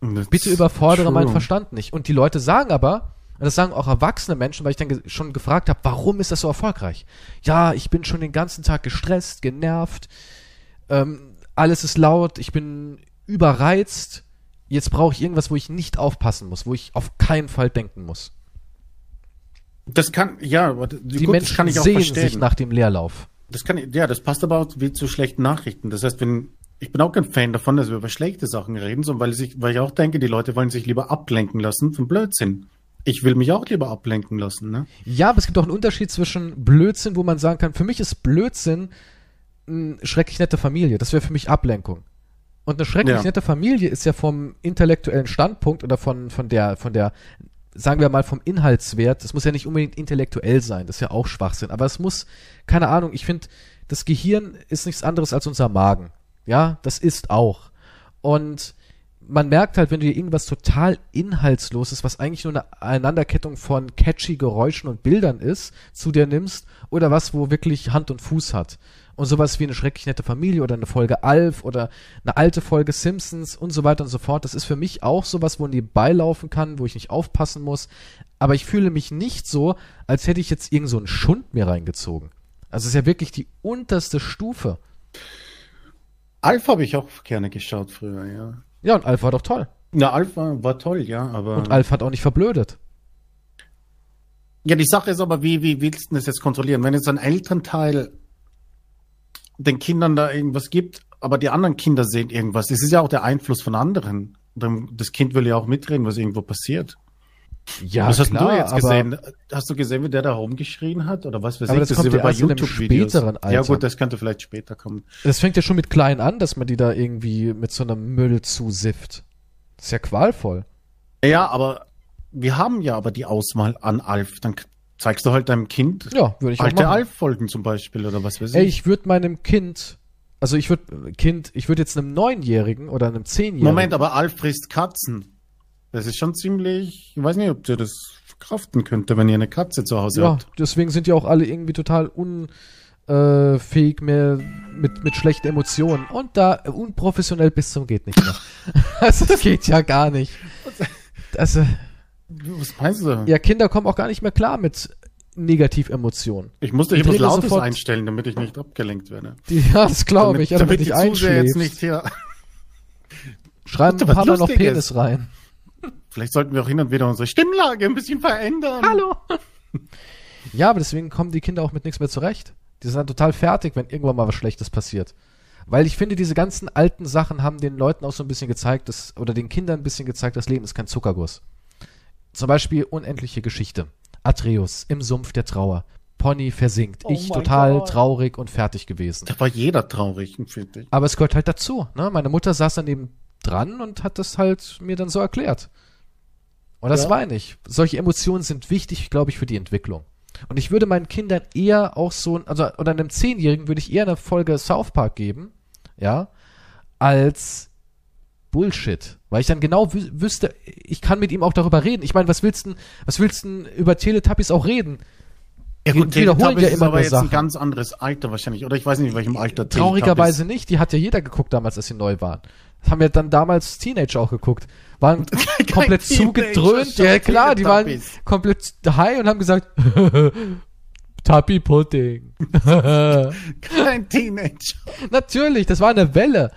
Das bitte überfordere meinen Verstand nicht. Und die Leute sagen aber, und das sagen auch erwachsene Menschen, weil ich dann ge schon gefragt habe, warum ist das so erfolgreich? Ja, ich bin schon den ganzen Tag gestresst, genervt, ähm, alles ist laut, ich bin überreizt jetzt brauche ich irgendwas, wo ich nicht aufpassen muss, wo ich auf keinen Fall denken muss. Das kann, ja, die gut, Menschen kann ich auch sehen verstehen. sich nach dem Leerlauf. Das kann, ja, das passt aber auch wie zu schlechten Nachrichten. Das heißt, wenn, ich bin auch kein Fan davon, dass wir über schlechte Sachen reden, sondern weil ich, weil ich auch denke, die Leute wollen sich lieber ablenken lassen von Blödsinn. Ich will mich auch lieber ablenken lassen, ne? Ja, aber es gibt auch einen Unterschied zwischen Blödsinn, wo man sagen kann, für mich ist Blödsinn eine schrecklich nette Familie. Das wäre für mich Ablenkung. Und eine schrecklich ja. nette Familie ist ja vom intellektuellen Standpunkt oder von, von der, von der, sagen wir mal, vom Inhaltswert, das muss ja nicht unbedingt intellektuell sein, das ist ja auch Schwachsinn, aber es muss, keine Ahnung, ich finde, das Gehirn ist nichts anderes als unser Magen. Ja, das ist auch. Und man merkt halt, wenn du dir irgendwas total inhaltsloses, was eigentlich nur eine Einanderkettung von catchy Geräuschen und Bildern ist, zu dir nimmst, oder was, wo wirklich Hand und Fuß hat. Und sowas wie eine schrecklich nette Familie oder eine Folge Alf oder eine alte Folge Simpsons und so weiter und so fort. Das ist für mich auch sowas, wo nebenbei laufen kann, wo ich nicht aufpassen muss. Aber ich fühle mich nicht so, als hätte ich jetzt irgend so einen Schund mir reingezogen. Also es ist ja wirklich die unterste Stufe. Alf habe ich auch gerne geschaut früher, ja. Ja, und Alf war doch toll. Ja, Alf war, war toll, ja, aber. Und Alf hat auch nicht verblödet. Ja, die Sache ist aber, wie, wie willst du das jetzt kontrollieren? Wenn jetzt ein Elternteil den Kindern da irgendwas gibt, aber die anderen Kinder sehen irgendwas, das ist ja auch der Einfluss von anderen. Das Kind will ja auch mitreden, was irgendwo passiert. Ja, was hast klar, du jetzt gesehen? Hast du gesehen, wie der da rumgeschrien hat? Oder was weiß Aber ich? das kommt ist ja späteren Alter. Ja gut, das könnte vielleicht später kommen. Das fängt ja schon mit klein an, dass man die da irgendwie mit so einem Müll zusifft. Das ist ja qualvoll. Ja, aber wir haben ja aber die Auswahl an Alf. Dann zeigst du halt deinem Kind Ja, würde ich alte. Alf-Folgen zum Beispiel oder was weiß Ey, ich. ich würde meinem Kind, also ich würde Kind, ich würde jetzt einem Neunjährigen oder einem Zehnjährigen. Moment, aber Alf frisst Katzen. Das ist schon ziemlich, ich weiß nicht, ob ihr das verkraften könnte, wenn ihr eine Katze zu Hause Ja, habt. deswegen sind ja auch alle irgendwie total unfähig mehr mit, mit schlechten Emotionen. Und da äh, unprofessionell bis zum geht nicht mehr. also das geht ja gar nicht. Also, Was meinst du? ja, Kinder kommen auch gar nicht mehr klar mit Negativemotionen. Ich musste Die das Lautes sofort- einstellen, damit ich nicht abgelenkt werde. Die, ja, das glaube ich, aber damit nicht die Zuseher jetzt einschläfst. nicht hier. Schreiben ein paar Mal noch. Penis rein. Vielleicht sollten wir auch hin und wieder unsere Stimmlage ein bisschen verändern. Hallo. Ja, aber deswegen kommen die Kinder auch mit nichts mehr zurecht. Die sind dann total fertig, wenn irgendwann mal was Schlechtes passiert. Weil ich finde, diese ganzen alten Sachen haben den Leuten auch so ein bisschen gezeigt, dass, oder den Kindern ein bisschen gezeigt, das Leben ist kein Zuckerguss. Zum Beispiel unendliche Geschichte. Atreus im Sumpf der Trauer. Pony versinkt. Oh ich total Gott. traurig und fertig gewesen. Da war jeder traurig, finde ich. Aber es gehört halt dazu. Ne? Meine Mutter saß daneben dran und hat das halt mir dann so erklärt. Und das Ja. meine ich. Solche Emotionen sind wichtig, glaube ich, für die Entwicklung. Und ich würde meinen Kindern eher auch so, also, oder einem Zehnjährigen würde ich eher eine Folge South Park geben, ja, als Bullshit. Weil ich dann genau wü wüsste, ich kann mit ihm auch darüber reden. Ich meine, was willst du, was willst du über Teletubbies auch reden? Ja Die wiederholen ja ist immer aber nur jetzt Sachen. ein ganz anderes Alter wahrscheinlich. Oder ich weiß nicht, in welchem Alter Traurigerweise nicht. Die hat ja jeder geguckt damals, als sie neu waren. Das haben ja dann damals Teenager auch geguckt. Waren komplett zugedröhnt. Ja klar, die waren komplett high und haben gesagt, Tappy Pudding. Kein Teenager. Natürlich, das war eine Welle.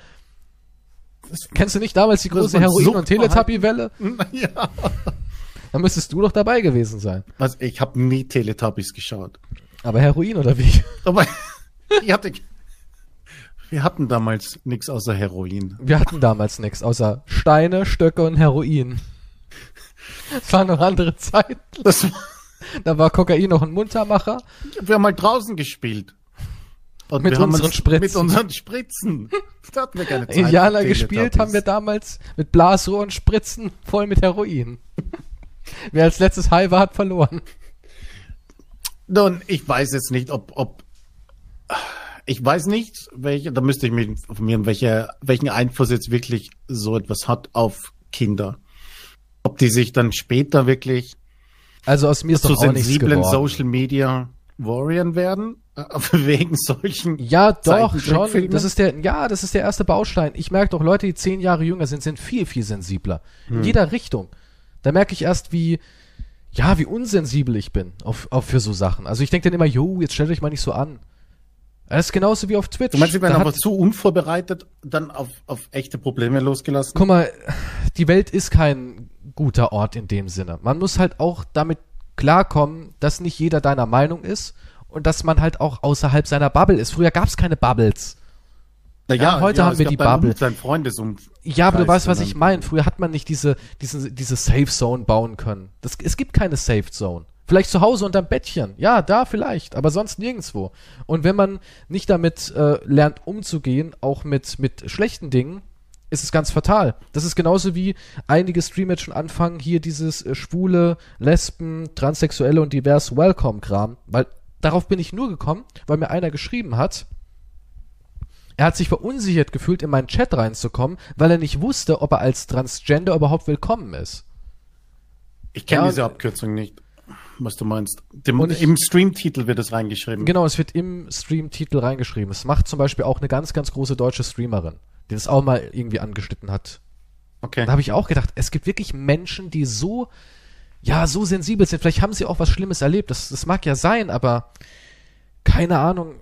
Kennst du nicht damals die große war Heroin- und. Teletubby-Welle? ja. Da müsstest du doch dabei gewesen sein. Also ich habe nie Teletubbies geschaut. Aber Heroin oder wie? Aber ich hatte, wir hatten damals nichts außer Heroin. Wir hatten damals nichts außer Steine, Stöcke und Heroin. Es waren noch andere Zeiten. Das, Da war Kokain noch ein Muntermacher. wir haben mal draußen gespielt. Und Mit unseren uns- Spritzen. Mit unseren Spritzen. Da hatten wir keine Zeit. Indianer gespielt haben wir damals mit Blasrohr und Spritzen voll mit Heroin. Wer als letztes high war, hat verloren. Nun, ich weiß jetzt nicht, ob, ob ich weiß nicht, welche, da müsste ich mich informieren, welche, welchen Einfluss jetzt wirklich so etwas hat auf Kinder. Ob die sich dann später wirklich Also aus mir ist zu doch auch nichts sensiblen. Social Media Warrior werden, wegen solchen. Ja, doch, schon. Das ist der, ja, das ist der erste Baustein. Ich merke doch, Leute, die zehn Jahre jünger sind, sind viel, viel sensibler. Hm. In jeder Richtung. Da merke ich erst, wie, ja, wie unsensibel ich bin auf, auf für so Sachen. Also ich denke dann immer, jo, jetzt stellt euch mal nicht so an. Das ist genauso wie auf Twitch. Du meinst, werden Da aber zu unvorbereitet dann auf, auf echte Probleme losgelassen? Guck mal, die Welt ist kein guter Ort in dem Sinne. Man muss halt auch damit klarkommen, dass nicht jeder deiner Meinung ist und dass man halt auch außerhalb seiner Bubble ist. Früher gab es keine Bubbles. Na ja, heute haben es wir die Bubble. Dein Freundesum. Ja, aber du weißt, was ich meine. Früher hat man nicht diese, diese, diese Safe Zone bauen können. Das, es gibt keine Safe Zone. Vielleicht zu Hause unterm Bettchen. Ja, da vielleicht, aber sonst nirgendwo. Und wenn man nicht damit äh, lernt umzugehen, auch mit, mit schlechten Dingen, ist es ganz fatal. Das ist genauso wie einige Streamer schon anfangen, hier dieses äh, schwule, Lesben, Transsexuelle und divers Welcome-Kram. Weil darauf bin ich nur gekommen, weil mir einer geschrieben hat, Er hat sich verunsichert gefühlt, in meinen Chat reinzukommen, weil er nicht wusste, ob er als Transgender überhaupt willkommen ist. Ich kenne Ja, diese Abkürzung nicht, was du meinst. Dem, ich- Im Streamtitel wird es reingeschrieben. Genau, es wird im Stream-Titel reingeschrieben. Es macht zum Beispiel auch eine ganz, ganz große deutsche Streamerin, die das auch mal irgendwie angeschnitten hat. Okay. Da habe ich auch gedacht, es gibt wirklich Menschen, die so, ja, so sensibel sind. Vielleicht haben sie auch was Schlimmes erlebt. Das, das mag ja sein, aber keine Ahnung.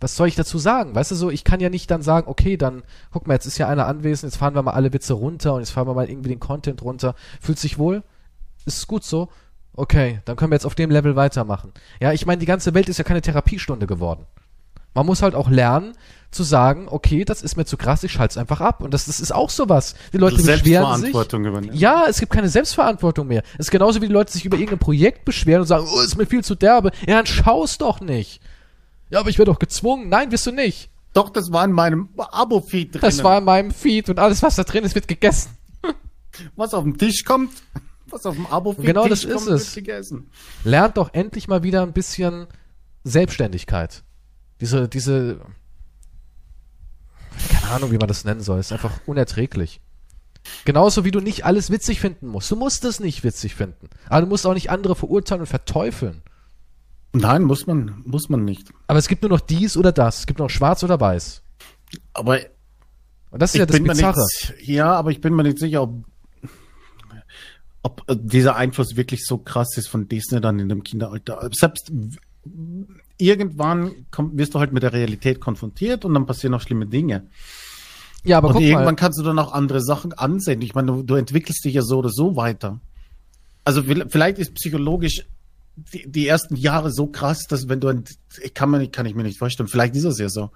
Was soll ich dazu sagen? Weißt du so, ich kann ja nicht dann sagen, okay, dann, guck mal, jetzt ist ja einer anwesend, jetzt fahren wir mal alle Witze runter und jetzt fahren wir mal irgendwie den Content runter. Fühlt sich wohl? Ist gut so? Okay, dann können wir jetzt auf dem Level weitermachen. Ja, ich meine, die ganze Welt ist ja keine Therapiestunde geworden. Man muss halt auch lernen zu sagen, okay, das ist mir zu krass, ich schalte es einfach ab. Und das, das ist auch sowas. Die Leute beschweren sich. Selbstverantwortung übernehmen. Ja, es gibt keine Selbstverantwortung mehr. Es ist genauso wie die Leute sich über irgendein Projekt beschweren und sagen, oh, ist mir viel zu derbe. Ja, dann schau's doch nicht. Ja, aber ich werde doch gezwungen. Nein, wirst du nicht. Doch, das war in meinem Abo-Feed drin. Das war in meinem Feed und alles, was da drin ist, wird gegessen. Was auf den Tisch kommt, was auf dem Abo-Feed Genau Tisch das ist kommt, es. wird gegessen. Lernt doch endlich mal wieder ein bisschen Selbstständigkeit. Diese, diese, keine Ahnung, wie man das nennen soll. Ist einfach unerträglich. Genauso wie du nicht alles witzig finden musst. Du musst es nicht witzig finden. Aber du musst auch nicht andere verurteilen und verteufeln. Nein, muss man, muss man nicht. Aber es gibt nur noch dies oder das. Es gibt noch schwarz oder weiß. Aber Und das ist ja das Bizarre. nicht, ja, aber ich bin mir nicht sicher, ob, ob äh, dieser Einfluss wirklich so krass ist von Disney dann in dem Kinderalter. Selbst irgendwann komm, wirst du halt mit der Realität konfrontiert und dann passieren auch schlimme Dinge. Ja, aber und guck irgendwann mal. kannst du dann auch andere Sachen ansehen. Ich meine, du, du entwickelst dich ja so oder so weiter. Also vielleicht ist psychologisch die, die ersten Jahre so krass, dass wenn du ein, ich kann, mir, kann ich mir nicht vorstellen, vielleicht ist es ja so,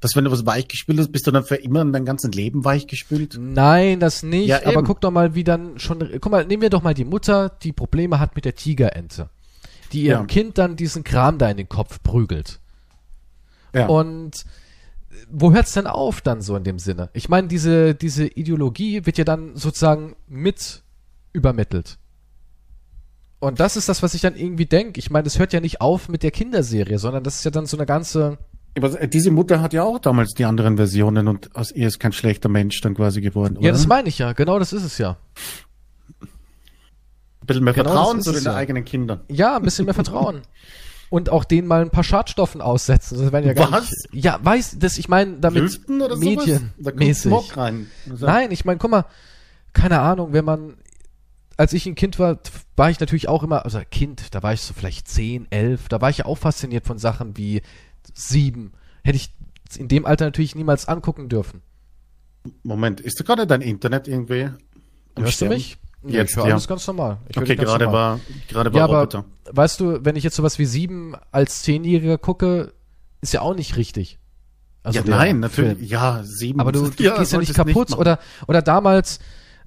dass wenn du was weichgespült hast, bist du dann für immer in deinem ganzen Leben weichgespült. Nein, das nicht. Ja, aber guck doch mal, wie dann schon. Guck mal, nehmen wir doch mal die Mutter, die Probleme hat mit der Tigerente. Die ihrem Ja. Kind dann diesen Kram da in den Kopf prügelt. Ja. Und wo hört's denn auf dann so in dem Sinne? Ich meine, diese, diese Ideologie wird ja dann sozusagen mit übermittelt. Und das ist das, was ich dann irgendwie denke. Ich meine, es hört ja nicht auf mit der Kinderserie, sondern das ist ja dann so eine ganze. Aber äh, diese Mutter hat ja auch damals die anderen Versionen und aus ihr ist kein schlechter Mensch dann quasi geworden. Ja, oder? das meine ich ja. Genau das ist es ja. Ein bisschen mehr genau Vertrauen zu den ja. eigenen Kindern. Ja, ein bisschen mehr Vertrauen. Und auch denen mal ein paar Schadstoffen aussetzen. Das werden ja gar Was? Nicht, ja, weiß, das, ich meine, damit medienmäßig. Also, Nein, ich meine, guck mal, keine Ahnung, wenn man, als ich ein Kind war, war ich natürlich auch immer, also Kind, da war ich so vielleicht 10, 11, da war ich ja auch fasziniert von Sachen wie sieben. Hätte ich in dem Alter natürlich niemals angucken dürfen. Moment, ist da gerade dein Internet irgendwie? Hörst du Sterben? mich? Nee, Jetzt, ich höre ja. alles ganz normal. Ich Okay, gerade normal. war, gerade war Ja, aber Roboter. weißt du, wenn ich jetzt sowas wie sieben als Zehnjähriger gucke, ist ja auch nicht richtig. Also ja, nein, natürlich. Film. Ja, sieben. Aber du, du ja, gehst ja nicht kaputt. machen. oder, oder damals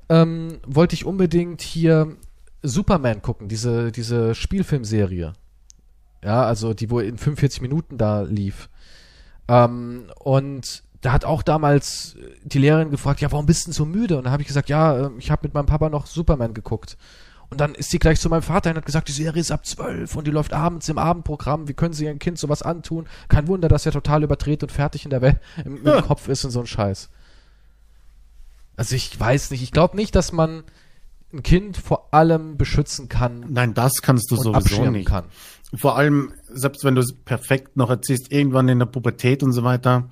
ähm, wollte ich unbedingt hier Superman gucken, diese, diese Spielfilmserie. Ja, also die, wo in 45 Minuten da lief. Ähm, und da hat auch damals die Lehrerin gefragt, ja, warum bist du denn so müde? Und dann habe ich gesagt, ja, äh, ich habe mit meinem Papa noch Superman geguckt. Und dann ist sie gleich zu meinem Vater und hat gesagt, die Serie ist ab 12 und die läuft abends im Abendprogramm. Wie können sie ihrem Kind sowas antun? Kein Wunder, dass er total überdreht und fertig in der Welt im, im Ja. Kopf ist und so ein Scheiß. Also ich weiß nicht. Ich glaube nicht, dass man ein Kind vor allem beschützen kann Nein, das kannst du sowieso nicht. kann. Vor allem, selbst wenn du es perfekt noch erziehst, irgendwann in der Pubertät und so weiter,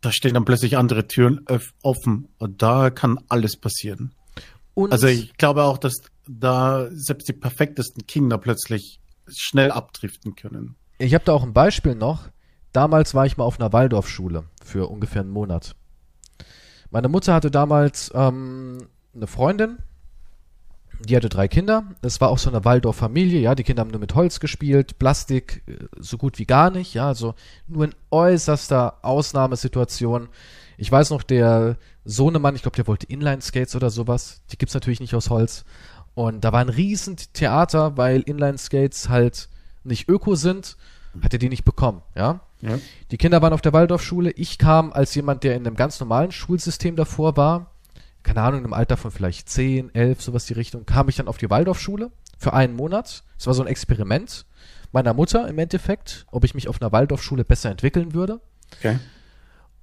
da stehen dann plötzlich andere Türen offen und da kann alles passieren. Und Also ich glaube auch, dass da selbst die perfektesten Kinder plötzlich schnell abdriften können. Ich habe da auch ein Beispiel noch. Damals war ich mal auf einer Waldorfschule für ungefähr einen Monat. Meine Mutter hatte damals ähm, eine Freundin, die hatte drei Kinder. Es war auch so eine Waldorf-Familie, ja, die Kinder haben nur mit Holz gespielt, Plastik äh, so gut wie gar nicht, ja, also nur in äußerster Ausnahmesituation. Ich weiß noch, der Sohnemann, ich glaube, der wollte Inline-Skates oder sowas. Die gibt's natürlich nicht aus Holz. Und da war ein riesen Theater, weil Inline-Skates halt nicht öko sind, hat er die nicht bekommen, ja. Ja. Die Kinder waren auf der Waldorfschule. Ich kam als jemand, der in einem ganz normalen Schulsystem davor war, keine Ahnung, im Alter von vielleicht 10, 11, sowas die Richtung, kam ich dann auf die Waldorfschule für einen Monat. Es war so ein Experiment meiner Mutter im Endeffekt, ob ich mich auf einer Waldorfschule besser entwickeln würde. Okay.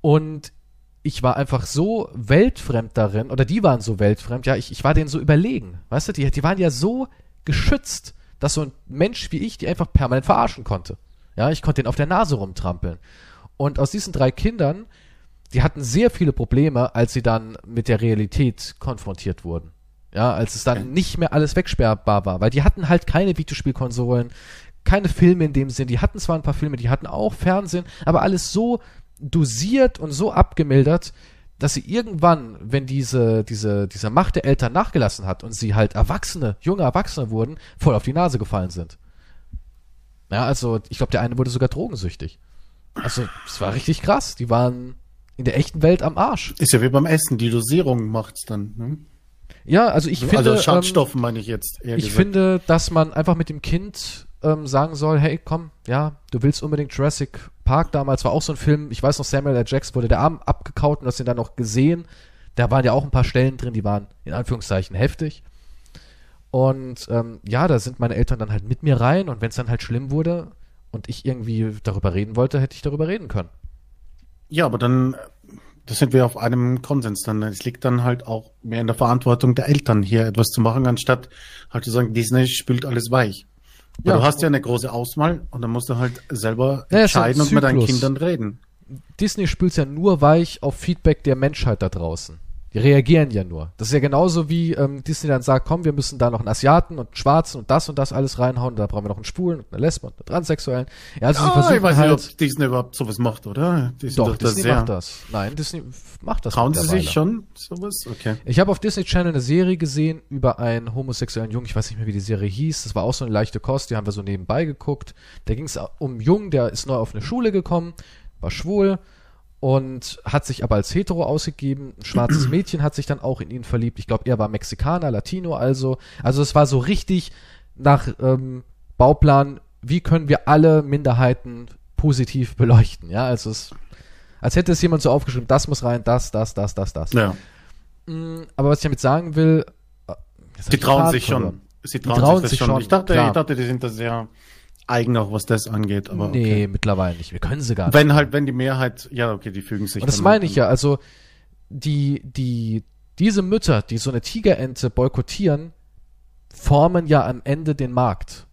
Und ich war einfach so weltfremd darin, oder die waren so weltfremd, ja, ich, ich war denen so überlegen. Weißt du, die, die waren ja so geschützt, dass so ein Mensch wie ich die einfach permanent verarschen konnte. Ja, ich konnte den auf der Nase rumtrampeln. Und aus diesen drei Kindern, die hatten sehr viele Probleme, als sie dann mit der Realität konfrontiert wurden. Ja, als es dann nicht mehr alles wegsperrbar war, weil die hatten halt keine Videospielkonsolen, keine Filme in dem Sinn. Die hatten zwar ein paar Filme, die hatten auch Fernsehen, aber alles so dosiert und so abgemildert, dass sie irgendwann, wenn diese, diese, diese Macht der Eltern nachgelassen hat und sie halt Erwachsene, junge Erwachsene wurden, voll auf die Nase gefallen sind. Ja, also ich glaube, der eine wurde sogar drogensüchtig. Also es war richtig krass. Die waren in der echten Welt am Arsch. Ist ja wie beim Essen, die Dosierung macht's dann. Ne? Ja, also ich finde. Also Schadstoffen ähm, meine ich jetzt. ich gesagt. finde, dass man einfach mit dem Kind ähm, sagen soll, hey, komm, ja, du willst unbedingt Jurassic Park damals, war auch so ein Film, ich weiß noch, Samuel L. Jackson wurde der Arm abgekaut und hast ihn dann noch gesehen. Da waren ja auch ein paar Stellen drin, die waren in Anführungszeichen heftig. Und ähm, ja, da sind meine Eltern dann halt mit mir rein und wenn es dann halt schlimm wurde und ich irgendwie darüber reden wollte, hätte ich darüber reden können. Ja, aber dann, das sind wir auf einem Konsens dann. Es liegt dann halt auch mehr in der Verantwortung der Eltern, hier etwas zu machen, anstatt halt zu sagen, Disney spült alles weich. Ja. Du hast ja eine große Auswahl und dann musst du halt selber ja, entscheiden und mit deinen Kindern reden. Disney spült ja nur weich auf Feedback der Menschheit da draußen. Die reagieren ja nur. Das ist ja genauso wie ähm, Disney dann sagt, komm, wir müssen da noch einen Asiaten und einen Schwarzen und das und das alles reinhauen. Da brauchen wir noch einen Schwulen und eine Lesbe und einen Transsexuellen. Ja, also ah, sie ich weiß halt, nicht, ob Disney überhaupt sowas macht, oder? Disney doch, Disney das macht das. Nein, Disney macht das. Trauen sie sich schon sowas? Okay. Ich habe auf Disney Channel eine Serie gesehen über einen homosexuellen Jungen. Ich weiß nicht mehr, wie die Serie hieß. Das war auch so eine leichte Kost. Die haben wir so nebenbei geguckt. Da ging es um einen Jungen, der ist neu auf eine Schule gekommen, war schwul und hat sich aber als hetero ausgegeben. Ein schwarzes Mädchen hat sich dann auch in ihn verliebt. Ich glaube, er war Mexikaner, Latino also. Also es war so richtig nach ähm, Bauplan, wie können wir alle Minderheiten positiv beleuchten. Ja, also es, als hätte es jemand so aufgeschrieben, das muss rein, das, das, das, das, das. Ja. Mm, aber was ich damit sagen will, äh, die trauen sich schon. Sie trauen, trauen sich, sich schon. Ich dachte, ich dachte, die sind da sehr eigen auch, was das angeht. Aber nee, okay. mittlerweile nicht. Wir können sie gar nicht. Wenn halt, wenn die Mehrheit, ja, okay, die fügen sich. Und das meine ich ja. Also die, die, diese Mütter, die so eine Tigerente boykottieren, formen ja am Ende den Markt.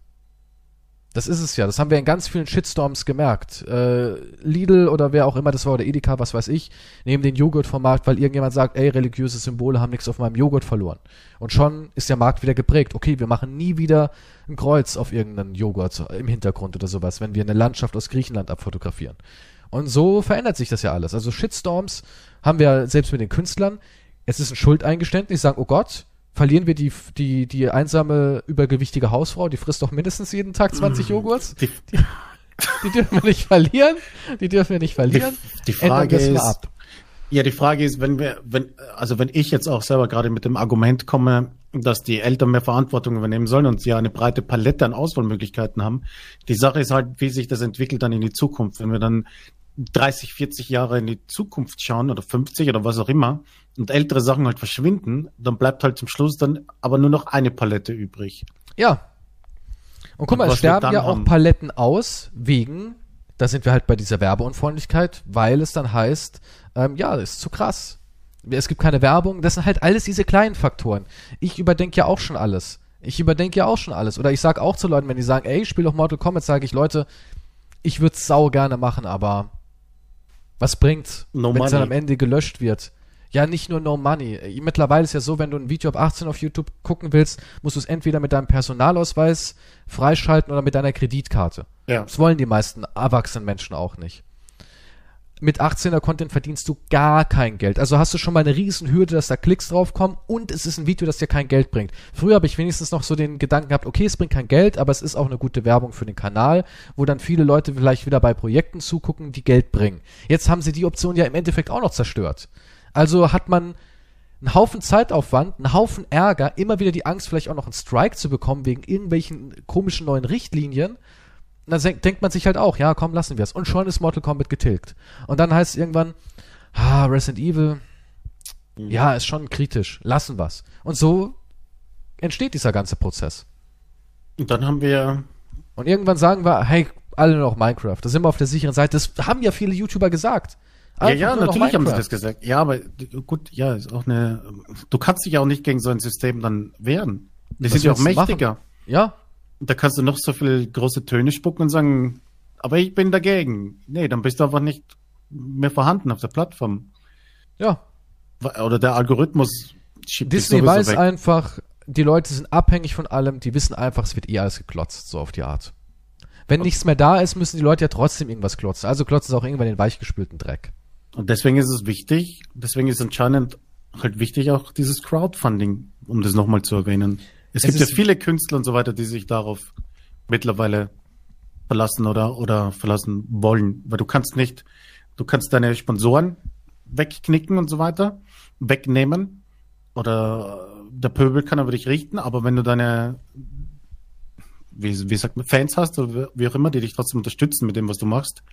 Das ist es ja. Das haben wir in ganz vielen Shitstorms gemerkt. Äh, Lidl oder wer auch immer das war oder Edeka, was weiß ich, nehmen den Joghurt vom Markt, weil irgendjemand sagt, ey, religiöse Symbole haben nichts auf meinem Joghurt verloren. Und schon ist der Markt wieder geprägt. Okay, wir machen nie wieder ein Kreuz auf irgendeinen Joghurt im Hintergrund oder sowas, wenn wir eine Landschaft aus Griechenland abfotografieren. Und so verändert sich das ja alles. Also Shitstorms haben wir selbst mit den Künstlern. Es ist ein Schuldeingeständnis, sagen, oh Gott, verlieren wir die, die, die einsame, übergewichtige Hausfrau, die frisst doch mindestens jeden Tag 20 mm. Joghurts. Die, die, die, dürfen wir nicht verlieren. Die dürfen wir nicht verlieren. Die, die Frage ist, ab. ja, die Frage ist, wenn wir, wenn, also wenn ich jetzt auch selber gerade mit dem Argument komme, dass die Eltern mehr Verantwortung übernehmen sollen und sie ja eine breite Palette an Auswahlmöglichkeiten haben. Die Sache ist halt, wie sich das entwickelt dann in die Zukunft. Wenn wir dann 30, 40 Jahre in die Zukunft schauen oder 50 oder was auch immer und ältere Sachen halt verschwinden, dann bleibt halt zum Schluss dann aber nur noch eine Palette übrig. Ja. Und guck mal, es sterben ja auch haben. Paletten aus wegen, da sind wir halt bei dieser Werbeunfreundlichkeit, weil es dann heißt, ähm, ja, ist zu krass. Es gibt keine Werbung, das sind halt alles diese kleinen Faktoren. Ich überdenke ja auch schon alles. Ich überdenke ja auch schon alles. Oder ich sag auch zu Leuten, wenn die sagen, ey, ich spiele doch Mortal Kombat, sage ich, Leute, ich würde es sau gerne machen, aber was bringt's, no wenn es dann am Ende gelöscht wird? Ja, nicht nur No Money. Mittlerweile ist ja so, wenn du ein Video ab 18 auf YouTube gucken willst, musst du es entweder mit deinem Personalausweis freischalten oder mit deiner Kreditkarte. Ja. Das wollen die meisten erwachsenen Menschen auch nicht mit 18er Content verdienst du gar kein Geld. Also hast du schon mal eine riesen Hürde, dass da Klicks draufkommen und es ist ein Video, das dir kein Geld bringt. Früher habe ich wenigstens noch so den Gedanken gehabt, okay, es bringt kein Geld, aber es ist auch eine gute Werbung für den Kanal, wo dann viele Leute vielleicht wieder bei Projekten zugucken, die Geld bringen. Jetzt haben sie die Option ja im Endeffekt auch noch zerstört. Also hat man einen Haufen Zeitaufwand, einen Haufen Ärger, immer wieder die Angst, vielleicht auch noch einen Strike zu bekommen wegen irgendwelchen komischen neuen Richtlinien dann denkt man sich halt auch, ja, komm, lassen wir es. Und schon ist Mortal Kombat getilgt. Und dann heißt es irgendwann, ah, Resident Evil, mhm. ja, ist schon kritisch, lassen wir's. Und so entsteht dieser ganze Prozess. Und dann haben wir. Und irgendwann sagen wir, hey, alle noch Minecraft. Da sind wir auf der sicheren Seite. Das haben ja viele YouTuber gesagt. Ja, ja, natürlich haben sie das gesagt. Ja, aber gut, ja, ist auch eine. Du kannst dich auch nicht gegen so ein System dann wehren. Die sind ja auch mächtiger. Machen? Ja. Da kannst du noch so viele große Töne spucken und sagen, aber ich bin dagegen. Nee, dann bist du einfach nicht mehr vorhanden auf der Plattform. Ja. Oder der Algorithmus schiebt Disney weiß weg. einfach, die Leute sind abhängig von allem, die wissen einfach, es wird eh alles geklotzt, so auf die Art. Wenn okay. nichts mehr da ist, müssen die Leute ja trotzdem irgendwas klotzen. Also klotzen sie auch irgendwann den weichgespülten Dreck. Und deswegen ist es wichtig, deswegen ist anscheinend halt wichtig auch dieses Crowdfunding, um das nochmal zu erwähnen. Es, es gibt ja viele Künstler und so weiter, die sich darauf mittlerweile verlassen oder, oder verlassen wollen, weil du kannst nicht, du kannst deine Sponsoren wegknicken und so weiter, wegnehmen oder der Pöbel kann über dich richten, aber wenn du deine, wie, wie sagt man, Fans hast oder wie auch immer, die dich trotzdem unterstützen mit dem, was du machst,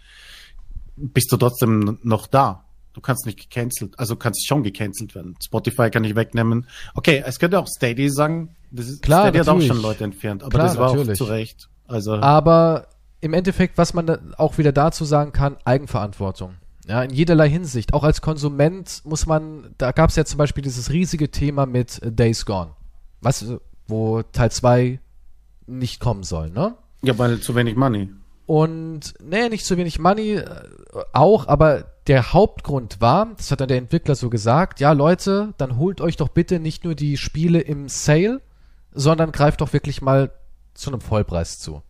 bist du trotzdem noch da. Du kannst nicht gecancelt, also kannst schon gecancelt werden. Spotify kann ich wegnehmen. Okay, es könnte auch Steady sagen. Das ist, Klar, Steady natürlich. hat auch schon Leute entfernt, aber Klar, das war natürlich. auch zu Recht. Also. Aber im Endeffekt, was man auch wieder dazu sagen kann, Eigenverantwortung. Ja, in jederlei Hinsicht. Auch als Konsument muss man, da gab es ja zum Beispiel dieses riesige Thema mit Days Gone. Was, wo Teil 2 nicht kommen soll, ne? Ja, weil zu wenig Money. Und, nee, nicht zu wenig Money, äh, auch, aber der Hauptgrund war, das hat dann der Entwickler so gesagt, ja Leute, dann holt euch doch bitte nicht nur die Spiele im Sale, sondern greift doch wirklich mal zu einem Vollpreis zu.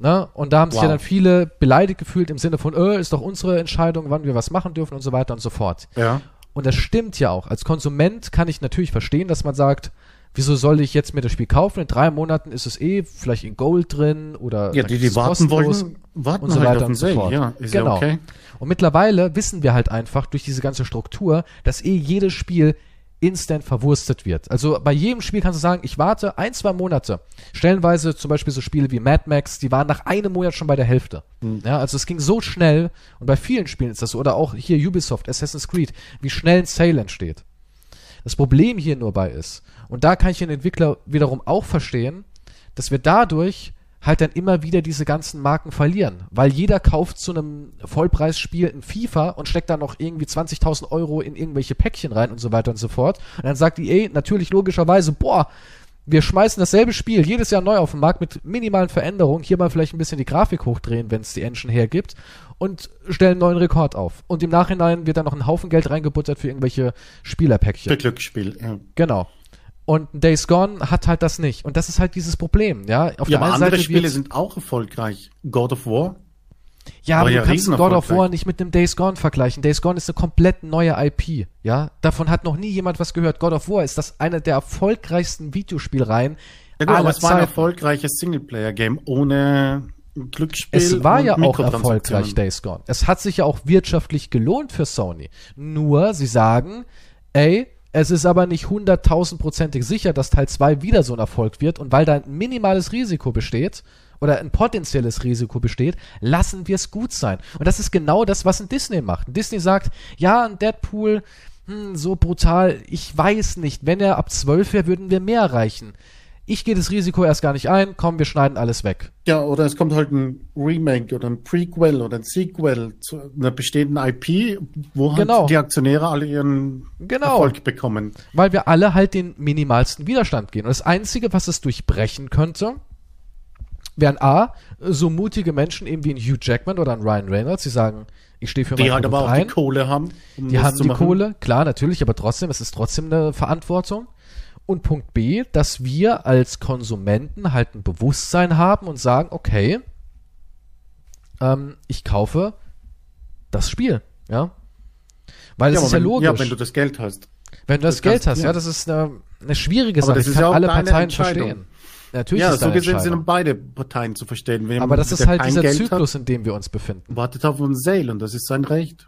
Ne? Und da haben sich wow. ja dann viele beleidigt gefühlt im Sinne von, äh, ist doch unsere Entscheidung, wann wir was machen dürfen und so weiter und so fort. Ja. Und das stimmt ja auch. Als Konsument kann ich natürlich verstehen, dass man sagt, wieso soll ich jetzt mir das Spiel kaufen? In drei Monaten ist es eh vielleicht in Gold drin oder ja, die, die warten wollen, warten und so halt weiter und so fort. Ja, ist genau. Ja okay. Und mittlerweile wissen wir halt einfach durch diese ganze Struktur, dass eh jedes Spiel instant verwurstet wird. Also bei jedem Spiel kannst du sagen, ich warte ein, zwei Monate. Stellenweise zum Beispiel so Spiele wie Mad Max, die waren nach einem Monat schon bei der Hälfte. Mhm. Ja, also es ging so schnell und bei vielen Spielen ist das so. Oder auch hier Ubisoft, Assassin's Creed, wie schnell ein Sale entsteht. Das Problem hier nur bei ist, und da kann ich den Entwickler wiederum auch verstehen, dass wir dadurch halt dann immer wieder diese ganzen Marken verlieren. Weil jeder kauft zu einem Vollpreisspiel ein FIFA und steckt da noch irgendwie 20.000 Euro in irgendwelche Päckchen rein und so weiter und so fort. Und dann sagt EA natürlich logischerweise, boah, wir schmeißen dasselbe Spiel jedes Jahr neu auf den Markt mit minimalen Veränderungen. Hier mal vielleicht ein bisschen die Grafik hochdrehen, wenn es die Engine hergibt. Und stellen einen neuen Rekord auf. Und im Nachhinein wird da noch ein Haufen Geld reingebuttert für irgendwelche Spielerpäckchen. Für Glücksspiel, ja. Genau. Und Days Gone hat halt das nicht. Und das ist halt dieses Problem, ja. Auf ja, der aber einen andere Seite Spiele sind auch erfolgreich. God of War. Ja, aber du ja kannst God of War nicht mit einem Days Gone vergleichen. Days Gone ist eine komplett neue IP, ja. Davon hat noch nie jemand was gehört. God of War ist das eine der erfolgreichsten Videospielreihen ja, gut, aber es war ein erfolgreiches Singleplayer-Game ohne Glücksspiel. Es war ja auch erfolgreich, Days Gone. Es hat sich ja auch wirtschaftlich gelohnt für Sony. Nur, sie sagen, ey, es ist aber nicht hunderttausendprozentig sicher, dass Teil 2 wieder so ein Erfolg wird und weil da ein minimales Risiko besteht oder ein potenzielles Risiko besteht, lassen wir es gut sein. Und das ist genau das, was ein Disney macht. Ein Disney sagt, ja, ein Deadpool, hm, so brutal, ich weiß nicht, wenn er ab 12 wäre, würden wir mehr erreichen ich gehe das Risiko erst gar nicht ein, komm, wir schneiden alles weg. Ja, oder es kommt halt ein Remake oder ein Prequel oder ein Sequel zu einer bestehenden IP, wo halt genau. die Aktionäre alle ihren genau. Erfolg bekommen. Weil wir alle halt den minimalsten Widerstand gehen. Und das Einzige, was es durchbrechen könnte, wären A, so mutige Menschen eben wie ein Hugh Jackman oder ein Ryan Reynolds, die sagen, ich stehe für mein Die halt aber auch ein. die Kohle haben. Um die haben die machen. Kohle, klar, natürlich, aber trotzdem, es ist trotzdem eine Verantwortung. Und Punkt B, dass wir als Konsumenten halt ein Bewusstsein haben und sagen, okay, ähm, ich kaufe das Spiel, ja. Weil ja, es ist wenn, ja logisch. Ja, wenn du das Geld hast. Wenn du das, das Geld kannst, hast, ja. ja. das ist eine, eine schwierige Sache. Das ist kann ja alle Parteien verstehen. Natürlich ja, ist so gesehen sind beide Parteien zu verstehen. Wenn Aber das ist halt dieser Geld Zyklus, hat, in dem wir uns befinden. Wartet auf einen Sale und das ist sein Recht.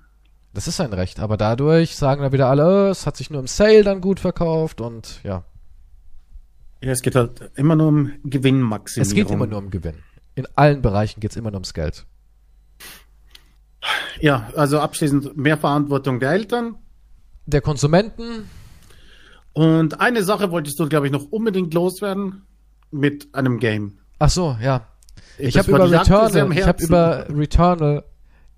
Das ist sein Recht, aber dadurch sagen dann wieder alle, es hat sich nur im Sale dann gut verkauft und ja. Ja, es geht halt immer nur um Gewinnmaximierung. Es geht immer nur um Gewinn. In allen Bereichen geht es immer nur ums Geld. Ja, also abschließend mehr Verantwortung der Eltern. Der Konsumenten. Und eine Sache wolltest du, glaube ich, noch unbedingt loswerden mit einem Game. Ach so, ja. Ich habe über Returnal, ich habe über Returnal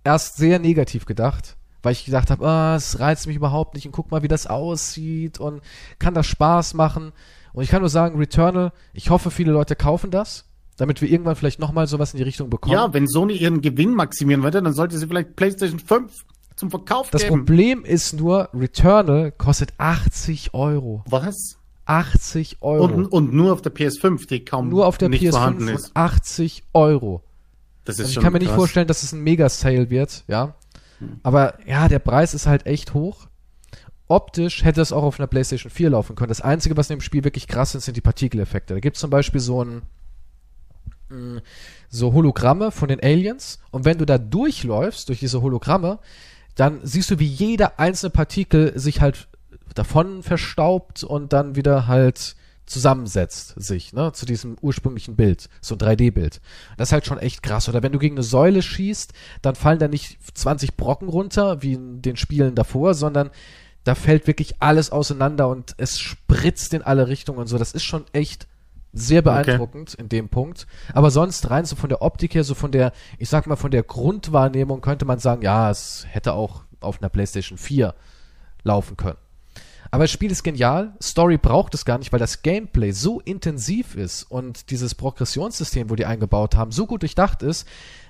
erst sehr negativ gedacht, weil ich gedacht habe, ah, es reizt mich überhaupt nicht und guck mal, wie das aussieht und kann das Spaß machen. Und ich kann nur sagen, Returnal, ich hoffe, viele Leute kaufen das, damit wir irgendwann vielleicht nochmal sowas in die Richtung bekommen. Ja, wenn Sony ihren Gewinn maximieren würde, dann sollte sie vielleicht PlayStation 5 zum Verkauf das geben. Problem ist nur, Returnal kostet 80 Euro. Was? 80 Euro. Und, und nur auf der PS5, die kaum nur auf der nicht vorhanden PS5 ist. und 80 Euro. Das ist Also ich schon kann mir nicht krass. vorstellen, dass es ein Mega-Sale wird, ja. Aber ja, der Preis ist halt echt hoch. Optisch hätte es auch auf einer PlayStation 4 laufen können. Das Einzige, was in dem Spiel wirklich krass ist, sind die Partikeleffekte. Da gibt es zum Beispiel so ein mh, so Hologramme von den Aliens und wenn du da durchläufst, durch diese Hologramme, dann siehst du, wie jeder einzelne Partikel sich halt davon verstaubt und dann wieder halt zusammensetzt sich, ne, zu diesem ursprünglichen Bild, so ein 3D-Bild. Das ist halt schon echt krass. Oder wenn du gegen eine Säule schießt, dann fallen da nicht 20 Brocken runter, wie in den Spielen davor, sondern da fällt wirklich alles auseinander und es spritzt in alle Richtungen und so. Das ist schon echt sehr beeindruckend in dem Punkt. Aber sonst rein so von der Optik her, so von der, ich sag mal, von der Grundwahrnehmung könnte man sagen, ja, es hätte auch auf einer PlayStation 4 laufen können. Aber das Spiel ist genial. Story braucht es gar nicht, weil das Gameplay so intensiv ist und dieses Progressionssystem, wo die eingebaut haben, so gut durchdacht ist.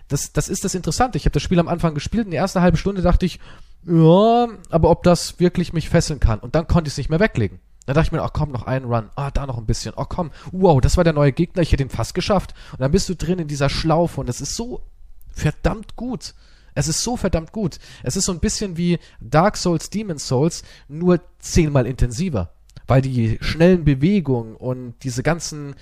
Das, das ist das Interessante. Ich habe das Spiel am Anfang gespielt. In der ersten halben Stunde dachte ich, ja, aber ob das wirklich mich fesseln kann. Und dann konnte ich es nicht mehr weglegen. Dann dachte ich mir, ach komm, noch einen Run. Ah, da noch ein bisschen. Oh komm, wow, das war der neue Gegner. Ich hätte ihn fast geschafft. Und dann bist du drin in dieser Schlaufe und es ist so verdammt gut. Es ist so verdammt gut. Es ist so ein bisschen wie Dark Souls, Demon Souls, nur zehnmal intensiver. Weil die schnellen Bewegungen und diese ganzen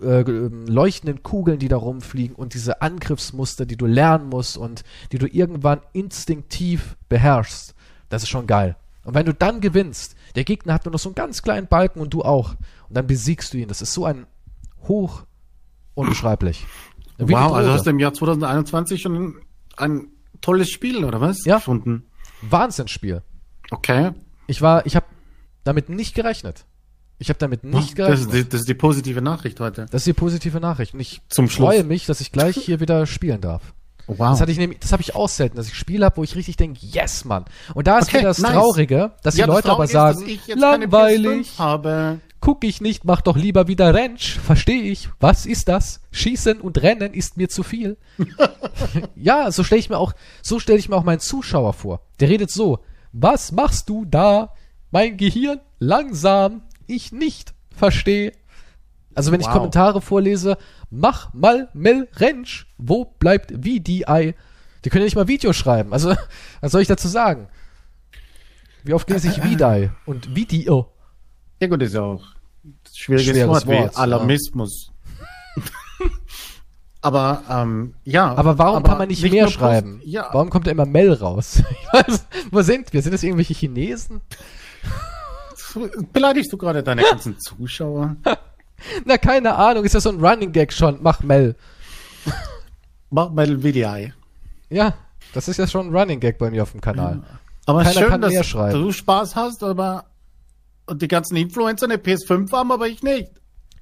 äh, ähm, leuchtenden Kugeln, die da rumfliegen und diese Angriffsmuster, die du lernen musst und die du irgendwann instinktiv beherrschst, das ist schon geil. Und wenn du dann gewinnst, der Gegner hat nur noch so einen ganz kleinen Balken und du auch, und dann besiegst du ihn. Das ist so ein hoch unbeschreiblich. Wie Wow, also hast du im Jahr 2021 schon ein, tolles Spiel, oder was? Ja. Gefunden. Wahnsinnsspiel. Okay. Ich war, ich habe damit nicht gerechnet. Ich habe damit nicht das, gerechnet. ist die, das ist die positive Nachricht heute. Das ist die positive Nachricht. Und ich Zum Schluss. freue mich, dass ich gleich hier wieder spielen darf. Wow. Das hatte ich nämlich, das habe ich auch selten, dass ich Spiele habe, wo ich richtig denke, yes, Mann. Und da ist Okay, wieder das nice. Traurige, dass Ja, die das Leute aber Traurige ist, sagen, keine langweilig, PS5 habe. Guck ich nicht, mach doch lieber wieder Rentsch. Verstehe ich. Was ist das? Schießen und Rennen ist mir zu viel. ja, so stelle ich mir auch, so stelle ich mir auch meinen Zuschauer vor. Der redet so, was machst du da? Mein Gehirn langsam, ich nicht verstehe. Also wenn ich Wow. Kommentare vorlese, mach mal Mel Rentsch, wo bleibt VDI? Die können ja nicht mal Video schreiben. Also, was soll ich dazu sagen? Wie oft lese ich VDI und Video? Ja gut, ist ja auch ein schwieriges Schweres Wort, Wort, wie Alarmismus. aber ähm, ja. Aber warum kann man nicht, mehr nur post- schreiben? Ja, Warum kommt da immer Mel raus? Weiß, wo sind wir? Sind das irgendwelche Chinesen? beleidigst du gerade deine ganzen Zuschauer? Na, keine Ahnung. Ist das so ein Running Gag schon? Mach Mel. Mach ein VDI. Ja, das ist ja schon ein Running Gag bei mir auf dem Kanal. Aber Keiner schön, kann mehr dass schreiben. du Spaß hast, aber und die ganzen Influencer eine PS5 haben, aber ich nicht.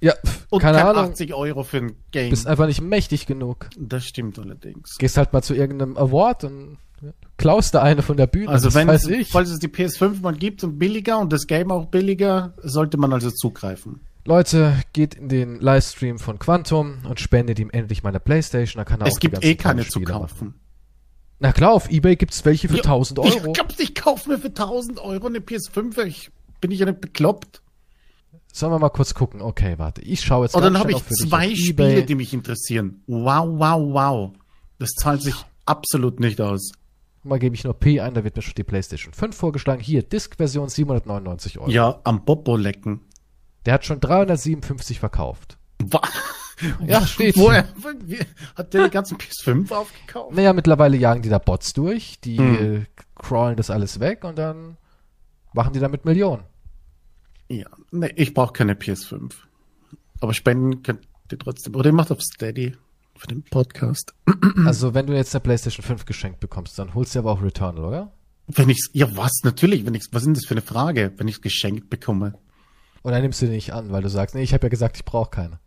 Ja, pf, Und keine kein Ahnung. 80 Euro für ein Game. Bist einfach nicht mächtig genug. Das stimmt allerdings. Gehst halt mal zu irgendeinem Award und klaust da eine von der Bühne. Also wenn es, falls es die PS5 mal gibt und billiger und das Game auch billiger, sollte man also zugreifen. Leute, geht in den Livestream von Quantum und spendet ihm endlich meine Playstation. Da kann er es auch die gibt eh keine zu machen. kaufen. Na klar, auf Ebay gibt's welche für 1000 Euro. Ich glaub's, ich kauf mir für 1000 Euro eine PS5. Ich, bin ich ja nicht bekloppt. Sollen wir mal kurz gucken? Okay, warte. Ich schaue jetzt Und dann habe ich zwei Spiele, eBay. die mich interessieren. Wow, wow, wow. Das zahlt sich absolut nicht aus. Mal gebe ich nur P ein, da wird mir schon die PlayStation 5 vorgeschlagen. Hier, Disk-Version 799 Euro. Ja, am Popo lecken. Der hat schon 357 verkauft. Wa- Ja, steht. Woher? Hat der die ganzen PS5 aufgekauft? Naja, mittlerweile jagen die da Bots durch, die Hm. äh, crawlen das alles weg und dann machen die damit Millionen. Ja, nee, ich brauche keine PS5. Aber spenden könnt ihr trotzdem. Oder ihr macht auf Steady für den Podcast. Also, wenn du jetzt eine PlayStation 5 geschenkt bekommst, dann holst du aber auch Returnal, oder? Wenn ich's, ja was, natürlich, wenn ich's, was ist denn das für eine Frage, wenn ich's geschenkt bekomme? Oder nimmst du die nicht an, weil du sagst, nee, ich habe ja gesagt, ich brauche keine.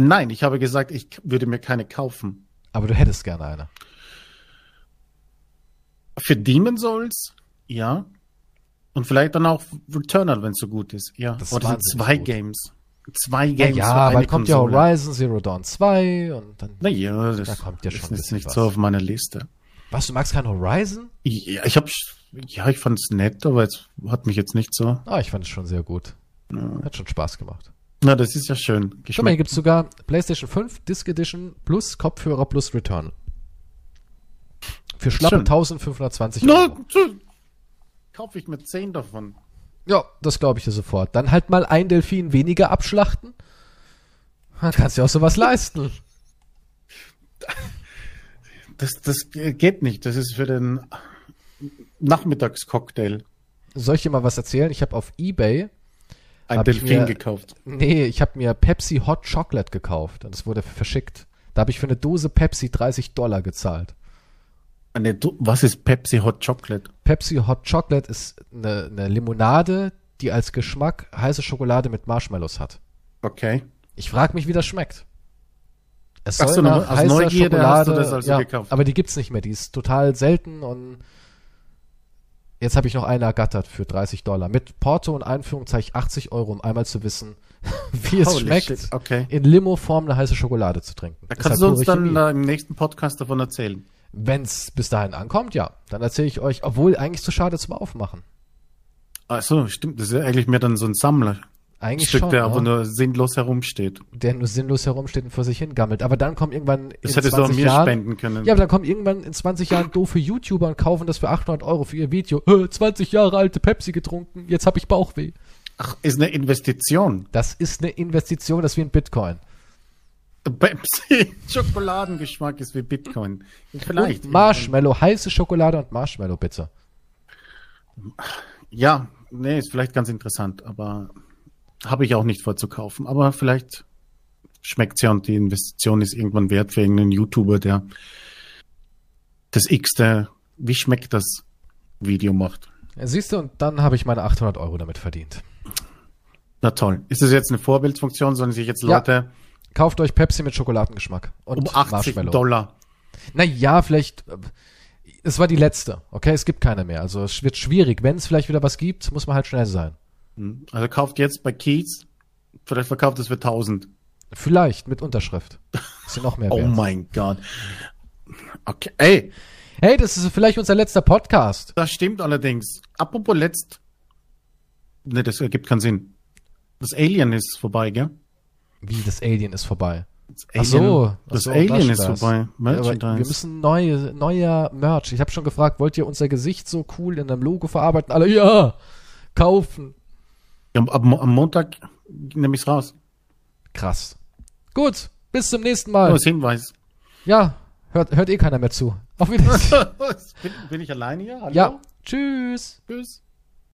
Nein, ich habe gesagt, ich würde mir keine kaufen. Aber du hättest gerne eine. Für Demon Souls, ja. Und vielleicht dann auch Returnal, wenn es so gut ist. Ja. Das Oder sind zwei gut. Games. Zwei Games. ja, eine kommt ja. Horizon Zero Dawn 2 und dann. Naja, das Da kommt ja schon ist bisschen nicht was. so auf meiner Liste. Was, du magst kein Horizon? Ja, ich hab, ja, ich fand's nett, aber es hat mich jetzt nicht so. Ah, ich fand es schon sehr gut. Ja. Hat schon Spaß gemacht. Na, das ist ja schön. Guck mal, hier Geschmack. gibt's sogar PlayStation 5 Disc Edition plus Kopfhörer plus Return. Für schlappe Schön. 1520 Na, Euro. so, kaufe ich mir zehn davon. Ja, das glaube ich dir sofort. Dann halt mal ein Delfin weniger abschlachten. Dann kannst du auch sowas leisten. Das, das geht nicht. Das ist für den Nachmittagscocktail Soll ich dir mal was erzählen? Ich habe auf Ebay, ein Delfin mir- gekauft. nee, ich habe mir Pepsi Hot Chocolate gekauft und es wurde verschickt. Da habe ich für eine Dose Pepsi 30 Dollar gezahlt. Eine, Du- was ist Pepsi Hot Chocolate? Pepsi Hot Chocolate ist eine, eine Limonade, die als Geschmack heiße Schokolade mit Marshmallows hat. Okay. Ich frage mich, wie das schmeckt. Es soll so, nach heißer Neugierde Schokolade, hast du das also ja, gekauft. aber die gibt's nicht mehr. Die ist total selten und jetzt habe ich noch eine ergattert für 30 Dollar. Mit Porto und Einführung zahle ich 80 Euro, um einmal zu wissen, wie es Holy schmeckt, Okay. in Limo-Form eine heiße Schokolade zu trinken. Da kannst halt du uns dann Chemie. im nächsten Podcast davon erzählen. Wenn's bis dahin ankommt, ja. Dann erzähle ich euch, obwohl eigentlich zu schade zum Aufmachen. Ach so, stimmt. Das ist ja eigentlich mehr dann so ein Sammlerstück, Eigentlich schon, der ja. aber nur sinnlos herumsteht. der nur sinnlos herumsteht und vor sich hingammelt. Aber dann kommen irgendwann Das in hättest du auch 20 mir Jahren, spenden können. Ja, aber dann kommen irgendwann in 20 Jahren doofe YouTuber und kaufen das für 800 Euro für ihr Video. Äh, 20 Jahre alte Pepsi getrunken, jetzt habe ich Bauchweh. Ach, ist eine Investition. Das ist eine Investition, das ist wie ein Bitcoin. Pepsi Schokoladengeschmack ist wie Bitcoin. Vielleicht. Und Marshmallow, heiße Schokolade und Marshmallow bitte. Ja, nee, ist vielleicht ganz interessant, aber habe ich auch nicht vor zu kaufen. Aber vielleicht schmeckt's ja und die Investition ist irgendwann wert für irgendeinen YouTuber, der das x-te, wie schmeckt das Video macht. Siehst du, und dann habe ich meine 800 Euro damit verdient. Na toll. Ist das jetzt eine Vorbildfunktion? Sollen sich jetzt Ja. Kauft euch Pepsi mit Schokoladengeschmack und um 80 Marshmallow. Dollar Na ja, vielleicht. Es war die letzte. Okay, es gibt keine mehr. Also es wird schwierig. Wenn es vielleicht wieder was gibt, muss man halt schnell sein. Hm. Also kauft jetzt bei Keys, vielleicht verkauft es für 1000. Vielleicht mit Unterschrift. Ist ja noch mehr Oh mein Gott. Okay, ey, Hey, das ist vielleicht unser letzter Podcast. das stimmt allerdings. Apropos letzt. Ne, das ergibt keinen Sinn. Das Alien ist vorbei, gell? Wie, das Alien ist vorbei. Das Ach so. Das so, Alien das ist das. vorbei. Ja, Merchandise. wir müssen neue, neuer Merch. Ich habe schon gefragt, wollt ihr unser Gesicht so cool in einem Logo verarbeiten? Alle, ja, kaufen. Ja, am, am Montag nehme ich's raus. Krass. Gut, bis zum nächsten Nur Mal. als Hinweis. Ja, hört, hört eh keiner mehr zu. Auf Wiedersehen. bin, bin ich alleine hier? Hallo? ja, tschüss. Tschüss.